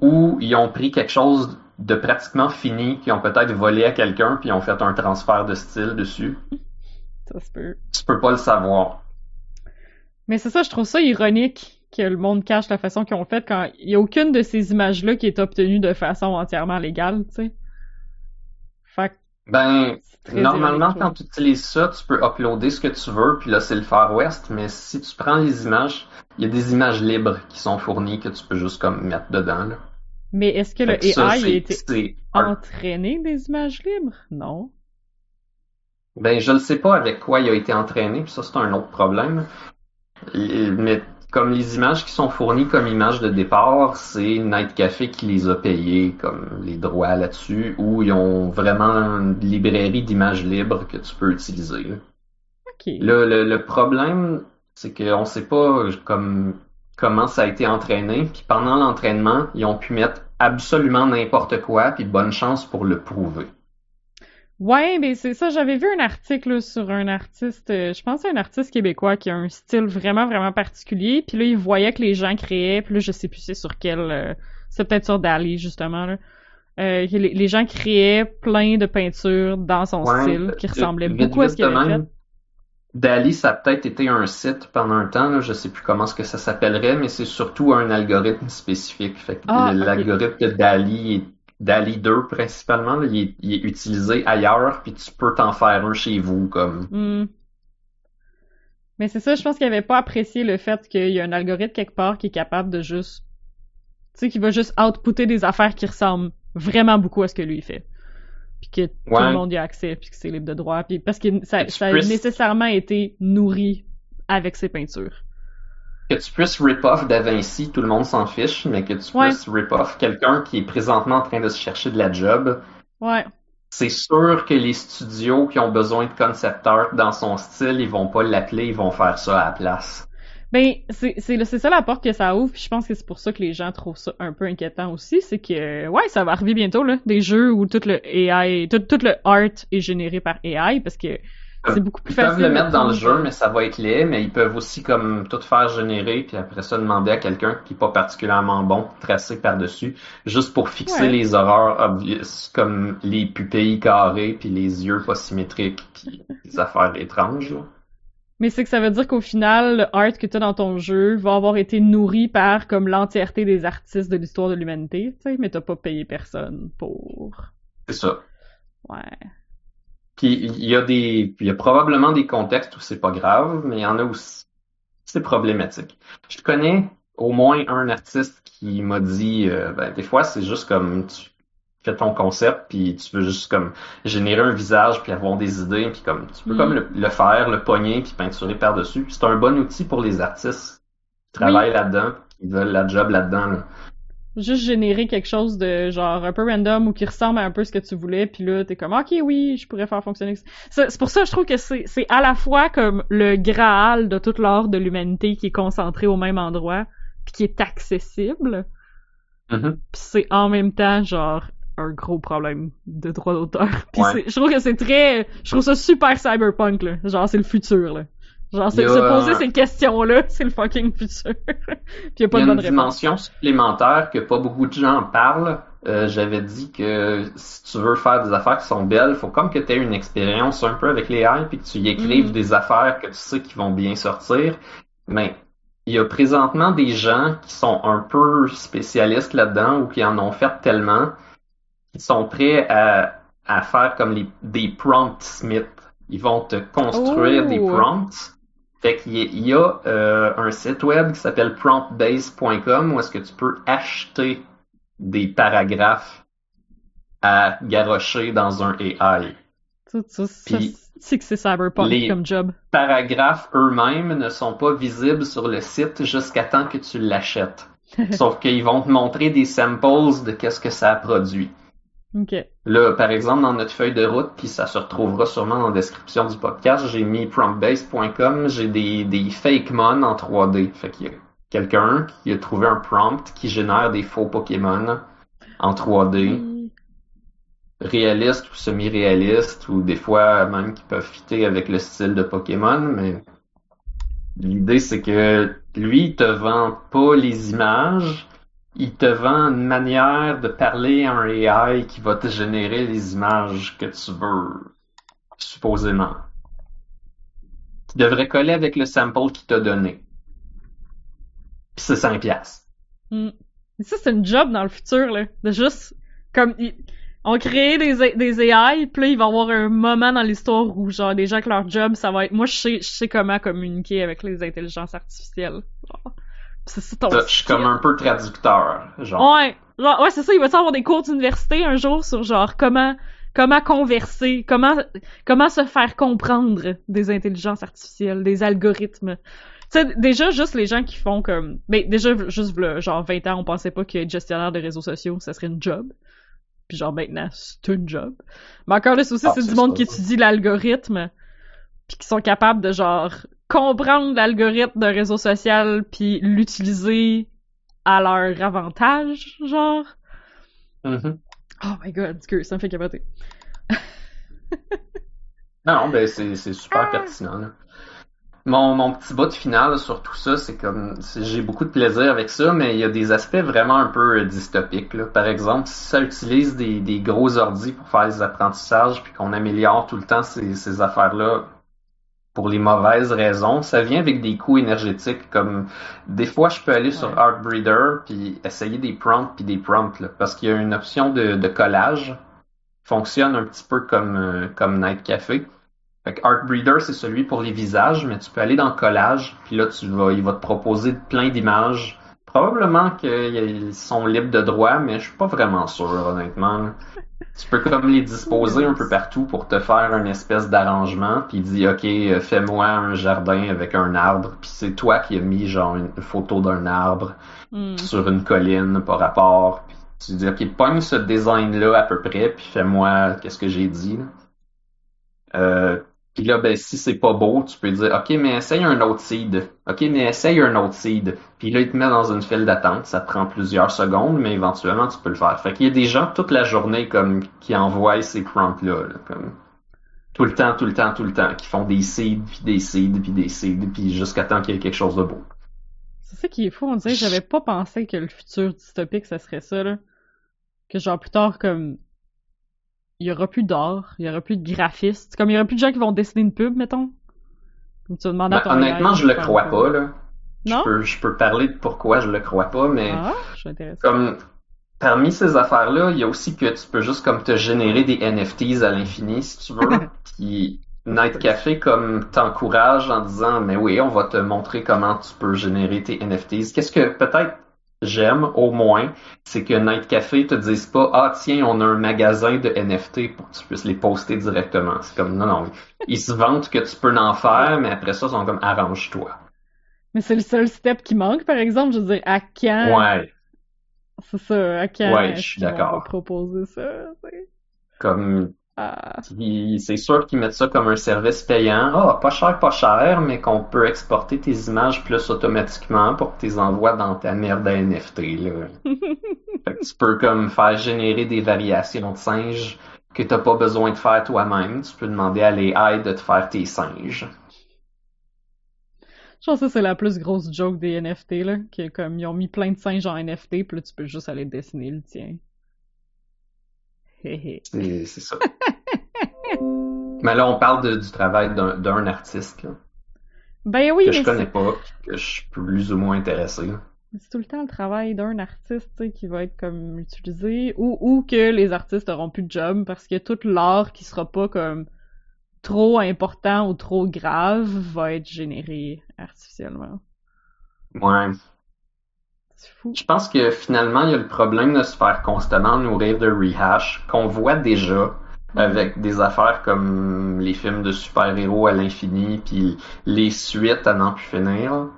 Ou ils ont pris quelque chose de pratiquement fini qu'ils ont peut-être volé à quelqu'un puis ils ont fait un transfert de style dessus. Ça se peut. Tu peux pas le savoir. Mais c'est ça, je trouve ça ironique que le monde cache la façon qu'ils ont fait quand il y a aucune de ces images-là qui est obtenue de façon entièrement légale, tu sais. Fait Ben, Normalement, quand tu utilises ça, tu peux uploader ce que tu veux, puis là, c'est le Far West, mais si tu prends les images, il y a des images libres qui sont fournies que tu peux juste comme mettre dedans, là. Mais est-ce que le Fait ça, AI a été entraîné des images libres? Non. Ben, je ne sais pas avec quoi il a été entraîné, puis ça, c'est un autre problème. Mais comme les images qui sont fournies comme images de départ, c'est Night Café qui les a payées comme les droits là-dessus, ou ils ont vraiment une librairie d'images libres que tu peux utiliser. là. Ok. Le, le, le problème, c'est qu'on ne sait pas comme, comment ça a été entraîné. Puis pendant l'entraînement, ils ont pu mettre absolument n'importe quoi, puis bonne chance pour le prouver. Ouais, mais c'est ça, j'avais vu un article sur un artiste, euh, je pense à un artiste québécois qui a un style vraiment, vraiment particulier, puis là, il voyait que les gens créaient, puis là, je sais plus c'est sur quel, euh, c'est peut-être sur Dali, justement, là, euh, les, les gens créaient plein de peintures dans son Ouais, style, qui ressemblaient vite, beaucoup à ce qu'il avait fait. Dali, ça a peut-être été un site pendant un temps, là, je sais plus comment ce que ça s'appellerait, mais c'est surtout un algorithme spécifique. Fait que Ah, l'algorithme de Dali est Dali 2 principalement, là, il, est, il est utilisé ailleurs, puis tu peux t'en faire un chez vous, comme. Hmm. Mais c'est ça, je pense qu'il avait pas apprécié le fait qu'il y a un algorithme quelque part qui est capable de juste, tu sais, qui va juste outputter des affaires qui ressemblent vraiment beaucoup à ce que lui fait. Puis que tout le monde y a accès, puis que c'est libre de droit, puis parce que ça, a puisses- nécessairement été nourri avec ses peintures. Que tu puisses rip-off Da Vinci, tout le monde s'en fiche, mais que tu Ouais. puisses rip-off quelqu'un qui est présentement en train de se chercher de la job, Ouais. c'est sûr que les studios qui ont besoin de concept art dans son style, ils vont pas l'appeler, ils vont faire ça à la place. Ben, c'est ça la porte que ça ouvre, puis je pense que c'est pour ça que les gens trouvent ça un peu inquiétant aussi, c'est que ouais, ça va arriver bientôt là, des jeux où tout le AI, tout, tout le art est généré par AI parce que c'est beaucoup plus Ils peuvent facile. le de mettre dans le jeu, mais ça va être laid, mais ils peuvent aussi comme tout faire générer, puis après ça demander à quelqu'un qui est pas particulièrement bon, tracer par-dessus, juste pour fixer Ouais. les horreurs obvious, comme les pupilles carrées, puis les yeux pas symétriques, puis des affaires étranges. là. Mais c'est que ça veut dire qu'au final, le art que tu as dans ton jeu va avoir été nourri par comme l'entièreté des artistes de l'histoire de l'humanité, tu sais, mais t'as pas payé personne pour. C'est ça. Ouais. Puis il y a des, il y a probablement des contextes où c'est pas grave, mais il y en a aussi, c'est problématique. Je connais au moins un artiste qui m'a dit, euh, ben, des fois c'est juste comme tu fais ton concept puis tu veux juste comme générer un visage puis avoir des idées puis comme tu peux Mm. comme le, le faire, le pogner puis peinturer par dessus. C'est un bon outil pour les artistes qui travaillent là-dedans, qui veulent la job là-dedans. là. Juste générer quelque chose de genre un peu random ou qui ressemble à un peu ce que tu voulais, puis là t'es comme ok oui, je pourrais faire fonctionner. C'est pour ça que je trouve que c'est c'est à la fois comme le graal de toute l'art de l'humanité qui est concentré au même endroit, puis qui est accessible, Mhm. puis c'est en même temps genre un gros problème de droit d'auteur. Puis Ouais. c'est- je trouve que c'est très, je trouve ça super cyberpunk là. Genre c'est le futur là. Genre Il y se poser euh, ces questions là, c'est le fucking futur. Puis y a pas Il y de a une bonne réponse. dimension supplémentaire que pas beaucoup de gens parlent. Euh, J'avais dit que si tu veux faire des affaires qui sont belles, faut comme que tu aies une expérience un peu avec les AI puis que tu y écrives Mhm. des affaires que tu sais qui vont bien sortir. Mais il y a présentement des gens qui sont un peu spécialistes là-dedans ou qui en ont fait tellement qui sont prêts à, à faire comme les, des promptsmiths. Ils vont te construire Oh. des prompts. Fait qu'il y a, il y a, euh, un site web qui s'appelle promptbase.com où est-ce que tu peux acheter des paragraphes à garrocher dans un AI. Puis, c'est que c'est cyberpunk les- comme job. paragraphes eux-mêmes ne sont pas visibles sur le site jusqu'à temps que tu l'achètes. Sauf qu'ils vont te montrer des samples de qu'est-ce que ça a produit. Ok. Là, par exemple, dans notre feuille de route, puis ça se retrouvera sûrement dans la description du podcast, j'ai mis promptbase.com, j'ai des, des fake mon en 3D. Fait qu'il y a quelqu'un qui a trouvé un prompt qui génère des faux Pokémon en 3D, réalistes ou semi-réalistes, ou des fois même qui peuvent fitter avec le style de Pokémon, mais l'idée c'est que lui, il te vend pas les images, il te vend une manière de parler à un AI qui va te générer les images que tu veux, supposément. Qui devrait coller avec le sample qu'il t'a donné. Puis c'est 5 piastres. Hmm. Ça, c'est une job dans le futur, là. De juste, comme, on crée des, des AI, puis là, il va y avoir un moment dans l'histoire où, genre, gens que leur job, ça va être, moi, je sais, je sais comment communiquer avec les intelligences artificielles. C'est ça ton Je suis comme un peu traducteur, genre. Ouais, genre, ouais, c'est ça, il va avoir des cours d'université un jour sur, genre, comment, comment converser, comment, comment se faire comprendre des intelligences artificielles, des algorithmes? Tu sais, déjà, juste les gens qui font comme, ben, déjà, juste, genre, 20 ans, on pensait pas qu'être gestionnaire de réseaux sociaux, ça serait une job. Puis genre, maintenant, c'est une job. Mais encore là, c'est aussi, Ah, c'est c'est du monde ça. qui étudie l'algorithme, puis qui sont capables de, genre, comprendre l'algorithme d'un réseau social, puis l'utiliser à leur avantage, genre? Mhm. Oh my god, excuse, ça me fait capoter. Non, ben c'est super pertinent. Là. Mon, mon petit bout de final sur tout ça, c'est comme j'ai beaucoup de plaisir avec ça, mais il y a des aspects vraiment un peu euh, dystopiques. Là. Par exemple, si ça utilise des, des gros ordis pour faire les apprentissages, puis qu'on améliore tout le temps ces, ces affaires-là pour les mauvaises raisons, ça vient avec des coûts énergétiques. Comme des fois, je peux aller sur Ouais. Artbreeder puis essayer des prompts puis des prompts, là, parce qu'il y a une option de, de collage fonctionne un petit peu comme euh, comme Night Café. Fait que Artbreeder, c'est celui pour les visages, mais tu peux aller dans collage, puis là tu vas, il va te proposer plein d'images. Probablement qu'ils sont libres de droit, mais je suis pas vraiment sûr, honnêtement. Là. Tu peux comme les disposer un peu partout pour te faire une espèce d'arrangement, puis il dit ok, euh, fais-moi un jardin avec un arbre, puis c'est toi qui as mis genre une photo d'un arbre Hmm. sur une colline par rapport. Puis tu dis, OK, pogne ce design-là à peu près, puis fais-moi qu'est-ce que j'ai dit. là. Euh, puis là, ben, si c'est pas beau, tu peux dire, OK, mais essaye un autre seed. OK, mais essaye un autre seed. Puis là, il te met dans une file d'attente. Ça te prend plusieurs secondes, mais éventuellement, tu peux le faire. Fait qu'il y a des gens toute la journée comme qui envoient ces prompts-là. là, comme tout le temps, tout le temps, tout le temps, qui font des seeds, puis des seeds, puis des seeds, puis jusqu'à temps qu'il y ait quelque chose de beau. C'est ça qui est fou, on dirait j'avais pas pensé que le futur dystopique, ça serait ça, là. Que genre plus tard, comme, il y aura plus d'art, il y aura plus de graphistes, comme il y aura plus de gens qui vont dessiner une pub, mettons. Comme tu vas demander à Ben, ton honnêtement, je le crois pas, là. Je Non? peux, je peux parler de pourquoi je le crois pas, mais Ah, je comme parmi ces affaires-là, il y a aussi que tu peux juste comme te générer des NFTs à l'infini si tu veux. Puis Night Café comme t'encourage en disant mais oui, on va te montrer comment tu peux générer tes NFTs. Qu'est-ce que peut-être j'aime au moins, c'est que Night Café te dise pas ah tiens, on a un magasin de NFT pour que tu puisses les poster directement. C'est comme non non, ils se vantent que tu peux en faire, mais après ça ils sont comme arrange-toi. Mais c'est le seul step qui manque, par exemple, je veux dire, à quand... Ouais. C'est ça, à quand Ouais, je suis d'accord. proposer ça? Comme Puis c'est sûr qu'ils mettent ça comme un service payant. Ah, pas cher, pas cher, mais qu'on peut exporter tes images plus automatiquement pour que tu les envoies dans ta merde à NFT. Là. Fait que tu peux comme faire générer des variations de singes que t'as pas besoin de faire toi-même. Tu peux demander à l'AI de te faire tes singes. Je pense que c'est la plus grosse joke des NFT, là. Comme, ils ont mis plein de singes en NFT, puis là, tu peux juste aller dessiner le tien. C'est ça. Mais là, on parle de- du travail d'un artiste là, Ben oui, que je connais pas, que je suis plus ou moins intéressé. c'est tout le temps le travail d'un artiste, qui va être comme utilisé, ou, ou que les artistes auront plus de job, parce que tout l'art qui sera pas comme trop important ou trop grave va être généré artificiellement. Ouais. Fou. Je pense que finalement, il y a le problème de se faire constamment nourrir de rehash qu'on voit déjà avec des affaires comme les films de super-héros à l'infini puis les suites à n'en plus finir.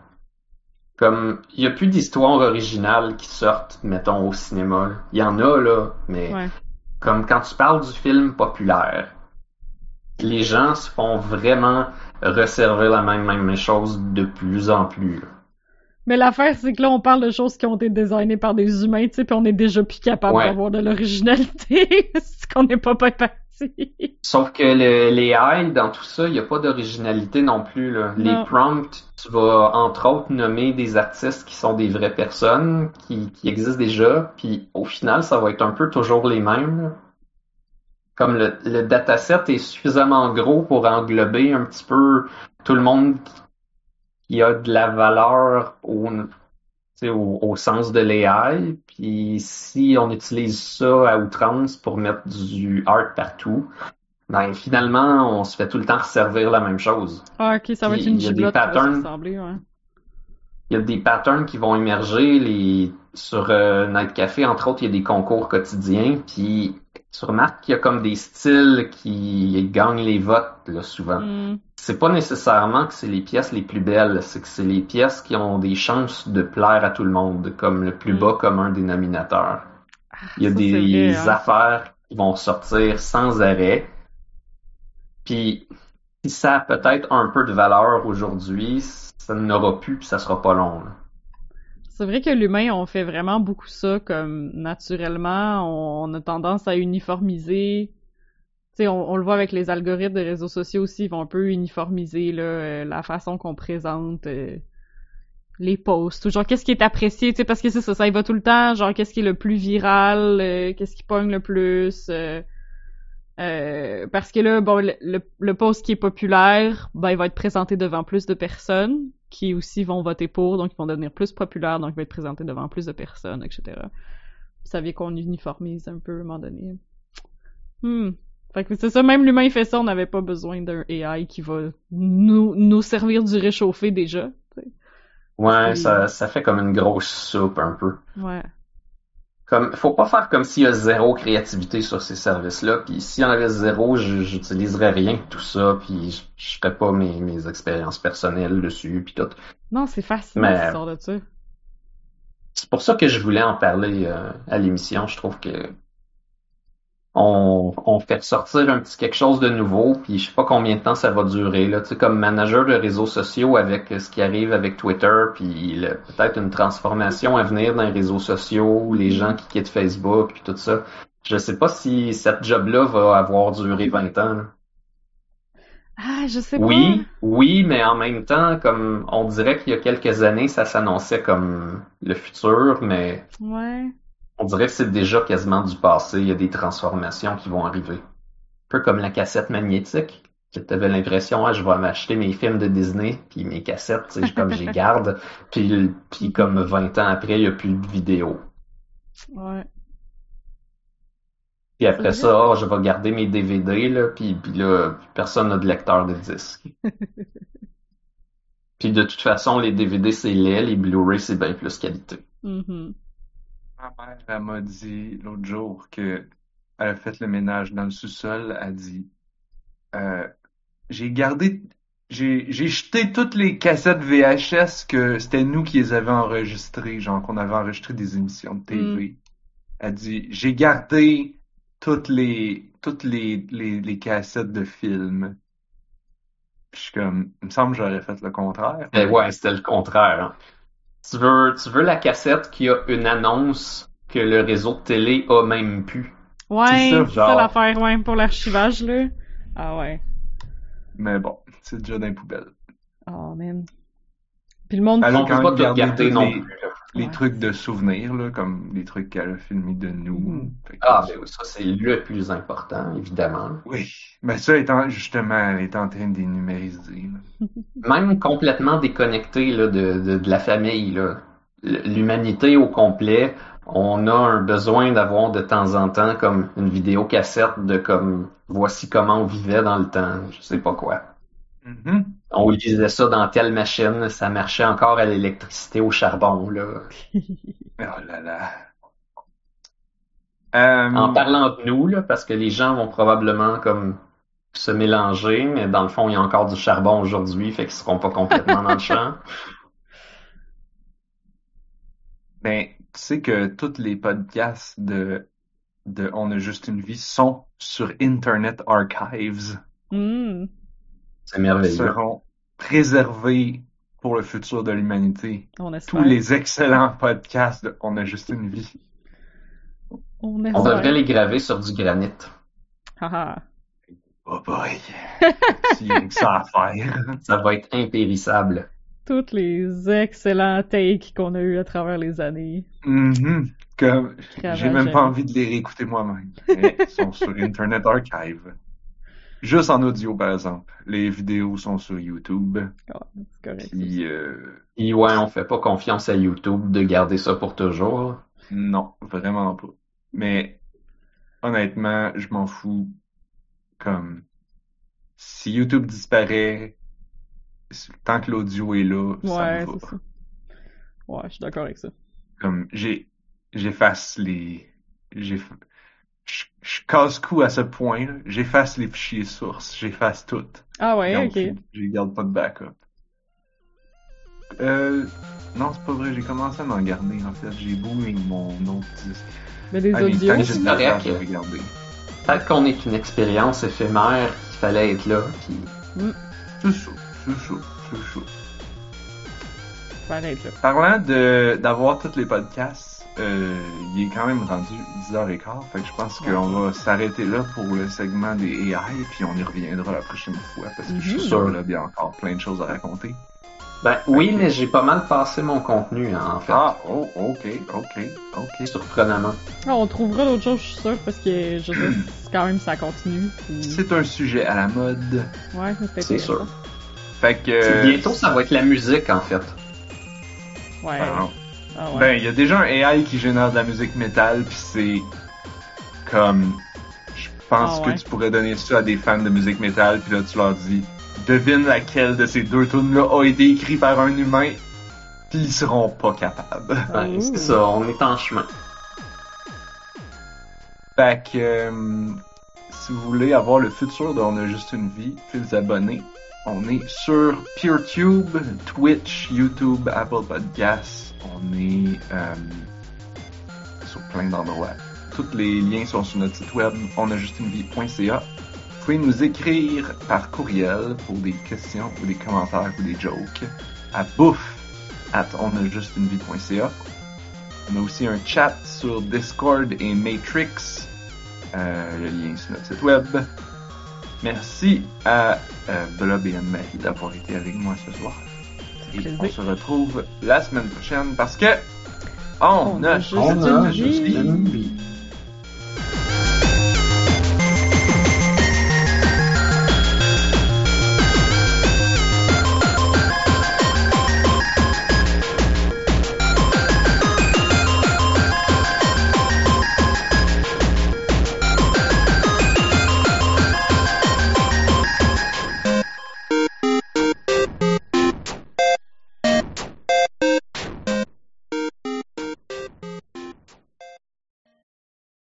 Comme, il y a plus d'histoires originales qui sortent, mettons, au cinéma. Il y en a, là, mais Ouais. comme quand tu parles du film populaire, les gens se font vraiment resservir la même, même chose de plus en plus. là. Mais l'affaire, c'est que là, on parle de choses qui ont été designées par des humains, tu sais, puis on est déjà plus capable Ouais. d'avoir de l'originalité. c'est qu'on n'est pas pas parti. Sauf que le, les AI, dans tout ça, il n'y a pas d'originalité non plus. Là. Les prompts, tu vas entre autres nommer des artistes qui sont des vraies personnes, qui, qui existent déjà, puis au final, ça va être un peu toujours les mêmes. là. Comme le, le dataset est suffisamment gros pour englober un petit peu tout le monde qui, qui a de la valeur au, au, au sens de l'AI. Puis si on utilise ça à outrance pour mettre du art partout, ben finalement, on se fait tout le temps resservir la même chose. Ah, ok, ça va être une il y a des patterns. ressembler, ouais. Il y a des patterns qui vont émerger. Les... Sur euh, Night Café, entre autres, il y a des concours quotidiens. Puis tu remarques qu'il y a comme des styles qui gagnent les votes là, souvent. Hmm. C'est pas nécessairement que c'est les pièces les plus belles, c'est que c'est les pièces qui ont des chances de plaire à tout le monde, comme le plus Mm. bas commun dénominateur. Il y a Ça, des vrai, hein. affaires qui vont sortir sans arrêt. Puis, si ça a peut-être un peu de valeur aujourd'hui, ça n'aura plus, puis ça sera pas long. là. C'est vrai que l'humain, on fait vraiment beaucoup ça comme naturellement. On, a tendance à uniformiser. Tu sais, on, le voit avec les algorithmes des réseaux sociaux aussi, ils vont un peu uniformiser là, euh, la façon qu'on présente euh, les posts. Ou genre, qu'est-ce qui est apprécié, tu sais, parce que c'est ça, ça y va tout le temps. Genre, qu'est-ce qui est le plus viral, euh, qu'est-ce qui pogne le plus. euh, parce que là, bon, le, le, le post qui est populaire, ben, il va être présenté devant plus de personnes qui aussi vont voter pour, donc ils vont devenir plus populaires, donc il va être présenté devant plus de personnes, etc. Vous saviez qu'on uniformise un peu à un moment donné. Hmm. Fait que c'est ça, même l'humain fait ça, on n'avait pas besoin d'un AI qui va nous, nous servir du réchauffé déjà. tu sais. Ouais, Oui. ça, ça fait comme une grosse soupe un peu. Ouais. Comme, faut pas faire comme s'il y a zéro créativité sur ces services-là, puis s'il y en avait zéro, je- j'utiliserais rien de tout ça, puis je, ferais pas mes, mes expériences personnelles dessus, puis tout. Non, c'est fascinant Mais- cette histoire. C'est pour ça que je voulais en parler euh, à l'émission. Je trouve que on, on fait ressortir un petit quelque chose de nouveau, puis je sais pas combien de temps ça va durer. Là, tu sais, comme manager de réseaux sociaux avec ce qui arrive avec Twitter, puis peut-être une transformation à venir dans les réseaux sociaux, les gens qui quittent Facebook, puis tout ça. Je sais pas si cette job-là va avoir duré 20 ans. là. Ah, je sais Oui, oui, mais en même temps, comme on dirait qu'il y a quelques années, ça s'annonçait comme le futur, mais. Ouais. On dirait que c'est déjà quasiment du passé. Il y a des transformations qui vont arriver. Un peu comme la cassette magnétique. Tu avais l'impression, ah, je vais m'acheter mes films de Disney, puis mes cassettes, comme j'y garde. Puis, puis comme 20 ans après, il n'y a plus de vidéo. Ouais. Puis après ça, ah, je vais garder mes DVD, là, puis, puis là, personne n'a de lecteur de disque. puis de toute façon, les DVD, c'est laid, les Blu-ray, c'est bien plus qualité. Mhm. Ma mère, elle m'a dit l'autre jour que elle a fait le ménage dans le sous-sol. Elle dit euh, J'ai gardé, j'ai, j'ai jeté toutes les cassettes VHS que c'était nous qui les avions enregistrées, genre qu'on avait enregistré des émissions de TV. Elle dit J'ai gardé toutes les, toutes les, les, les cassettes de films. Puis je suis comme, il me semble que j'aurais fait le contraire. Eh ouais, c'était le contraire. hein. Tu veux, tu veux la cassette qui a une annonce que le réseau de télé a même pu. Ouais, C'est ça, l'affaire, ouais, pour l'archivage, là. Ah ouais. Mais bon, c'est déjà dans les poubelles. Oh, man. Puis le monde... Elle a On peut pas tout gardé garder non les- plus. là. Les Ouais. trucs de souvenirs, là, comme les trucs qu'elle a filmés de nous. Mm. Que- Ah, ben ça c'est le plus important, évidemment. Oui. Mais ça, étant, justement, elle est en train de les numériser. là. Même complètement déconnecté là, de, de, de la famille, L'humanité au complet, on a un besoin d'avoir de temps en temps comme une vidéo cassette de comme voici comment on vivait dans le temps, je sais pas quoi. Mhm. On lisait ça dans telle machine, ça marchait encore à l'électricité au charbon, là. Oh là là. Euh, En parlant de nous, là, parce que les gens vont probablement comme se mélanger, mais dans le fond, il y a encore du charbon aujourd'hui, fait qu'ils seront pas complètement dans le champ. Ben, tu sais que tous les podcasts de, de On a juste une vie sont sur Internet Archives, Hmm. C'est merveilleux. seront préservés pour le futur de l'humanité. Tous les excellents podcasts de On a juste une vie. On devrait les graver sur du granit. Haha. Oh boy. S'il y a que ça à faire. Ça va être impérissable. Toutes les excellents takes qu'on a eu à travers les années. Comme, j'ai même pas envie de les réécouter moi-même. Ils sont sur Internet Archive. Juste en audio, par exemple. Les vidéos sont sur YouTube. Ah, c'est correct. Puis, euh, Et ouais, on fait pas confiance à YouTube de garder ça pour toujours. non, vraiment pas. Mais, honnêtement, je m'en fous. Comme, si YouTube disparaît, tant que l'audio est là, ça Ouais, me va. c'est ça. Ouais, je suis d'accord avec ça. Comme, j'ai, j'efface les, j'ai, je, je casse cou à ce point. J'efface les fichiers sources, j'efface tout. Ah ouais, Donc, ok. Je, garde pas de backup. Euh, non, c'est pas vrai, j'ai commencé à m'en garder, en fait. J'ai booé mon autre disque. Mais des Ah, les audios. c'est correct. Peut-être qu'on est une expérience éphémère qu'il fallait être là. Puis C'est chaud, c'est chaud, c'est chaud. là. Parlant de, d'avoir tous les podcasts, euh, il est quand même rendu 10h15, fait que je pense qu'on va s'arrêter là pour le segment des AI, puis on y reviendra la prochaine fois, parce que je suis Mhm. sûr là, il y a encore plein de choses à raconter. ben oui, mais j'ai pas mal passé mon contenu hein, en fait. Ah, oh, ok, ok, ok. Surprenamment. Ah, on trouvera d'autres choses, je suis sûre, parce que je sais, c'est quand même ça continue. puis- C'est un sujet à la mode. Ouais, c'est C'est sûr. Fait que... Bientôt, ça va être la musique en fait. Ouais. Ah, Ah ouais. Ben, il y a déjà un AI qui génère de la musique métal, puis c'est comme... Je pense Ah que ouais. tu pourrais donner ça à des fans de musique métal, puis là, tu leur dis, devine laquelle de ces deux tunes-là a été écrit par un humain, puis ils seront pas capables. Ben, c'est ça, on est en chemin. Fait que, euh, si vous voulez avoir le futur de On a juste une vie, puis vous abonner, on est sur PeerTube, Twitch, YouTube, Apple Podcasts. On est euh, sur plein d'endroits. Tous les liens sont sur notre site web onajustunevie.ca. Vous pouvez nous écrire par courriel pour des questions ou des commentaires ou des jokes à bouffe at onajustunevie.ca. On a aussi un chat sur Discord et Matrix. Euh, le lien sur notre site web. Merci à euh, Blob et Anne-Marie d'avoir été avec moi ce soir. Et on se retrouve la semaine prochaine parce que on, On a a juste on une a vie. juste une vie.